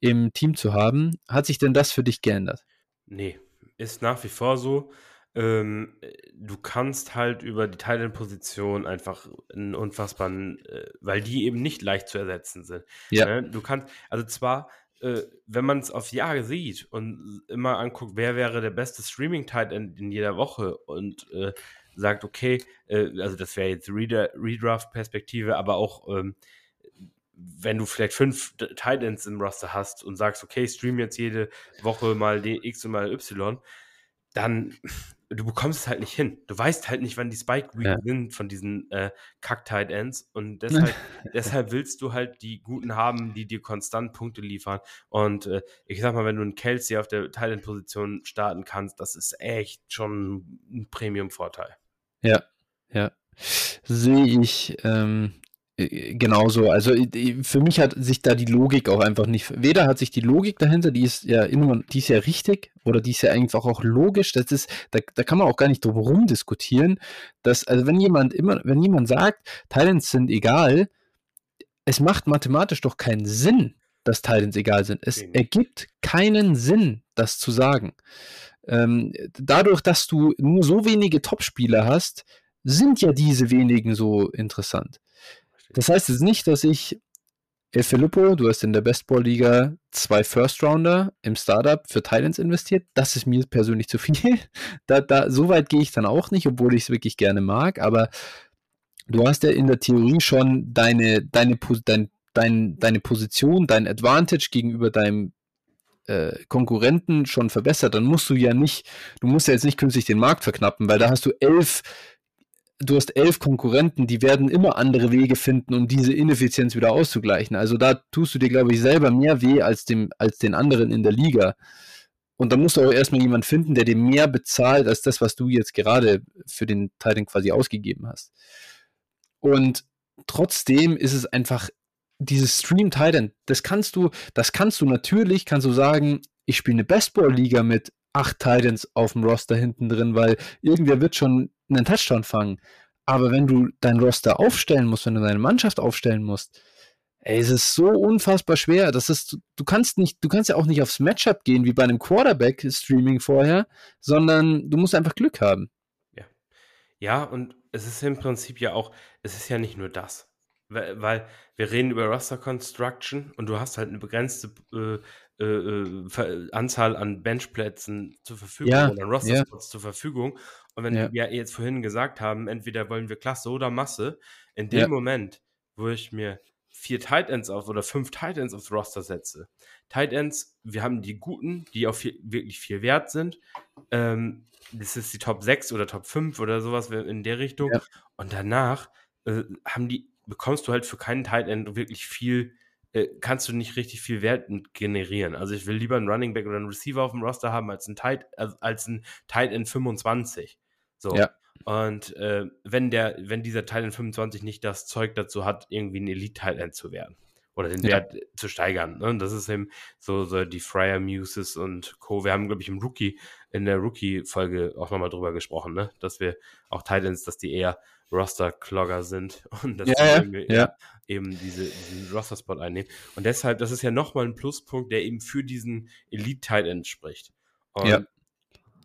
im Team zu haben. Hat sich denn das für dich geändert? Nee, ist nach wie vor so. Ähm, du kannst halt über die Tight End Position einfach einen unfassbaren, äh, weil die eben nicht leicht zu ersetzen sind. Ja. Ne? Du kannst, also zwar äh, wenn man es auf Jahre sieht und immer anguckt, wer wäre der beste Streaming-Tight in, in jeder Woche und äh, sagt, okay, äh, also das wäre jetzt Redraft-Perspektive, aber auch ähm, wenn du vielleicht fünf Titans im Roster hast und sagst, okay, stream jetzt jede Woche mal X und mal Y, dann du bekommst es halt nicht hin. Du weißt halt nicht, wann die Spike Week ja. sind von diesen äh, Kack Tight Ends und deshalb, [laughs] deshalb willst du halt die guten haben, die dir konstant Punkte liefern. Und äh, ich sag mal, wenn du einen Kelsey auf der Tight End Position starten kannst, das ist echt schon ein Premium Vorteil. Ja, ja. Sehe ich ähm, äh, genauso. Also für mich hat sich da die Logik auch einfach nicht. Weder hat sich die Logik dahinter, die ist ja immer, die ist ja richtig oder die ist ja einfach auch logisch. Das ist, da, da kann man auch gar nicht drum herum diskutieren. Dass, also wenn jemand immer, wenn jemand sagt, Talents sind egal, es macht mathematisch doch keinen Sinn, dass Talents egal sind. Es okay. ergibt keinen Sinn, das zu sagen. Ähm, dadurch, dass du nur so wenige Topspieler hast, sind ja diese wenigen so interessant. Das heißt jetzt nicht, dass ich, El Filippo, du hast in der Bestball-Liga zwei First-Rounder im Startup für Titans investiert. Das ist mir persönlich zu viel. [laughs] Da, da, so weit gehe ich dann auch nicht, obwohl ich es wirklich gerne mag. Aber du hast ja in der Theorie schon deine, deine, dein, dein, deine Position, dein Advantage gegenüber deinem äh, Konkurrenten schon verbessert. Dann musst du ja nicht, du musst ja jetzt nicht künstlich den Markt verknappen, weil da hast du elf du hast elf Konkurrenten, die werden immer andere Wege finden, um diese Ineffizienz wieder auszugleichen. Also da tust du dir, glaube ich, selber mehr weh als, dem, als den anderen in der Liga. Und da musst du auch erstmal jemanden finden, der dir mehr bezahlt als das, was du jetzt gerade für den Titan quasi ausgegeben hast. Und trotzdem ist es einfach dieses Stream Titan, das kannst du, das kannst du natürlich, kannst du sagen, ich spiele eine Bestball-Liga mit acht Titans auf dem Roster hinten drin, weil irgendwer wird schon einen Touchdown fangen. Aber wenn du dein Roster aufstellen musst, wenn du deine Mannschaft aufstellen musst, ey, es ist so unfassbar schwer. Das ist, du kannst nicht, du kannst ja auch nicht aufs Matchup gehen wie bei einem Quarterback-Streaming vorher, sondern du musst einfach Glück haben. Ja. Ja, und es ist im Prinzip ja auch, es ist ja nicht nur das. Weil, wir reden über Roster Construction und du hast halt eine begrenzte äh, äh, äh Anzahl an Benchplätzen zur Verfügung ja, oder Roster-Spots ja. zur Verfügung. Und wenn ja. wir jetzt vorhin gesagt haben, entweder wollen wir Klasse oder Masse, in dem ja. Moment, wo ich mir vier Tight Ends auf oder fünf Tight Ends aufs Roster setze. Tight Ends, wir haben die guten, die auch viel, wirklich viel wert sind. Ähm, das ist die Top 6 oder Top 5 oder sowas in der Richtung. Ja. Und danach äh, haben die, bekommst du halt für keinen Tight End wirklich viel äh, kannst du nicht richtig viel Wert generieren. Also ich will lieber einen Running Back oder einen Receiver auf dem Roster haben als ein Tight, als ein Tight End 25. So. Ja. Und äh, wenn der, wenn dieser End 25 nicht das Zeug dazu hat, irgendwie ein Elite Tight End zu werden oder den ja. Wert zu steigern. Ne? Das ist eben so, so die Fryer Muses und Co. Wir haben, glaube ich, im Rookie, in der Rookie-Folge auch nochmal drüber gesprochen, ne? dass wir auch Titans, dass die eher Roster-Clogger sind [laughs] und dass ja, die ja. eben diese, diesen Roster-Spot einnehmen. Und deshalb, das ist ja nochmal ein Pluspunkt, der eben für diesen Elite-Tight spricht. Und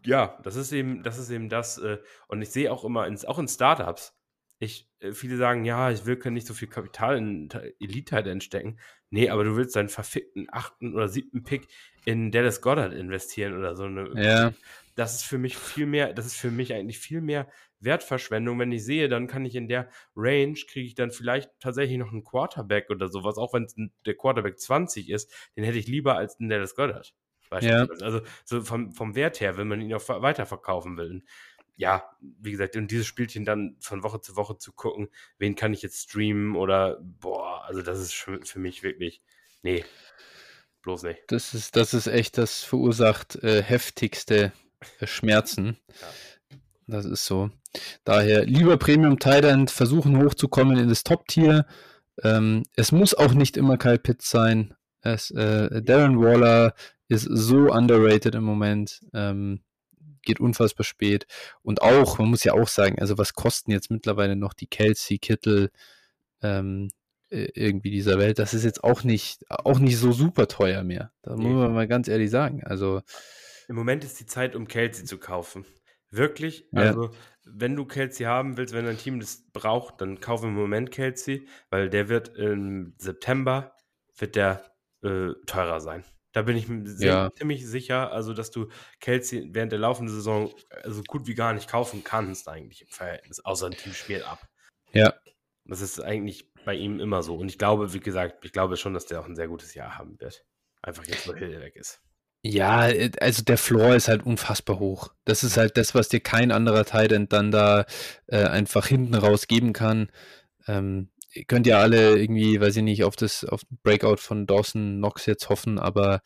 ja. das ist eben, das ist eben das, äh, und ich sehe auch immer, ins, auch in Startups, ich, äh, viele sagen, ja, ich will nicht so viel Kapital in Elite-Tight stecken. Nee, aber du willst deinen verfickten achten oder siebten Pick in Dallas Goddard investieren oder so. Eine, ja. Das ist für mich viel mehr, das ist für mich eigentlich viel mehr Wertverschwendung. Wenn ich sehe, dann kann ich in der Range, kriege ich dann vielleicht tatsächlich noch einen Quarterback oder sowas, auch wenn der Quarterback 20 ist, den hätte ich lieber als den Dallas Goddard. Ja. Also so vom, vom Wert her, wenn man ihn auch weiterverkaufen will. ja, wie gesagt, und dieses Spielchen dann von Woche zu Woche zu gucken, wen kann ich jetzt streamen oder boah, also das ist für mich wirklich, nee, bloß nicht. Das ist, das ist echt, das verursacht äh, heftigste äh, Schmerzen. Ja. Das ist so. Daher lieber Premium Titan versuchen hochzukommen in das Top-Tier. Ähm, es muss auch nicht immer Kyle Pitts sein. Es, äh, Darren Waller ist so underrated im Moment. Ähm, geht unfassbar spät. Und auch, man muss ja auch sagen, also was kosten jetzt mittlerweile noch die Kelsey, Kittel, ähm, irgendwie dieser Welt? Das ist jetzt auch nicht, auch nicht so super teuer mehr. Da nee. muss man mal ganz ehrlich sagen. Also. Im Moment ist die Zeit, um Kelsey zu kaufen. Wirklich. Ja. Also, wenn du Kelsey haben willst, wenn dein Team das braucht, dann kaufe im Moment Kelsey, weil der wird im September wird der äh, teurer sein. Da bin ich mir ja. ziemlich sicher, also dass du Kelsey während der laufenden Saison also gut wie gar nicht kaufen kannst, eigentlich im Verhältnis, außer ein Team spielt ab. Ja. Das ist eigentlich bei ihm immer so. Und ich glaube, wie gesagt, ich glaube schon, dass der auch ein sehr gutes Jahr haben wird. Einfach jetzt, wo Hill weg ist. Ja, also der Floor ist halt unfassbar hoch. Das ist halt das, was dir kein anderer Titan dann da äh, einfach hinten raus geben kann. Ähm, könnt ja alle irgendwie, weiß ich nicht, auf das auf Breakout von Dawson Knox jetzt hoffen, aber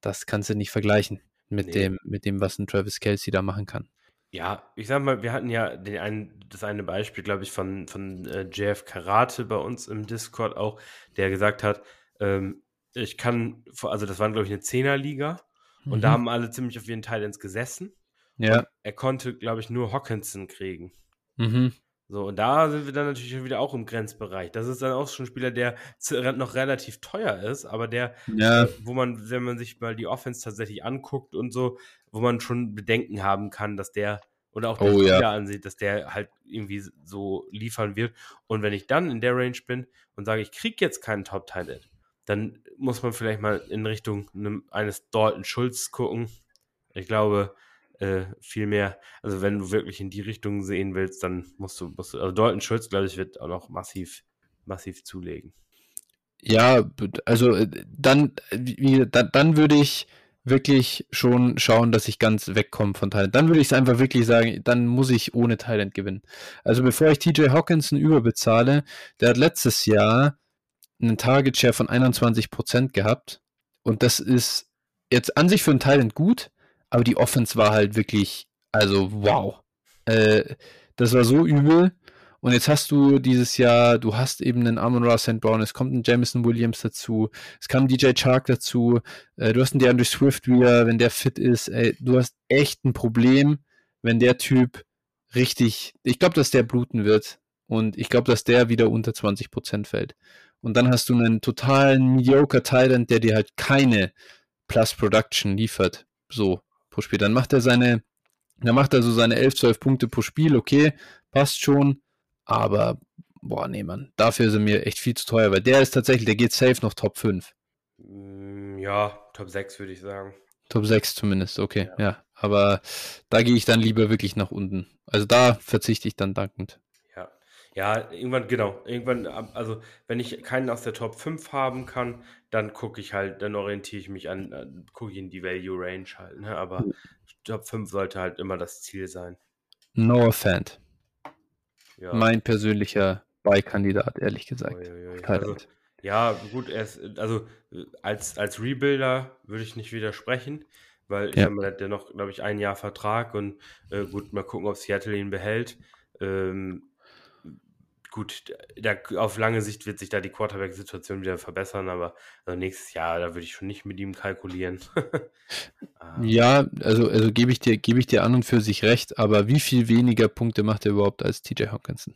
das kannst du nicht vergleichen mit nee. dem, mit dem, was ein Travis Kelsey da machen kann. Ja, ich sag mal, wir hatten ja den einen, das eine Beispiel, glaube ich, von, von äh, JF Karate bei uns im Discord auch, der gesagt hat, ähm, ich kann, also das waren, glaube ich, eine Zehnerliga mhm. und da mhm. haben alle ziemlich auf ihren Titans gesessen. Ja. er konnte, glaube ich, nur Hawkinson kriegen. Mhm. So, und da sind wir dann natürlich wieder auch im Grenzbereich. Das ist dann auch schon ein Spieler, der noch relativ teuer ist, aber der, ja. Äh, wo man, wenn man sich mal die Offense tatsächlich anguckt und so, wo man schon Bedenken haben kann, dass der oder auch der oh, Spieler ja. ansieht, dass der halt irgendwie so liefern wird. Und wenn ich dann in der Range bin und sage, ich kriege jetzt keinen top talent dann muss man vielleicht mal in Richtung eines Dalton Schulz gucken. Ich glaube, äh, viel mehr. Also wenn du wirklich in die Richtung sehen willst, dann musst du, musst du also Dalton Schulz, glaube ich, wird auch noch massiv, massiv zulegen. Ja, also äh, dann, wie, dann, dann würde ich wirklich schon schauen, dass ich ganz wegkomme von Thailand. Dann würde ich es einfach wirklich sagen, dann muss ich ohne Thailand gewinnen. Also bevor ich TJ Hawkinson überbezahle, der hat letztes Jahr einen Target Share von 21% gehabt und das ist jetzt an sich für einen Thailand gut, aber die Offense war halt wirklich, also wow. Äh, das war so übel. Und jetzt hast du dieses Jahr, du hast eben einen Amon Ross St. Brown, es kommt ein Jamison Williams dazu, es kam DJ Chark dazu, äh, du hast einen DeAndre Swift wieder, wenn der fit ist, ey, du hast echt ein Problem, wenn der Typ richtig, ich glaube, dass der bluten wird und ich glaube, dass der wieder unter 20% fällt. Und dann hast du einen totalen mediocre Talent, der dir halt keine Plus Production liefert. So pro Spiel. Dann macht er seine, dann macht er so seine 11, 12 Punkte pro Spiel, okay, passt schon, aber boah, nee, Mann, dafür sind mir echt viel zu teuer, weil der ist tatsächlich, der geht safe noch Top 5. Mm, ja, Top 6 würde ich sagen. Top 6 zumindest, okay, ja. ja. Aber da gehe ich dann lieber wirklich nach unten. Also da verzichte ich dann dankend. Ja, irgendwann, genau. Irgendwann, also wenn ich keinen aus der Top 5 haben kann, dann gucke ich halt, dann orientiere ich mich an, gucke ich in die Value Range halt, ne? Aber hm. Top 5 sollte halt immer das Ziel sein. Noah Fant. Ja. Mein persönlicher Beikandidat, ehrlich gesagt. Also, ja, gut, er ist, also als, als Rebuilder würde ich nicht widersprechen, weil ich ja. habe der noch, glaube ich, ein Jahr Vertrag und äh, gut, mal gucken, ob Seattle ihn behält. Ähm, gut, da, auf lange Sicht wird sich da die Quarterback-Situation wieder verbessern, aber also nächstes Jahr, da würde ich schon nicht mit ihm kalkulieren. [laughs] Ah. ja, also, also gebe ich, dir, geb ich dir an und für sich recht, aber wie viel weniger Punkte macht er überhaupt als TJ Hawkinson?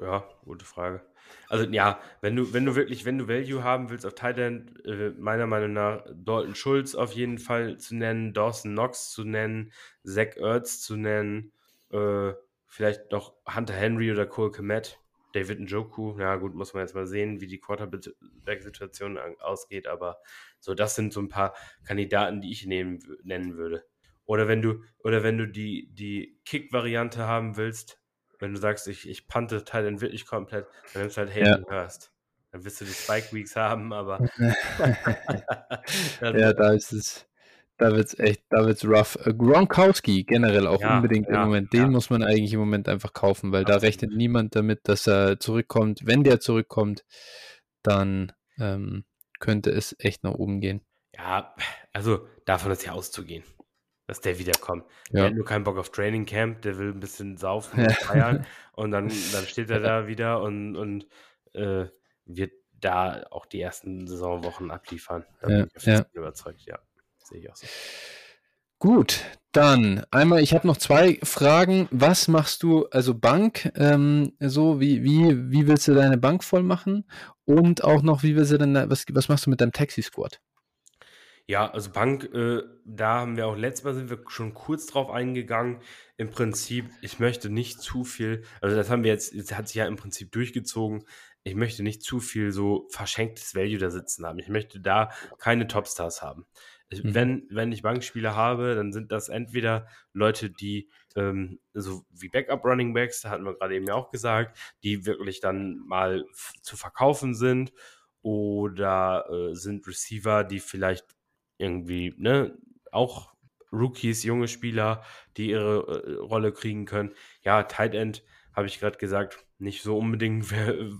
Ja, gute Frage. Also ja, wenn du, wenn du wirklich, wenn du Value haben willst auf Titan, äh, meiner Meinung nach Dalton Schulz auf jeden Fall zu nennen, Dawson Knox zu nennen, Zach Ertz zu nennen, äh, Vielleicht noch Hunter Henry oder Cole Komet, David Njoku. Ja, gut, muss man jetzt mal sehen, wie die Quarterback-Situation ausgeht, aber so, das sind so ein paar Kandidaten, die ich nehmen, nennen würde. Oder wenn du, oder wenn du die, die Kick-Variante haben willst, wenn du sagst, ich, ich pante Teil wirklich komplett, dann nimmst du halt Hayden ja. Hurst. Dann wirst du die Spike Weeks haben, aber. [laughs] [laughs] ja, da ist es da wird's echt, da wird's rough. Äh, Gronkowski generell auch ja, unbedingt ja, im Moment. Den ja. muss man eigentlich im Moment einfach kaufen, weil Absolut. da rechnet niemand damit, dass er zurückkommt. Wenn der zurückkommt, dann ähm, könnte es echt nach oben gehen. Ja, also davon ist ja auszugehen, dass der wiederkommt. Ja. Der hat nur keinen Bock auf Training Camp, der will ein bisschen saufen und feiern [laughs] und dann, dann steht er da wieder und, und äh, wird da auch die ersten Saisonwochen abliefern. Da bin ich ja. Überzeugt, ja. Sehe ich auch so. Gut, dann einmal, ich habe noch zwei Fragen. Was machst du, also Bank, ähm, so, wie, wie, wie willst du deine Bank voll machen? Und auch noch, wie willst du denn, was, was machst du mit deinem Taxi-Squad? Ja, also Bank, äh, da haben wir auch letztes Mal sind wir schon kurz drauf eingegangen. Im Prinzip, ich möchte nicht zu viel, also das haben wir jetzt, jetzt hat sich ja im Prinzip durchgezogen. Ich möchte nicht zu viel so verschenktes Value da sitzen haben. Ich möchte da keine Topstars haben. Mhm. wenn, wenn ich Bankspieler habe, dann sind das entweder Leute, die ähm, so wie Backup Running Backs, da hatten wir gerade eben ja auch gesagt, die wirklich dann mal zu verkaufen sind oder äh, sind Receiver, die vielleicht irgendwie, ne, auch Rookies, junge Spieler, die ihre äh, Rolle kriegen können. Ja, Tight End, habe ich gerade gesagt, nicht so unbedingt [laughs] wer-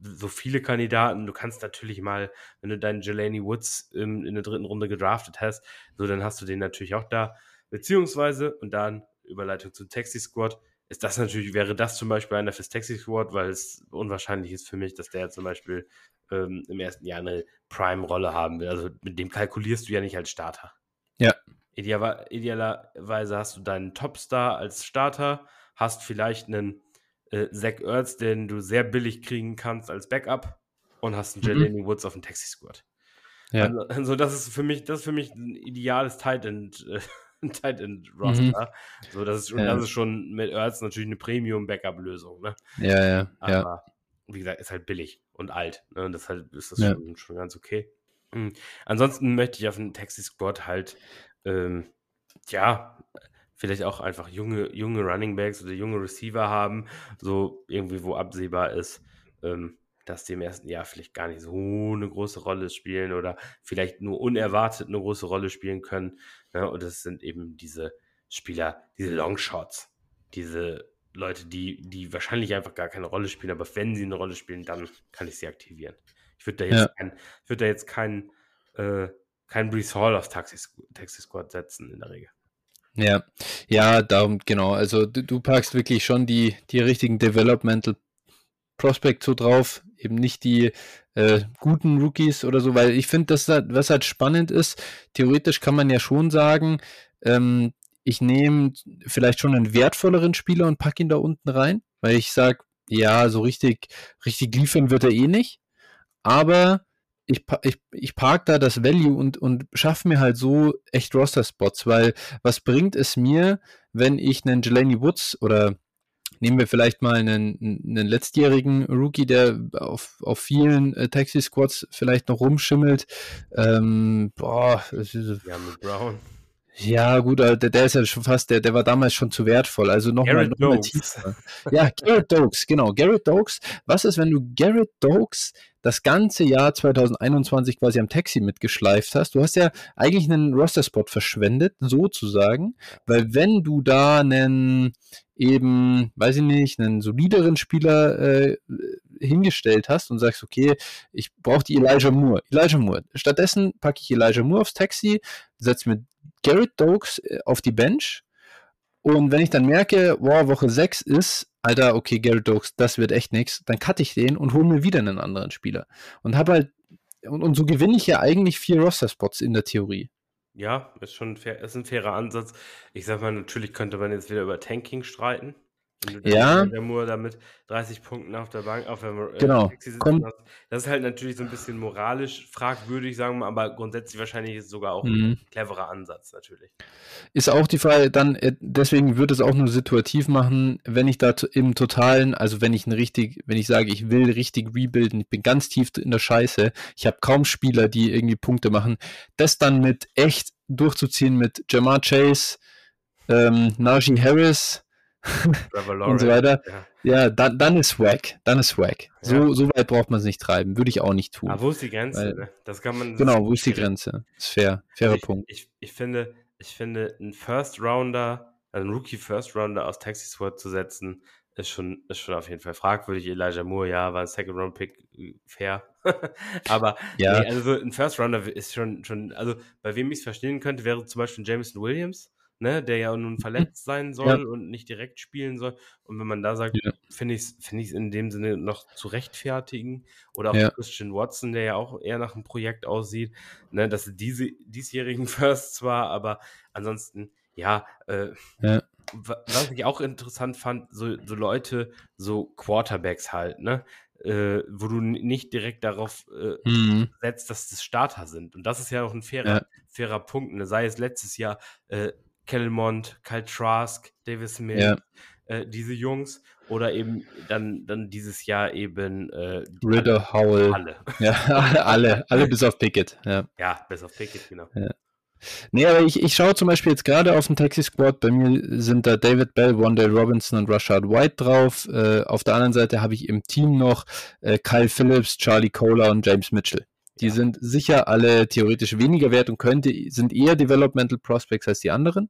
so viele Kandidaten. Du kannst natürlich mal, wenn du deinen Jelani Woods ähm, in der dritten Runde gedraftet hast, so dann hast du den natürlich auch da. Beziehungsweise, und dann Überleitung zum Taxi Squad, ist das natürlich, wäre das zum Beispiel einer fürs Taxi Squad, weil es unwahrscheinlich ist für mich, dass der zum Beispiel ähm, im ersten Jahr eine Prime-Rolle haben will. Also mit dem kalkulierst du ja nicht als Starter. Ja. Ideal, idealerweise hast du deinen Topstar als Starter, hast vielleicht einen äh, Zach Ertz, den du sehr billig kriegen kannst als Backup und hast einen Mhm. Jelani Woods auf dem Taxi Squad. Ja. Also, also das ist für mich, das ist für mich ein ideales Tight End, äh, [laughs] Tight End Roster. So, das ist schon, Mhm. Ja. das ist schon mit Ertz natürlich eine Premium Backup Lösung, ne? Ja, ja, ja. Aber wie gesagt, ist halt billig und alt. Ne? Und deshalb ist das Ja. schon, schon ganz okay. Mhm. Ansonsten möchte ich auf dem Taxi Squad halt, ähm, ja, vielleicht auch einfach junge, junge Running Backs oder junge Receiver haben, so irgendwie, wo absehbar ist, ähm, dass die im ersten Jahr vielleicht gar nicht so eine große Rolle spielen oder vielleicht nur unerwartet eine große Rolle spielen können. Ne? Und das sind eben diese Spieler, diese Longshots, diese Leute, die, die wahrscheinlich einfach gar keine Rolle spielen, aber wenn sie eine Rolle spielen, dann kann ich sie aktivieren. Ich würde da jetzt Ja. kein, ich würde da jetzt keinen äh, kein Brees Hall auf Taxi, Taxi Squad setzen in der Regel. Ja, ja, darum, genau. Also du, du packst wirklich schon die, die richtigen Developmental Prospect so drauf, eben nicht die äh, guten Rookies oder so, weil ich finde, dass halt, was halt spannend ist, theoretisch kann man ja schon sagen, ähm, ich nehme vielleicht schon einen wertvolleren Spieler und packe ihn da unten rein, weil ich sage, ja, so richtig, richtig liefern wird er eh nicht, aber ich, ich, ich park da das Value und, und schaffe mir halt so echt Roster-Spots, weil was bringt es mir, wenn ich einen Jelani Woods oder nehmen wir vielleicht mal einen, einen letztjährigen Rookie, der auf, auf vielen äh, Taxi-Squads vielleicht noch rumschimmelt. Ähm, boah, ist, Ja, mit Brown. Ja, gut, der, der ist ja schon fast, der, der war damals schon zu wertvoll. Also nochmal noch mal tiefer. Ja, Garrett Dokes, genau. Garrett Dokes. Was ist, wenn du Garrett Dokes das ganze Jahr 2021 quasi am Taxi mitgeschleift hast? Du hast ja eigentlich einen Roster-Spot verschwendet, sozusagen. Weil wenn du da einen eben, weiß ich nicht, einen solideren Spieler äh, hingestellt hast und sagst, okay, ich brauche die Elijah Moore. Elijah Moore. Stattdessen packe ich Elijah Moore aufs Taxi, setze mir Garrett Dokes äh, auf die Bench und wenn ich dann merke, wow, Woche 6 ist, Alter, okay, Garrett Dokes, das wird echt nichts, dann cutte ich den und hole mir wieder einen anderen Spieler. Und habe halt, und, und so gewinne ich ja eigentlich vier Roster-Spots in der Theorie. Ja, ist schon fair, ist ein fairer Ansatz. Ich sag mal, natürlich könnte man jetzt wieder über Tanking streiten. Wenn du Ja. der Moore da mit 30 Punkten auf der Bank, auf der äh, Genau. Hast. Das ist halt natürlich so ein bisschen moralisch fragwürdig, sagen wir, aber grundsätzlich wahrscheinlich ist es sogar auch Mhm. ein cleverer Ansatz, natürlich. Ist auch die Frage, dann, äh, deswegen würde es auch nur situativ machen, wenn ich da im Totalen, also wenn ich ein richtig, wenn ich sage, ich will richtig rebuilden, ich bin ganz tief in der Scheiße, ich habe kaum Spieler, die irgendwie Punkte machen, das dann mit echt durchzuziehen mit Jamar Chase, ähm, Najee Harris [laughs] und so weiter, Ja. ja, dann, dann ist wack, dann ist wack. So, Ja. so weit braucht man es nicht treiben, würde ich auch nicht tun. Aber wo ist die Grenze? Weil- ne? Das kann man. das genau, wo ist die. Grenze? Ist fair, fairer ich, Punkt. Ich, ich, finde, ich finde, ein First Rounder, also ein Rookie First Rounder aus Taxi Squad zu setzen, ist schon, ist schon auf jeden Fall fragwürdig. Elijah Moore, ja, war ein Second Round Pick fair. [laughs] Aber Ja. nee, also so ein First Rounder ist schon, schon, also bei wem ich es verstehen könnte, wäre zum Beispiel Jameson Williams, ne, der ja nun verletzt sein soll ja. und nicht direkt spielen soll. Und wenn man da sagt, ja. finde ich es find in dem Sinne noch zu rechtfertigen. Oder auch ja. Christian Watson, der ja auch eher nach einem Projekt aussieht, ne, dass diese diesjährigen [laughs] First zwar, aber ansonsten, ja, äh, was ich auch interessant fand, so, so Leute, so Quarterbacks halt, ne? Äh, wo du nicht direkt darauf äh, mhm. setzt, dass das Starter sind. Und das ist ja auch ein fairer, fairer Punkt. Ne? Sei es letztes Jahr äh, Kellermont, Kyle Trask, Davis Smith, ja. äh, diese Jungs oder eben dann, dann dieses Jahr eben äh, Ritter, Howell. Alle. [laughs] Ja, alle, alle bis auf Pickett. Ja, ja bis auf Pickett, genau. Ja. Nee, aber ich, ich schaue zum Beispiel jetzt gerade auf den Taxi Squad. Bei mir sind da David Bell, Wondell Robinson und Rashad White drauf. Äh, auf der anderen Seite habe ich im Team noch äh, Kyle Phillips, Charlie Kohler und James Mitchell. Die ja. sind sicher alle theoretisch weniger wert und könnte, sind eher Developmental Prospects als die anderen.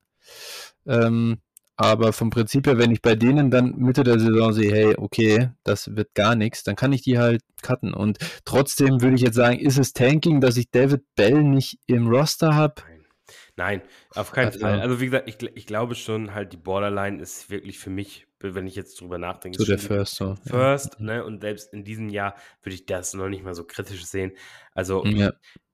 Ähm, aber vom Prinzip her, wenn ich bei denen dann Mitte der Saison sehe, hey, okay, das wird gar nichts, dann kann ich die halt cutten. Und trotzdem würde ich jetzt sagen, ist es Tanking, dass ich David Bell nicht im Roster habe? Nein, auf keinen also, Fall. Also wie gesagt, ich, ich glaube schon, halt die Borderline ist wirklich für mich, wenn ich jetzt drüber nachdenke. Zu der First, so. First, ja. ne? Und selbst in diesem Jahr würde ich das noch nicht mal so kritisch sehen. Also, ja.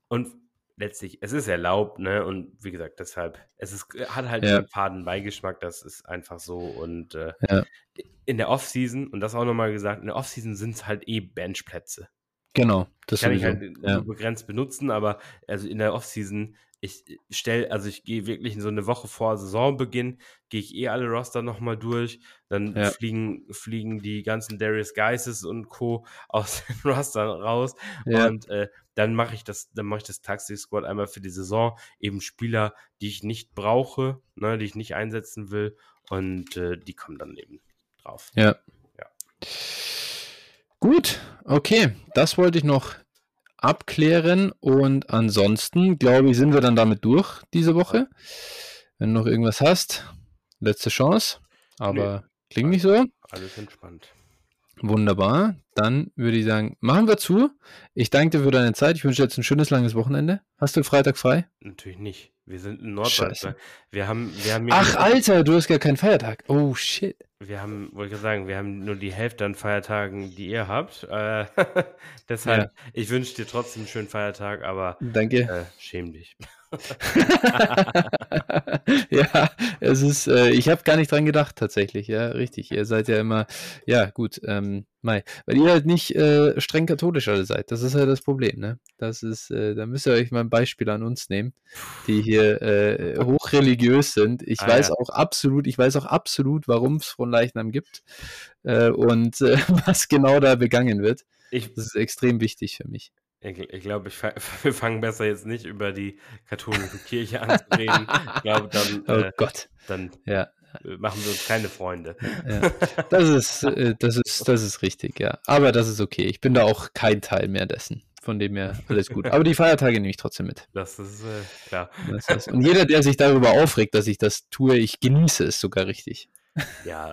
und letztlich, es ist erlaubt, ne? Und wie gesagt, deshalb, es ist, hat halt ja. einen faden Beigeschmack, das ist einfach so. Und äh, ja. in der Offseason, und das auch nochmal gesagt, in der Offseason sind es halt eh Benchplätze. Genau, das kann ich halt ja. begrenzt benutzen, aber also in der Offseason ich stelle, also ich gehe wirklich in so eine Woche vor Saisonbeginn, gehe ich eh alle Roster nochmal durch. Dann ja. fliegen, fliegen die ganzen Darius Geises und Co. [laughs] aus den Rostern raus. Ja. Und äh, dann mache ich das, dann mache ich das Taxi Squad einmal für die Saison. Eben Spieler, die ich nicht brauche, ne, die ich nicht einsetzen will. Und äh, die kommen dann eben drauf. Ja. ja. Gut, okay. Das wollte ich noch abklären. Und ansonsten, glaube ich, sind wir dann damit durch diese Woche. Wenn du noch irgendwas hast, letzte Chance. Aber nee. klingt nicht so. Alles entspannt. Wunderbar. Dann würde ich sagen, machen wir zu. Ich danke dir für deine Zeit. Ich wünsche dir jetzt ein schönes langes Wochenende. Hast du Freitag frei? Natürlich nicht. Wir sind in Norddeutschland. Wir haben, wir haben Ach, Alter, du hast gar keinen Feiertag. Oh, shit. Wir haben, wollte ich sagen, wir haben nur die Hälfte an Feiertagen, die ihr habt. Äh, [laughs] deshalb, ja. ich wünsche dir trotzdem einen schönen Feiertag, aber Danke. Äh, schäm dich. [laughs] [laughs] [laughs] ja, es ist, äh, ich habe gar nicht dran gedacht tatsächlich, ja, richtig. Ihr seid ja immer, ja, gut, ähm, Mai, weil ihr halt nicht äh, streng katholisch alle seid. Das ist ja das Problem, ne? Das ist, äh, da müsst ihr euch mal ein Beispiel an uns nehmen, die hier äh, hochreligiös sind. Ich ah, weiß ja. auch absolut, ich weiß auch absolut, warum es von Leichnam gibt äh, und äh, [laughs] was genau da begangen wird. Ich, das ist extrem wichtig für mich. Ich, ich glaube, ich, [laughs] wir fangen besser jetzt nicht über die katholische Kirche an zu reden. Ich glaube, dann, [laughs] oh äh, Gott. dann ja. machen wir uns keine Freunde. Ja. Das, ist, äh, das, ist, das ist richtig, ja. Aber das ist okay. Ich bin da auch kein Teil mehr dessen. Von dem her alles gut. Aber die Feiertage nehme ich trotzdem mit. Das ist äh, klar. Das ist, und jeder, der sich darüber aufregt, dass ich das tue, ich genieße es sogar richtig. Ja,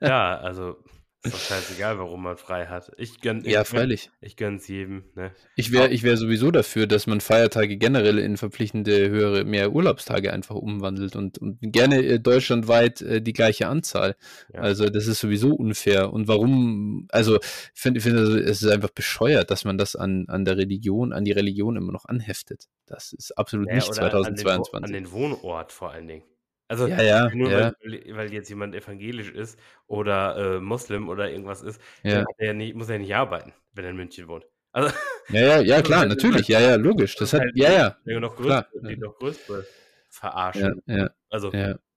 ja, also ist doch scheißegal, warum man frei hat. Ich gönn, ja, ich, freilich. Ich gönn's jedem. Ne? Ich wäre ich wär sowieso dafür, dass man Feiertage generell in verpflichtende höhere, mehr Urlaubstage einfach umwandelt und, und gerne äh, deutschlandweit äh, die gleiche Anzahl. Ja. Also das ist sowieso unfair. Und warum, also ich finde, find, also, es ist einfach bescheuert, dass man das an, an der Religion, an die Religion immer noch anheftet. Das ist absolut ja, nicht 2022. An den, an den Wohnort vor allen Dingen. Also ja, ja, nur ja. Weil, weil, jetzt jemand evangelisch ist oder äh, Muslim oder irgendwas ist, ja. Er nicht, muss er nicht arbeiten, wenn er in München wohnt. Also, ja, ja, ja, [laughs] klar, natürlich, ja, ja, logisch. Das, hat, halt ja, ja. Die noch größere, die noch größere verarschen. Also,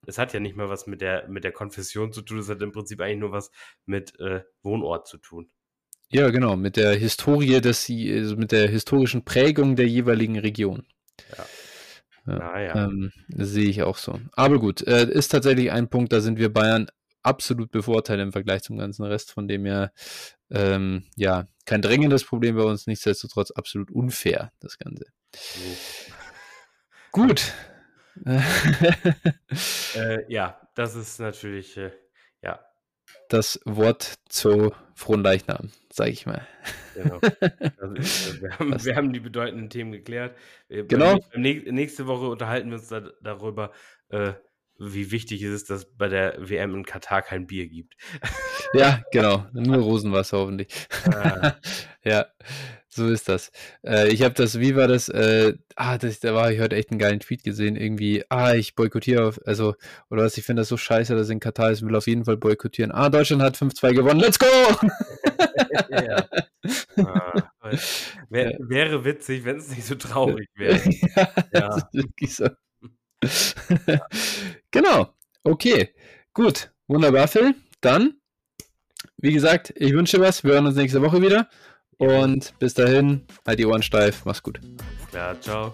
es hat ja nicht mal was mit der, mit der Konfession zu tun, es hat im Prinzip eigentlich nur was mit äh, Wohnort zu tun. Ja, genau, mit der Historie, des, also mit der historischen Prägung der jeweiligen Region. Ja. Ja, ah, ja. Ähm, sehe ich auch so. Aber gut, äh, ist tatsächlich ein Punkt, da sind wir Bayern absolut bevorteilt im Vergleich zum ganzen Rest, von dem her, ähm, ja, kein drängendes Problem bei uns, nichtsdestotrotz absolut unfair, das Ganze. Oh. Gut. [laughs] äh, ja, das ist natürlich, äh. Das Wort zu frohen Leichnam, sage ich mal. Genau. [laughs] Also, wir, haben, wir, haben, die bedeutenden Themen geklärt. Genau. Nächste Woche unterhalten wir uns da, darüber, äh, wie wichtig ist es, dass bei der WM in Katar kein Bier gibt. Ja, [laughs] genau. Nur Rosenwasser hoffentlich. Ah. [laughs] ja, so ist das. Äh, ich habe das, wie war das? Äh, ah, das, da war ich heute echt einen geilen Tweet gesehen. Irgendwie, ah, ich boykottiere, also, oder was, ich finde das so scheiße, dass in Katar ist, will auf jeden Fall boykottieren. Ah, Deutschland hat 5-2 gewonnen, let's go! [laughs] ja. ah, wär, wäre witzig, wenn es nicht so traurig [laughs] wäre. ja, ja. Wirklich so. [laughs] genau. Okay. Gut. Wunderbar, Phil. Dann, wie gesagt, ich wünsche was. Wir hören uns nächste Woche wieder. Und bis dahin, halt die Ohren steif. Mach's gut. Klar, ciao.